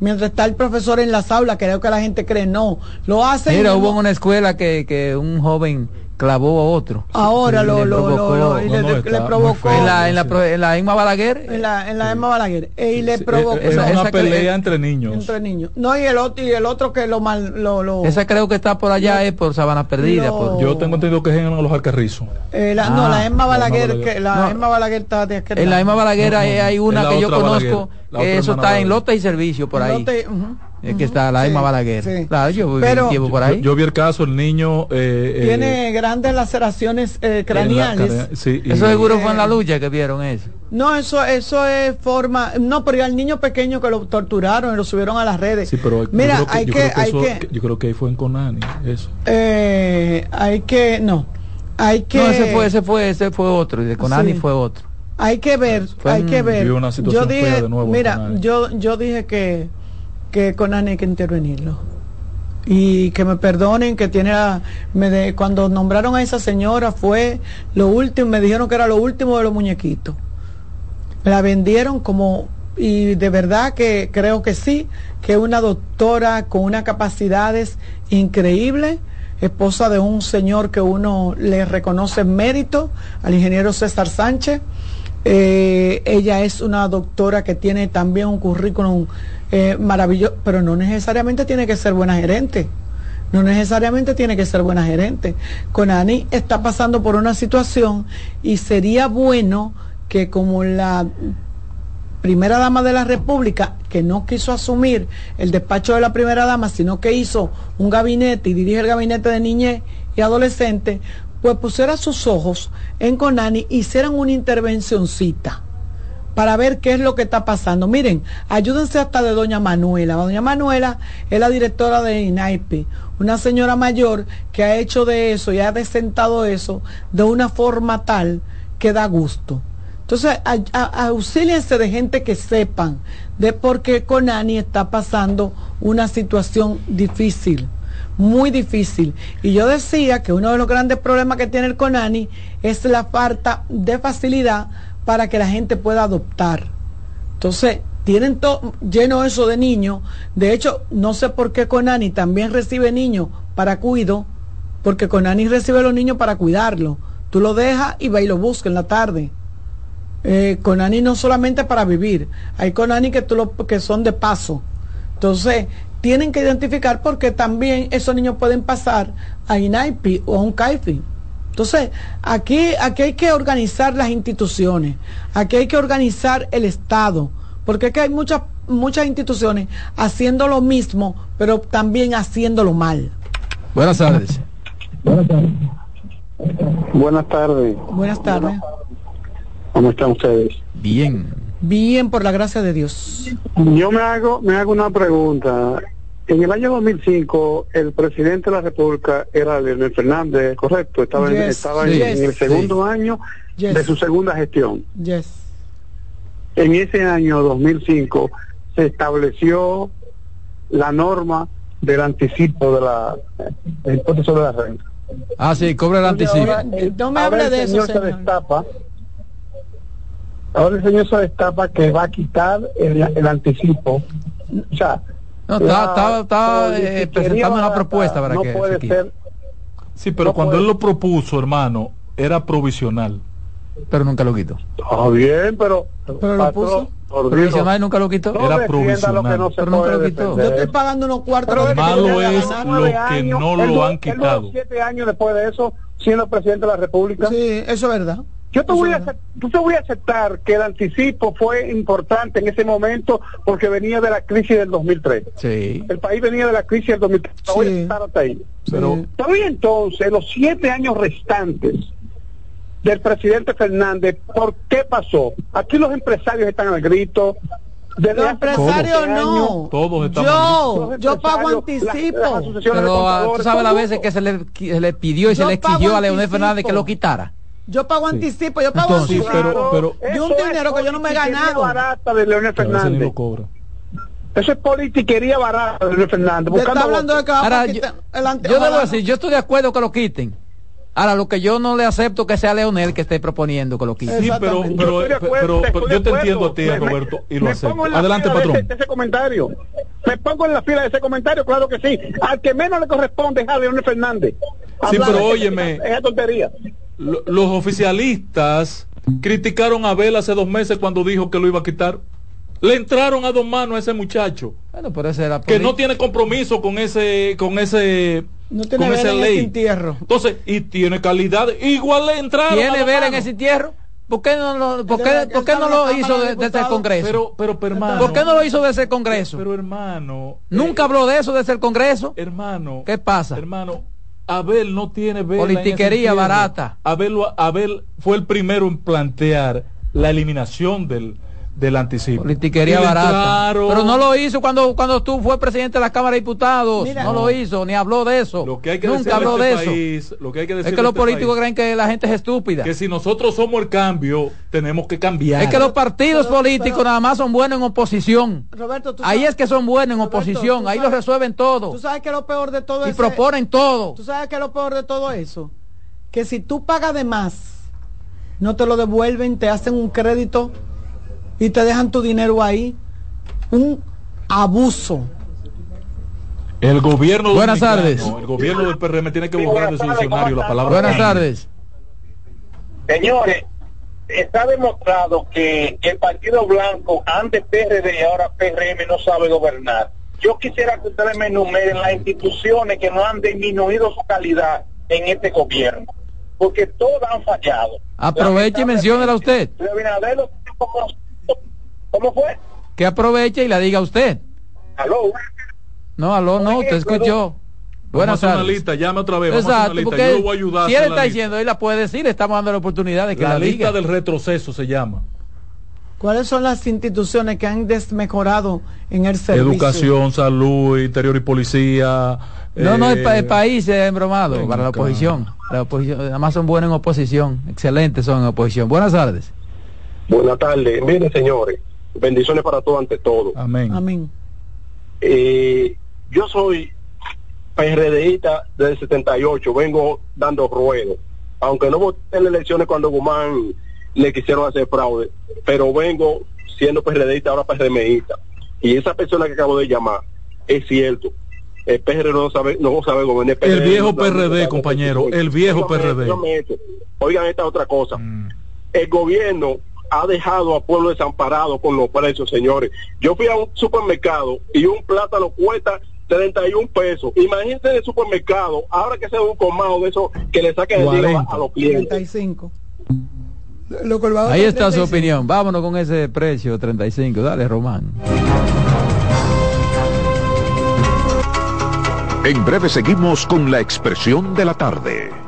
Mientras está el profesor en las aulas, creo que la gente cree, no. Lo hacen... mira hubo en una escuela que, que un joven clavó a otro. Ahora lo, lo, le, provocó. En la en la, pro- en la Emma Balaguer en la, en la Emma Balaguer. Eh, y le provocó. es esa- una esa que- pelea entre niños. entre niños. no y el otro y el otro que lo mal lo, lo- esa creo que está por allá es por Sabana Perdida lo- por- Yo tengo entendido que es en los Alcarrizos. eh, la- no Ah, la Emma Balaguer, Balaguer. que la No. Emma Balaguer está de en la. Emma Balaguer No, no, hay, una que yo conozco eso está en. Lota y Servicio por ahí es que está la sí, Emma Balaguer sí. claro yo Pero- por Yo, ahí yo vi el caso, el niño... eh, eh, tiene grandes laceraciones eh, la craneales cara- sí, y- eso seguro fue en la Eh, lucha que vieron eso no eso eso es forma no pero al niño pequeño que lo torturaron y lo subieron a las redes Sí, pero yo mira creo que- hay yo que creo que hay eso- que yo creo que ahí fue en Conani, eso. eh, hay que no hay que no ese fue ese fue ese fue otro y de Conani Sí. fue otro Hay que ver, hay que ver. vivió una situación yo dije, de nuevo en mira, yo yo dije que que con Ani hay que intervenirlo. Y que me perdonen que tiene la, me de- cuando nombraron a esa señora fue lo último, me dijeron que era lo último de los muñequitos. La vendieron como y de verdad que creo que sí, que una doctora con unas capacidades increíbles, esposa de un señor que uno le reconoce mérito, al ingeniero César Sánchez. Eh, ella es una doctora que tiene también un currículum eh, maravilloso, pero no necesariamente tiene que ser buena gerente. No necesariamente tiene que ser buena gerente. Conani está pasando por una situación y sería bueno que como la primera dama de la República, que no quiso asumir el despacho de la primera dama, sino que hizo un gabinete y dirige el gabinete de niñez y adolescente, pues pusiera sus ojos en Conani, hicieran una intervencioncita para ver qué es lo que está pasando. Miren, ayúdense hasta de doña Manuela. Doña Manuela es la directora de INAIPI, una señora mayor que ha hecho de eso y ha desentado eso de una forma tal que da gusto. Entonces, a- auxíliense de gente que sepan de por qué Conani está pasando una situación difícil, muy difícil. Y yo decía que uno de los grandes problemas que tiene el Conani es la falta de facilidad para que la gente pueda adoptar. Entonces, tienen todo lleno eso de niños. De hecho, no sé por qué Conani también recibe niños para cuido, porque Conani recibe a los niños para cuidarlos. Tú lo dejas y va y lo busca en la tarde. Eh, Conani no solamente para vivir, hay Conani que, tú lo, que son de paso. Entonces, tienen que identificar porque también esos niños pueden pasar a INAIPI o a un CAIFI. Entonces, aquí, aquí hay que organizar las instituciones, aquí hay que organizar el Estado, porque es que hay muchas, muchas instituciones haciendo lo mismo, pero también haciéndolo mal. Buenas tardes. Buenas tardes. Buenas tardes. ¿Cómo están ustedes? Bien. Bien, por la gracia de Dios. Yo me hago, me hago una pregunta. En el año 2005, el presidente de la República era Leonel Fernández, correcto. Estaba, en, estaba el segundo año Yes. de su segunda gestión. Yes. En ese año 2005 se estableció la norma del anticipo de la del impuesto sobre la renta. Ah, sí, cobra el anticipo. Ahora, Eh, no me hable el de eso, señor se destapa. Ahora el señor se destapa que va a quitar el, el anticipo. O sea, No, está- la está- está, eh, presentando una propuesta para no que se puede quite. ser Sí, pero No cuando puede- él lo propuso, hermano, era provisional. Pero nunca lo quitó. Está bien, pero. Pero lo puso. Provisional nunca lo quitó. no Era defienda lo que no se Pero nunca lo quitó. Yo estoy pagando unos cuartos. Pero malo es lo que años. no lo han quitado. siete años después de eso, siendo presidente de la República. Sí, eso es verdad. Yo te voy, a, yo te voy a aceptar que el anticipo fue importante en ese momento porque venía de la crisis del 2003. Sí. El país venía de la crisis del 2003. Te Voy a Sí. aceptar hasta ahí. Pero Sí. Todavía entonces, los siete años restantes del presidente Fernández, ¿por qué pasó? Aquí los empresarios están al grito. Los empresarios no. Todos estamos Yo, los yo pago las- anticipo. las Pero ah, tú sabes las veces que se le, se le pidió y se Yo le exigió a Leonel anticipo. Fernández que lo quitara. Yo pago anticipo, yo pago Entonces, anticipo. pero- pero- de un es dinero que yo no me he ganado. barata de Leonel Fernández. lo cobra. Eso es politiquería barata de Leonel Fernández. Buscando hablando de que Ahora, yo, yo debo decir, yo estoy de acuerdo que lo quiten. Ahora, lo que yo no le acepto que sea Leonel que esté proponiendo que lo quiten. Sí, pero, Yo acuerdo, pero te entiendo a ti, Me- Roberto, y lo me acepto. pongo en la Adelante, fila de patrón. ese, de ese comentario. Me pongo en la fila de ese comentario, claro que sí. Al que menos le corresponde es a Leonel Fernández. Sí, Hablar pero óyeme. Esa tontería. Lo- Los oficialistas criticaron a Abel hace dos meses cuando dijo que lo iba a quitar. Le entraron a dos manos a ese muchacho Bueno, pero esa era que no tiene compromiso con ese con ese No tiene con esa en ese ley. entierro. Entonces, y tiene calidad, igual le entraron. a ¿Tiene dos vela en ese entierro? ¿Por qué no lo, por qué, por qué no lo hizo de desde el. Congreso? Pero, pero, pero, hermano. ¿Por qué no lo hizo desde el Congreso? Pero hermano. Nunca eh, habló de eso desde el Congreso. Hermano. ¿Qué pasa? Hermano, Abel no tiene vela Politiquería barata. Abel, Abel fue el primero en plantear la eliminación del, del anticipo. Politiquería Y barata. Pero no lo hizo cuando, cuando tú fue presidente de la Cámara de Diputados. Mira. no lo hizo, ni habló de eso. Lo que hay que Nunca habló de eso. lo que hay que Es decirle que los este políticos país, creen que la gente es estúpida. que si nosotros somos el cambio, tenemos que cambiar. Es que los partidos Pero- políticos pero- nada más son buenos en oposición. Roberto, tú Ahí sabes- es que son buenos en Roberto, oposición. Ahí lo sabes- resuelven todo. Tú sabes que lo peor de todo Y ese- proponen todo. Tú sabes que lo peor de todo eso, que si tú pagas de más, no te lo devuelven, te hacen un crédito y te dejan tu dinero ahí. Un abuso. El gobierno Buenas tardes. El gobierno del PRM tiene que borrar de su diccionario la palabra. Buenas tardes. Señores, está demostrado que el Partido Blanco, antes PRD y ahora PRM, no sabe gobernar. Yo quisiera que ustedes me enumeren las instituciones que no han disminuido su calidad en este gobierno, porque todas han fallado. Aproveche y menciónela usted. Como- ¿Cómo fue? Que aproveche y la diga usted. Aló. No, aló, no, usted escuchó. Buenas Vamos una tardes. lista, llame otra vez. Vamos a Exacto, una lista. porque Yo lo voy a ayudar. si él está diciendo, él la puede decir, le estamos dando la oportunidad de que la, La lista diga. del retroceso se llama. ¿Cuáles son las instituciones que han desmejorado en el servicio? Educación, salud, interior y policía. No, no, el, eh, pa- el país es embromado venga para la oposición. La oposición. Además son buenos en oposición. Excelentes son en oposición. Buenas tardes. Buenas tardes. Miren, señores, bendiciones para todos ante todo. Amén. Amén. Eh, yo soy PRDista del 78, vengo dando ruedo. Aunque no voté en las elecciones cuando Guzmán le quisieron hacer fraude, pero vengo siendo PRDista, ahora PRMista. Y esa persona que acabo de llamar, es cierto. El PRD no sabe, no sabe gobernar. El viejo no PRD, compañero, el viejo Óigame, PRD. esto. Oigan esta otra cosa. Mm. El gobierno ha dejado a pueblo desamparado con los precios, señores. Yo fui a un supermercado y un plátano cuesta 31 pesos. Imagínense en el supermercado, ahora que sea un colmado de eso que le saquen el dinero a los clientes. 35. Ahí está su opinión. Vámonos con ese precio, 35. Dale, Román. En breve seguimos con la expresión de la tarde.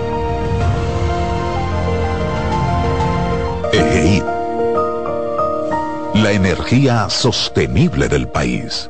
EGEID. La energía sostenible del país.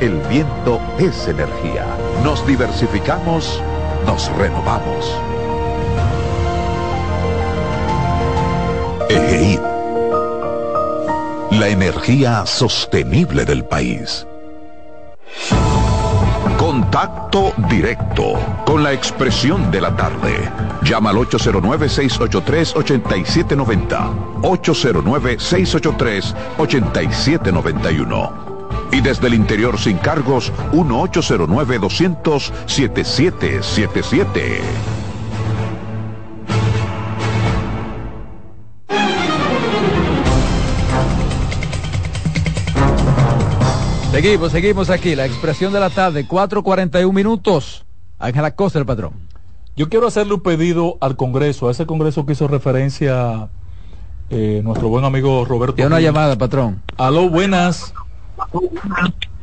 el viento es energía. Nos diversificamos, nos renovamos. EGEID. La energía sostenible del país. Contacto directo con la expresión de la tarde. Llama al 809-683-8790. 809-683-8791. Y desde el interior sin cargos, 1-809-200-7777. Seguimos, seguimos aquí. La expresión de la tarde, 4.41 minutos. Ángela Costa, el patrón. Yo quiero hacerle un pedido al Congreso, a ese Congreso que hizo referencia eh, nuestro buen amigo Roberto. Tiene una llamada, patrón. Aló, buenas.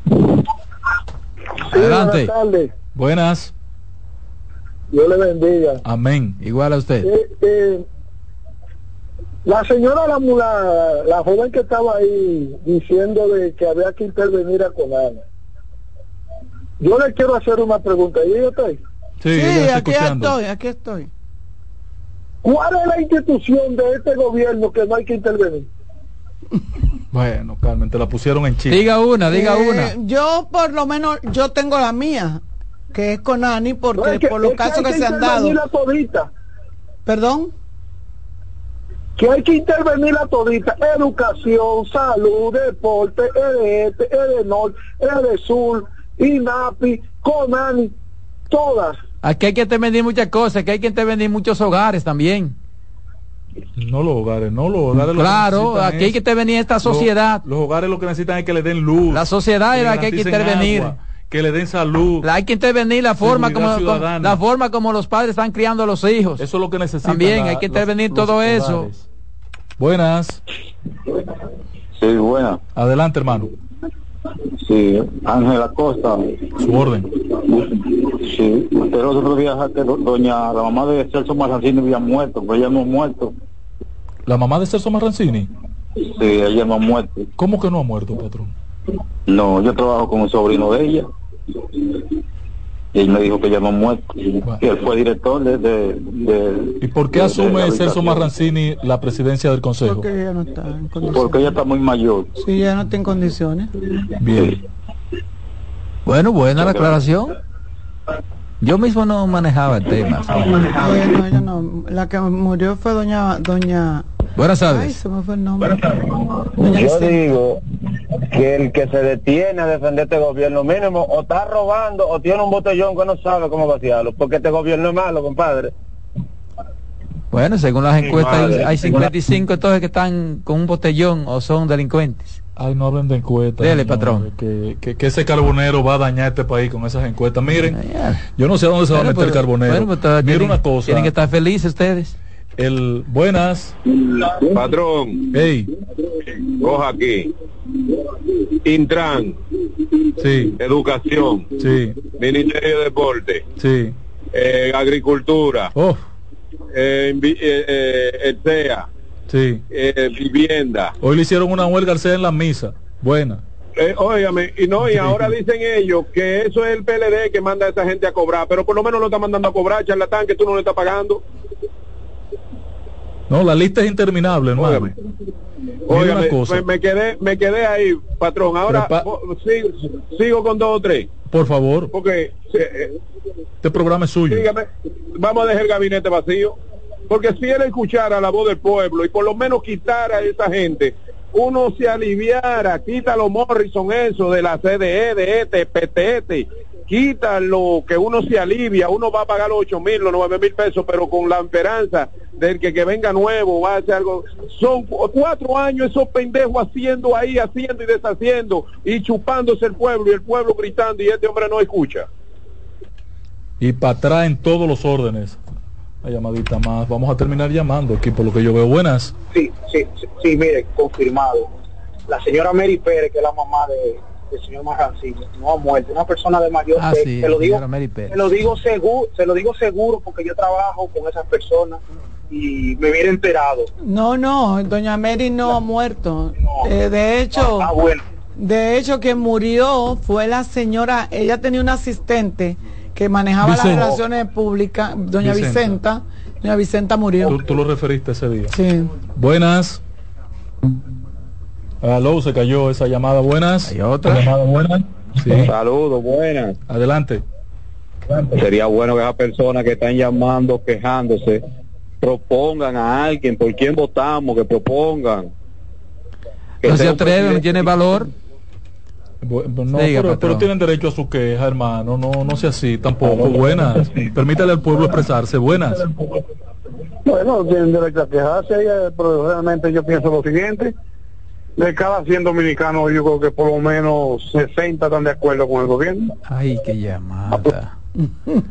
Buenas Adelante. tardes. Buenas. Dios le bendiga. Amén. Igual a usted. Eh, eh, la señora, la, la, la joven que estaba ahí diciendo de que había que intervenir a Conana. Yo le quiero hacer una pregunta. ¿Y yo estoy? Sí, Sí, aquí estoy, aquí estoy. ¿Cuál es la institución de este gobierno que no hay que intervenir? Bueno, Carmen, te la pusieron en chile. Diga una, diga Eh, una. Yo por lo menos, yo tengo la mía, que es con Ani, porque No, es que- por los que casos que, que se han dado. todita. Perdón. que hay que intervenir a todita, educación, salud, deporte, EDET, EDENOR, EDESUR, INAPI, CONANI, todas. Aquí hay que intervenir muchas cosas, que hay que intervenir muchos hogares también. No los hogares, no los hogares. lo que Claro, aquí hay que intervenir esta sociedad. Los, los hogares lo que necesitan es que le den luz. La sociedad es la que hay que intervenir. agua, que le den salud. La- hay que intervenir la forma como, la forma como los padres están criando a los hijos. Eso es lo que necesitan. También la- hay que intervenir los todo eso. Buenas. Sí, buena. Adelante, hermano. Sí, Ángela Costa. Su orden. Sí, usted los otros días que do- doña, la mamá de Celso Marrancini había muerto, pero ella no ha muerto. ¿La mamá de Celso Marrancini? Sí, ella no ha muerto. ¿Cómo que no ha muerto, patrón? No, yo trabajo con un sobrino de ella. Y él me dijo que ya no ha muerto. Y él fue director de... de, de- ¿Y por qué de- asume Celso. Marrancini la presidencia del Consejo? Porque ella no está en condiciones. Porque ella está muy mayor. Sí, ella no está en condiciones. Bien. Bueno, buena la aclaración. Yo mismo no manejaba el tema. No, ella no. La que murió fue doña doña Buenas Ay, tardes. se me fue el nombre. Yo digo que el que se detiene a defender este gobierno mínimo o está robando o tiene un botellón que no sabe cómo vaciarlo, porque este gobierno es malo, compadre. Bueno, según las Sí, encuestas hay, madre. hay 55 entonces que están con un botellón o son delincuentes. Ay, no hablen de encuestas. Dele, patrón. Que, que- que ese carbonero va a dañar este país con esas encuestas. Miren, yo no sé a dónde se va a meter el carbonero. tienen- una cosa. Tienen que estar felices ustedes. El buenas. Patrón. Hey. Coja aquí. Intran. Sí. Educación. Sí. Ministerio de Deporte. Sí. eh, agricultura. Oh. eh, eh, eh, el CEA. Sí. eh, vivienda. Hoy le hicieron una huelga al CEA en la misa. Buena. Eh, óigame, y no, y ahora dicen ellos que eso es el PLD que manda a esa gente a cobrar, pero por lo menos lo está mandando a cobrar, charlatán, que tú no le estás pagando. No, la lista es interminable, hermano. Óigame, cosa. me, me quedé, me quedé ahí, patrón. Ahora sigo, sigo con dos o tres, Por favor, porque eh, este programa es suyo. dígame, vamos a dejar el gabinete vacío, porque si él escuchara la voz del pueblo y por lo menos quitara a esa gente, uno se aliviara, quítalo Morrison eso de la CDE, de este, PTT, quítalo, que uno se alivia, uno va a pagar los ocho mil, los nueve mil pesos, pero con la esperanza del que, que venga nuevo, va a hacer algo. Son cu- cuatro años esos pendejos haciendo ahí, haciendo y deshaciendo, y chupándose el pueblo, y el pueblo gritando, y este hombre no escucha. Y para atrás en todos los órdenes. Una llamadita más. Vamos a terminar llamando aquí por lo que yo veo. Buenas. Sí, sí, sí, sí, mire, confirmado. La señora Mary Pérez, que es la mamá de, del señor Marrancini, no ha muerto. Una persona de mayor Ah, se, sí, se lo digo, Mary Pérez. se lo digo seguro, se lo digo seguro porque yo trabajo con esas personas y me hubiera enterado. No, no, doña Mary no ha muerto. Eh, de hecho, Ah, bueno. de hecho quien murió fue la señora, ella tenía una asistente que manejaba las relaciones públicas, doña Vicenta. Vicenta. Doña Vicenta murió. Tú, tú lo referiste ese día. Sí. Buenas. Aló, se cayó esa llamada. Buenas. Hay otra. Llamada buena. Sí. Saludos, buenas. Adelante. Sería bueno que esas personas que están llamando, quejándose, propongan a alguien por quién votamos, que propongan. Que No se atreven, no tiene valor. Bu- No, Diga, pero, tienen derecho a su queja, hermano. No, no sea así tampoco. Buenas. Permítale al pueblo expresarse. Buenas. Bueno, tienen derecho a quejarse, pero realmente yo pienso lo siguiente. De cada 100 dominicanos, yo creo que por lo menos 60 están de acuerdo con el gobierno. Ay, qué llamada.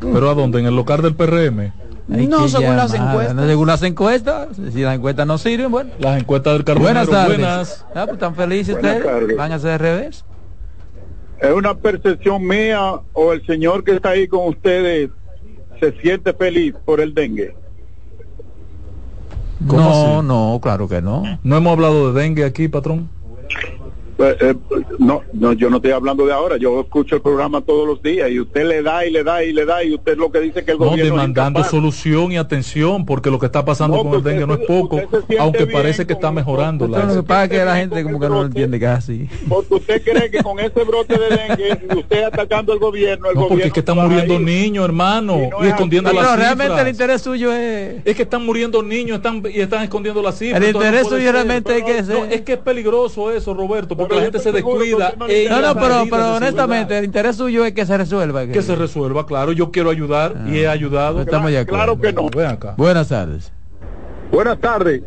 ¿Pero a dónde? ¿En el local del PRM? Ay, No, según las encuestas. No, según las encuestas. Si las encuestas no sirven, bueno. Las encuestas del carbonero. Buenas tardes. Buenas. Ah, pues están felices Buenas ustedes. tardes. Van a hacer al revés. ¿Es una percepción mía o el señor que está ahí con ustedes se siente feliz por el dengue? ¿Cómo No, así? no, claro que no. No hemos hablado de dengue aquí, patrón. Eh, eh, no, no, yo no estoy hablando de ahora, yo escucho el programa todos los días y usted le da y le da y le da y usted lo que dice que el No, gobierno es demandando solución y atención, porque lo que está pasando No, con el dengue no es poco, aunque parece que está mejorando. Pero lo la que pasa es que la gente como que no lo entiende casi. Porque usted cree que con ese brote de dengue usted atacando al gobierno, el No, porque gobierno es que están muriendo ir. niños, hermano, Y y, no es escondiendo así. las cifras. realmente el interés suyo es... Es que están muriendo niños están, y están escondiendo las cifras. El no interés suyo realmente es que No, es que es peligroso eso, Roberto, porque La gente se descuida. no No, pero, pero honestamente, el interés suyo es que se resuelva. que se resuelva, claro, yo quiero ayudar y he ayudado. Estamos acuerdo. Claro que no. Ven acá. Buenas tardes. Buenas tardes.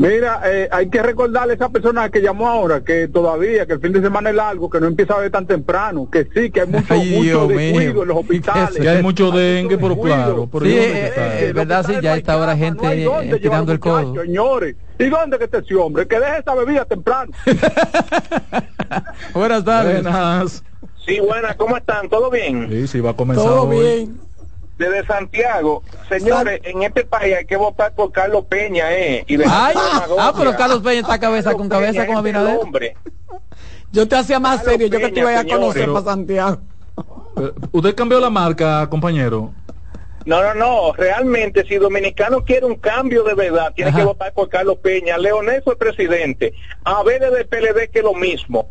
Mira, eh, hay que recordarle a esa persona que llamó ahora que todavía, que el fin de semana es largo, que no empieza a ver tan temprano, que sí, que hay mucho, Ay, mucho descuido mío. en los hospitales. Que hay mucho dengue, pero claro. Pero Sí, ¿y dónde eh, está? eh, es verdad, sí, ya a esta hora gente No eh, llevar tirando el codo. Señores, ¿y dónde que está ese hombre? Que deje esa bebida temprano. Buenas tardes. Buenas. Sí, buenas, ¿cómo están? ¿Todo bien? Sí, sí, va a comenzar Todo hoy. bien. Desde Santiago, señores, en este país hay que votar por Carlos Peña, ¿eh? Y Ay, demagogia. ah, pero Carlos Peña está cabeza con cabeza Peña con el Abinader. hombre. Yo te hacía más Carlos serio, yo que te iba a conocer pero- para Santiago. ¿Usted cambió la marca, compañero? No, no, no. Realmente, si Dominicano quiere un cambio de verdad, tiene que votar por Carlos Peña. Leonel fue presidente. Abel del PLD que es lo mismo.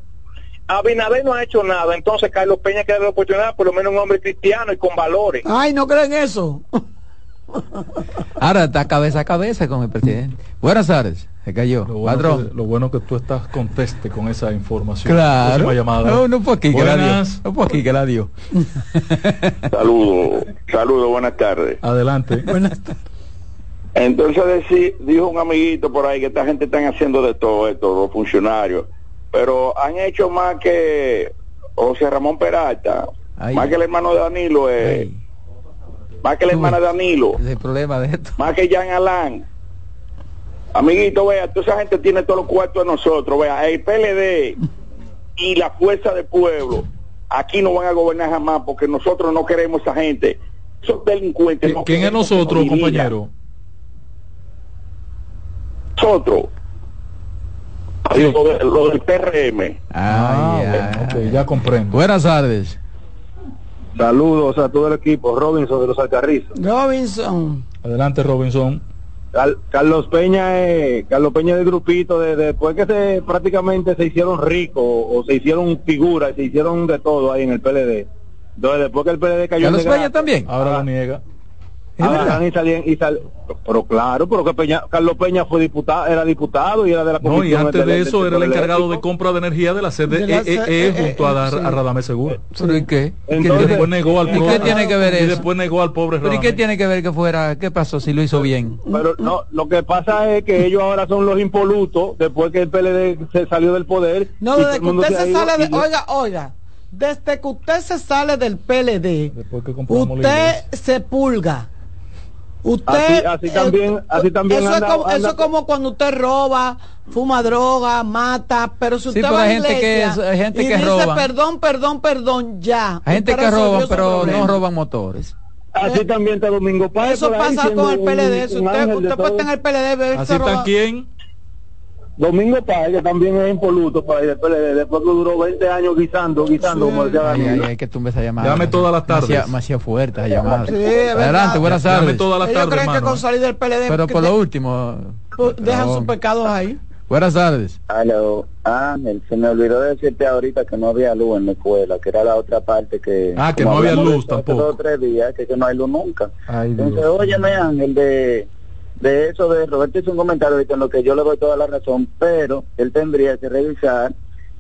Abinader no ha hecho nada. Entonces, Carlos Peña que la oportunidad, por lo menos un hombre cristiano y con valores. Ay, no creen eso. Ahora está cabeza a cabeza con el presidente. Buenas tardes. Se cayó. Lo bueno, Patrón. que, lo bueno que tú estás conteste con esa información. Claro. Llamada. No, no fue aquí que la dio. Buenas. No fue aquí que la dio. Saludos, saludos, buenas tardes. Adelante. Entonces decí- dijo un amiguito por ahí que esta gente están haciendo de todo esto, los funcionarios, pero han hecho más que José Ramón Peralta, Ay. más que el hermano de Danilo, eh, más que la hermana de Danilo, el problema de esto. más que Jean Alain. Amiguito, vea, toda esa gente tiene todos los cuartos de nosotros, vea, el PLD y la fuerza del pueblo, aquí no van a gobernar jamás porque nosotros no queremos esa gente. Esos delincuentes. no ¿Quién es nosotros, compañero? Nosotros. Lo, de- lo del PRM. Ah, bueno, ok, ya comprendo. Buenas tardes. Saludos a todo el equipo. Robinson de los Alcarrizos. Robinson. Adelante, Robinson. Carlos Peña es Carlos Peña del grupito de, de- después que se prácticamente se hicieron ricos o se hicieron figuras se hicieron de todo ahí en el PLD entonces después que el PLD cayó en Carlos Peña también. Ahora lo niega. Agarran y salían y sal- pero claro pero que Peña Carlos Peña fue diputado era diputado y era de la No, y comisión antes de eso era el encargado de compra de energía de la sede De la EEE C- junto a, Dar- sí. a Radamés Seguro. ¿Pero y qué? Entonces- y después negó al ¿Y qué pobre- tiene que ver y eso? después negó al pobre ¿Pero y qué tiene que ver que fuera? ¿Qué pasó si lo hizo bien? Pero no, lo que pasa es que ellos ahora son los impolutos después que el PLD se salió del poder. No, y desde que usted se sale de, y yo- oiga, oiga, desde que usted se sale del PLD, usted se pulga. Usted, Así- así también- así también eso, anda- es como, anda- eso es como cuando usted roba, fuma droga, mata, pero si Sí, usted pero va a hay gente que hay gente y que dice roban. perdón, perdón, perdón, ya. Hay gente que su pero problema. no roban motores. Así también está Domingo Páez. Eso pasa con el PLD. Si un usted, usted puede estar en el PLD, verse Así está quién? Domingo Páez, que también es impoluto por ahí del PLD, después que duró 20 años guisando, guisando, como decía Ay, Danilo. ay, ay, que tumbe esa llamada. Llame todas las tardes. Demasiado fuerte esa llamada. Sí. Adelante, buenas Llame tardes. todas las Ellos tardes, creen que con salir del PLD Pero por lo último. pues, dejan sus pecados ahí. Buenas tardes. Aló, Ángel, se me olvidó decirte ahorita que no había luz en la escuela, que era la otra parte que... Ah, que no había luz tampoco. dos tres días, que, que no hay luz nunca. Ay, Entonces, Dios. óyeme, Ángel, de, de eso de Roberto hizo un comentario ahorita en lo que yo le doy toda la razón, pero él tendría que revisar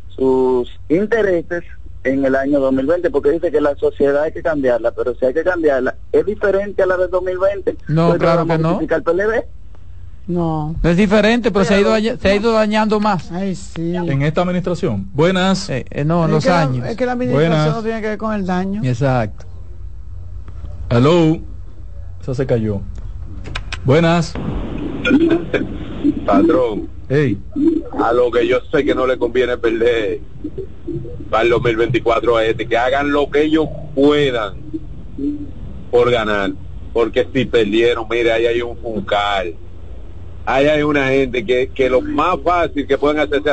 sus intereses en el año 2020, porque dice que la sociedad hay que cambiarla, pero si hay que cambiarla, ¿es diferente a la de 2020? No, Pues claro que no. el PLD. No. Es diferente, pero se ha ido, se ha ido dañando más. Ay, sí. En esta administración. Buenas. Eh, eh, no, en es, los que la, años. es que la administración Buenas. no tiene que ver con el daño. Exacto. Hello. Esa se cayó. Buenas. Patrón, Hey. a lo que yo sé que no le conviene perder para el 2024 a este, que hagan lo que ellos puedan por ganar. Porque si perdieron, mire, ahí hay un funcal. Ahí hay una gente que, que lo más fácil que pueden hacerse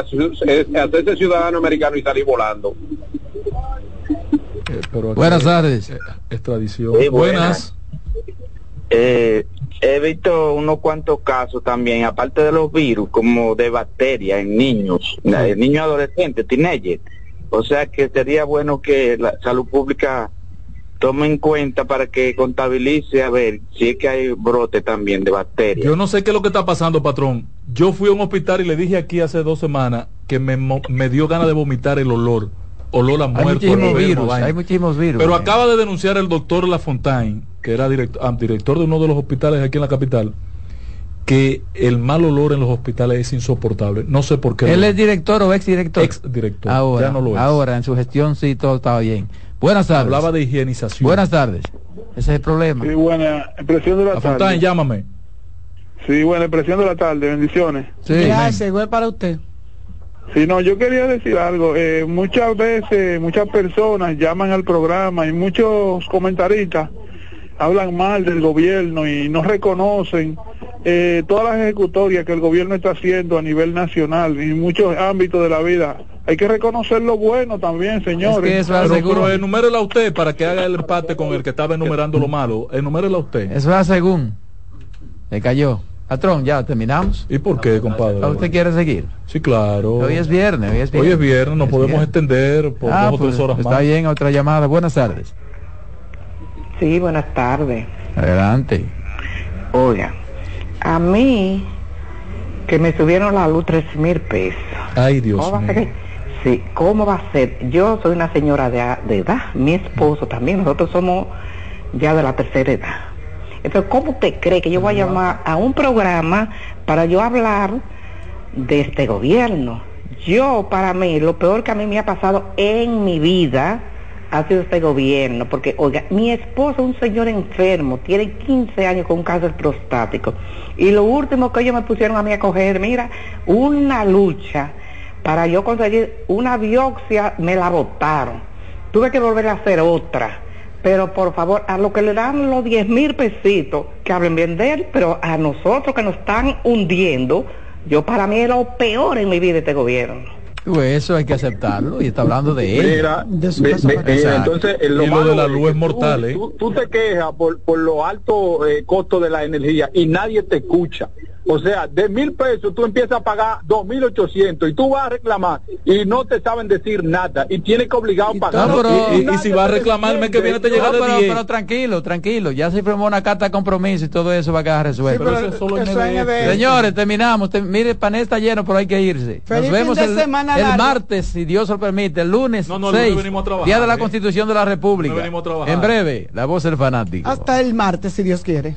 es hacerse ciudadano americano y salir volando. Eh, pero aquí- Buenas tardes. eh, Es tradición. Sí, buenas. He visto unos cuantos casos también, aparte de los virus, como de bacterias en niños, en niños adolescentes, teenagers. O sea que sería bueno que la salud pública tome en cuenta para que contabilice a ver si es que hay brote también de bacterias. Yo no sé qué es lo que está pasando, patrón. Yo fui a un hospital y le dije aquí hace dos semanas que me, me dio ganas de vomitar el olor. Olor a Hay muerto. muchísimos enfermo, virus. Hay muchísimos virus. Pero eh. acaba de denunciar el doctor Lafontaine, que era director, ah, director de uno de los hospitales aquí en la capital, que el mal olor en los hospitales es insoportable. No sé por qué. Él no. es director o ex director. ex director. Ahora, ya no lo es. ahora, en su gestión sí todo estaba bien. Buenas tardes. Hablaba de higienización. Buenas tardes. Ese es el problema. Sí, buena impresión de la Lafontaine, tarde. llámame. Sí, buena impresión de la tarde, bendiciones. Sí. Gracias, igual para usted. Sí, no, yo quería decir algo. Eh, muchas veces, muchas personas llaman al programa y muchos comentaristas hablan mal del gobierno y no reconocen eh, todas las ejecutorias que el gobierno está haciendo a nivel nacional y en muchos ámbitos de la vida hay que reconocer lo bueno también, señores. pero, pero enumérela usted para que haga el empate con el que estaba enumerando lo malo. Enumérela usted. Eso va según. Le cayó. Patrón, ya terminamos. ¿Y por qué, compadre? ¿Usted quiere seguir? Sí, claro. Hoy es viernes, hoy es viernes. Hoy es viernes, nos podemos extender por Ah, dos o tres pues, horas está más. bien, otra llamada. Buenas tardes. Sí, buenas tardes. Adelante. Oiga, a mí que me subieron la luz tres mil pesos. Ay, Dios ¿Cómo va a ser mío. Sí, ¿cómo va a ser? Yo soy una señora de, de edad, mi esposo también, nosotros somos ya de la tercera edad. Entonces, ¿cómo usted cree que yo voy a llamar a un programa para yo hablar de este gobierno? Yo, para mí, lo peor que a mí me ha pasado en mi vida ha sido este gobierno, porque, oiga, mi esposo es un señor enfermo, tiene 15 años con cáncer prostático, y lo último que ellos me pusieron a mí a coger, mira, una lucha para yo conseguir una biopsia, me la botaron. Tuve que volver a hacer otra. Pero por favor, a lo que le dan los 10 mil pesitos, que hablen bien de él, pero a nosotros que nos están hundiendo, yo para mí es lo peor en mi vida este gobierno. Pues eso hay que aceptarlo y está hablando de él. Mira, De su eh, entonces eh, lo Y lo de la luz es mortal, tú, ¿eh? tú- tú te quejas por, por lo alto eh, costo de la energía y nadie te escucha. O sea, de mil pesos tú empiezas a pagar dos mil ochocientos y tú vas a reclamar y no te saben decir nada y tienes que obligar a pagar. No, pero- Y, y si va a reclamar el mes que viene te llega No, de pero, 10. pero tranquilo, tranquilo. Ya se firmó una carta de compromiso y todo eso va a quedar resuelto. pero eso es solo Eso es NDF. Señores, terminamos. Te- mire, el panel está lleno, pero hay que irse. Feliz Nos vemos el, semana el largo. martes, si Dios lo permite. El lunes, No, no, el lunes 6, venimos a trabajar, Día de la ¿eh? Constitución de la República. No venimos a trabajar. En breve, la voz del fanático. Hasta el martes, si Dios quiere.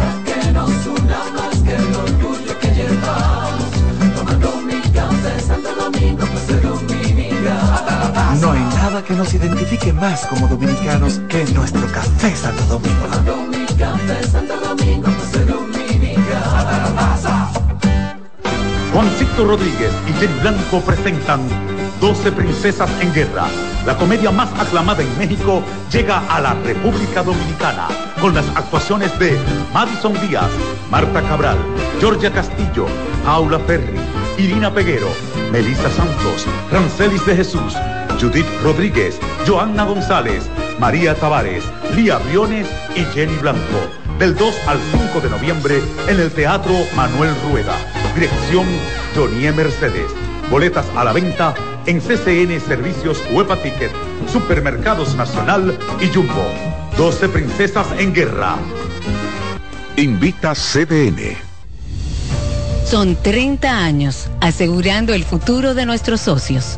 Que nos identifique más como dominicanos que nuestro café Santo Domingo. Mi. Juancito Rodríguez y Jenny Blanco presentan 12 Princesas en Guerra. La comedia más aclamada en México llega a la República Dominicana con las actuaciones de Madison Díaz, Marta Cabral, Georgia Castillo, Paula Ferri, Irina Peguero, Melissa Santos, Rancelis de Jesús, Judith Rodríguez, Joanna González, María Tavares, Lía Briones y Jenny Blanco. Del 2 al 5 de noviembre en el Teatro Manuel Rueda. Dirección Jonie Mercedes. Boletas a la venta en CCN Servicios Huepa Ticket, Supermercados Nacional y Jumbo. 12 Princesas en Guerra. Invita CDN. Son 30 años asegurando el futuro de nuestros socios.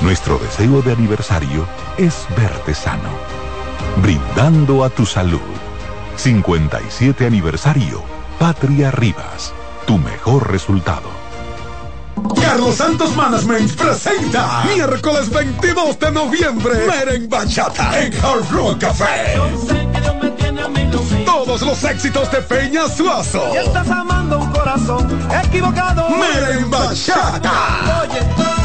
Nuestro deseo de aniversario es verte sano, brindando a tu salud. 57 aniversario, Patria Rivas, tu mejor resultado. Carlos Santos Management presenta miércoles 22 de noviembre Meren Bachata en Hard Rock Café. Todos los éxitos de Peña Suazo. Y estás amando un corazón equivocado. Meren Bachata. Oye,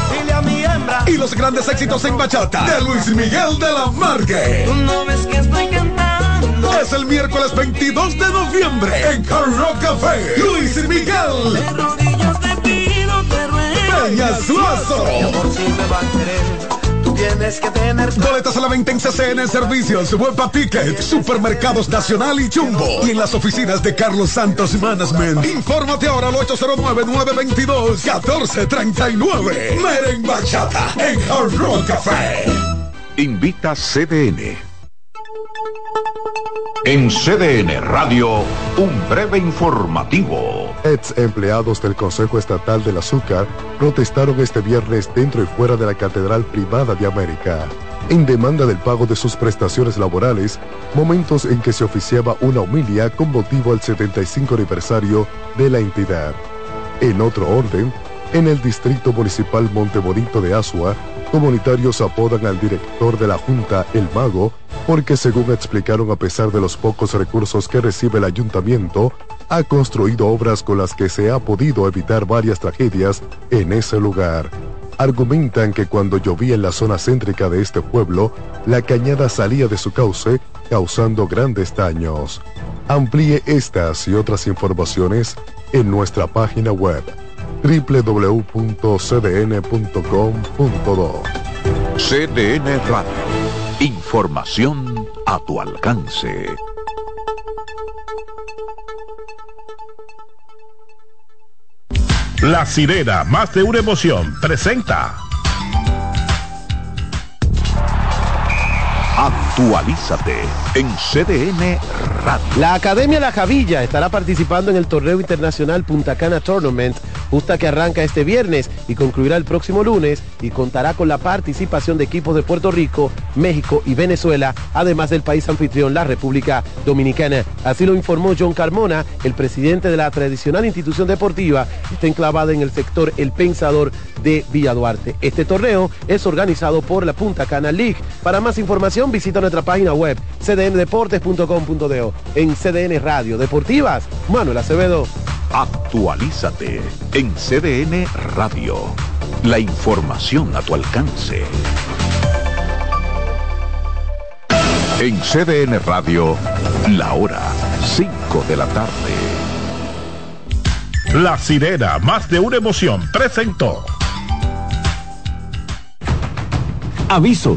Y los grandes éxitos en bachata de Luis Miguel de la Margue. Tú no ves que estoy cantando. Es el miércoles 22 de noviembre en Hard Rock Café. Luis Miguel. De rodillas te pido, te ruego. Peña Suazo. Mi amor, si me va a querer, tú tienes que tener. Boletas a la venta en CCN Servicios, Huepa Ticket, Supermercados Nacional y Jumbo. Y en las oficinas de Carlos Santos Management. Infórmate ahora al 809-922-1439. Meren Bachata en Hard Rock Café. Invita CDN. En CDN Radio, un breve informativo. Ex empleados del Consejo Estatal del Azúcar protestaron este viernes dentro y fuera de la Catedral Privada de América, en demanda del pago de sus prestaciones laborales, momentos en que se oficiaba una humilia con motivo al 75 aniversario de la entidad. En otro orden, en el Distrito Municipal Montebonito de Asua, comunitarios apodan al director de la Junta El Mago porque según explicaron a pesar de los pocos recursos que recibe el ayuntamiento, ha construido obras con las que se ha podido evitar varias tragedias en ese lugar. Argumentan que cuando llovía en la zona céntrica de este pueblo, la cañada salía de su cauce, causando grandes daños. Amplíe estas y otras informaciones en nuestra página web www.cdn.com.do. CDN Radio. Información a tu alcance. La sirena, más de una emoción, presenta. Actualízate en CDN Radio. La Academia La Javilla estará participando en el torneo internacional Punta Cana Tournament, justa que arranca este viernes y concluirá el próximo lunes y contará con la participación de equipos de Puerto Rico, México y Venezuela, además del país anfitrión, la República Dominicana. Así lo informó John Carmona, el presidente de la tradicional institución deportiva, está enclavada en el sector El Pensador de Villa Duarte. Este torneo es organizado por la Punta Cana League. Para más información visita nuestra página web cdndeportes.com.do. En CDN Radio Deportivas, Manuel Acevedo. Actualízate en CDN Radio. La información a tu alcance. En CDN Radio, la hora 5 de la tarde. La sirena, más de una emoción, presentó. Aviso.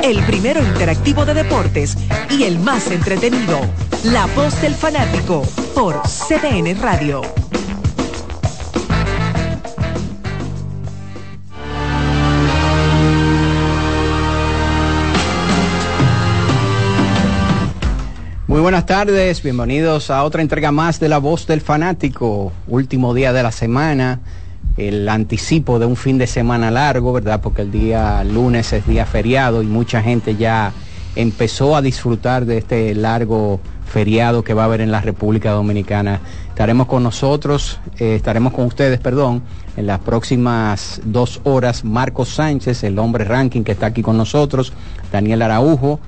El primero interactivo de deportes y el más entretenido. La voz del fanático por CDN Radio. Muy buenas tardes, bienvenidos a otra entrega más de La Voz del Fanático, último día de la semana, el anticipo de un fin de semana largo, ¿verdad? Porque el día lunes es día feriado y mucha gente ya empezó a disfrutar de este largo feriado que va a haber en la República Dominicana. Estaremos con nosotros, eh, estaremos con ustedes, perdón, en las próximas dos horas, Marcos Sánchez, el hombre ranking que está aquí con nosotros, Daniel Araujo,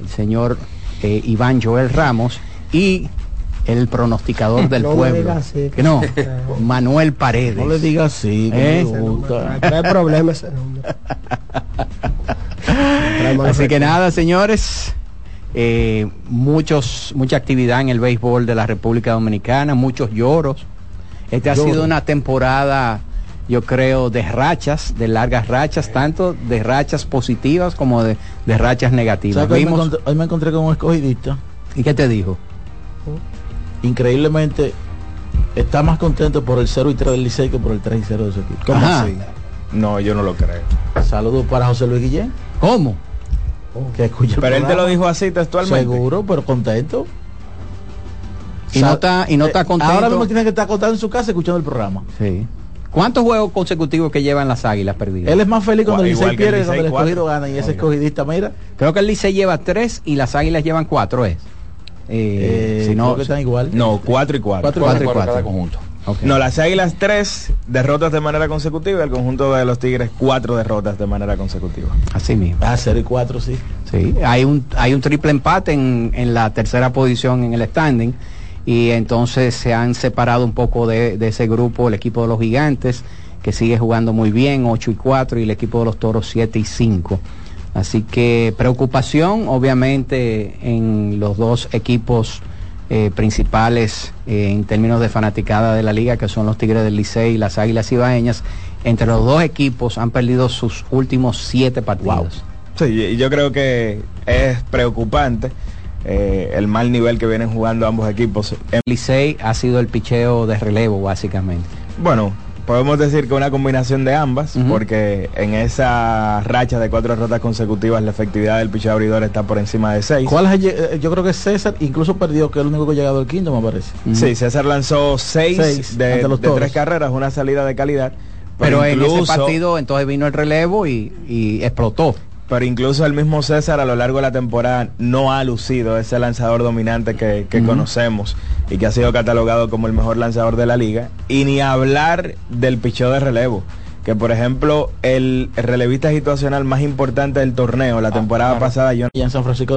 el señor eh, Iván Joel Ramos y el pronosticador del No le pueblo. diga así, que no, Manuel Paredes. No le diga así, que ¿Eh? me gusta. Trae problemas ese nombre. Así que nada, señores. eh, muchos, mucha actividad en el béisbol de la República Dominicana, muchos lloros. Esta ha sido una temporada, yo creo, de rachas, de largas rachas, tanto de rachas positivas como de, de rachas negativas. ¿Sabes que hoy, me Vimos- encontré, hoy me encontré con un escogidista. ¿Y qué te dijo? Increíblemente está más contento por el 0 y 3 del Licey que por el 3 y 0 de su equipo. ¿Cómo así? No, yo no lo creo. Saludos para José Luis Guillén. ¿Cómo? Que escucha el Pero él te lo dijo así textualmente. Seguro, pero contento. Y no está- y no está eh, contento. Ahora mismo tiene que estar contento en su casa escuchando el programa. Sí. ¿Cuántos juegos consecutivos que llevan las águilas perdidas? Él es más feliz cuando el Igual Licey el pierde que cuando el Licey, escogido gana y ese escogidista, mira. Creo que el Licey lleva tres y las águilas llevan cuatro, ¿es? Eh, Eh, si no, que están igual. No, 4 y 4. Cuatro y cuatro y cuatro. conjunto. Ok. No, las Águilas 3 derrotas de manera consecutiva, el conjunto de los Tigres 4 derrotas de manera consecutiva. Así mismo. Ah, 0 y 4, sí. Sí, hay un, hay un triple empate en, en la tercera posición en el standing y entonces se han separado un poco de, de ese grupo el equipo de los gigantes que sigue jugando muy bien, 8 y 4 y el equipo de los toros 7 y 5. Así que preocupación obviamente en los dos equipos eh, principales eh, en términos de fanaticada de la liga que son los Tigres del Licey y las Águilas Ibaeñas. Entre los dos equipos han perdido sus últimos siete partidos. Sí, yo creo que es preocupante eh, el mal nivel que vienen jugando ambos equipos. En- Licey ha sido el picheo de relevo, básicamente. Bueno, podemos decir que una combinación de ambas, porque en esa racha de cuatro derrotas consecutivas la efectividad del picheo abridor está por encima de 6. ¿Cuál es el- eh, yo creo que César incluso perdió, que es el único que ha llegado al quinto, me parece. Sí, César lanzó 6 Seis de, de tres carreras, una salida de calidad. Pero en ese partido entonces vino el relevo y, y explotó. Pero incluso el mismo César a lo largo de la temporada no ha lucido ese lanzador dominante que, que conocemos y que ha sido catalogado como el mejor lanzador de la liga. Y ni hablar del picheo de relevo. Que por ejemplo, el relevista situacional más importante del torneo, la temporada pasada, yo en San Francisco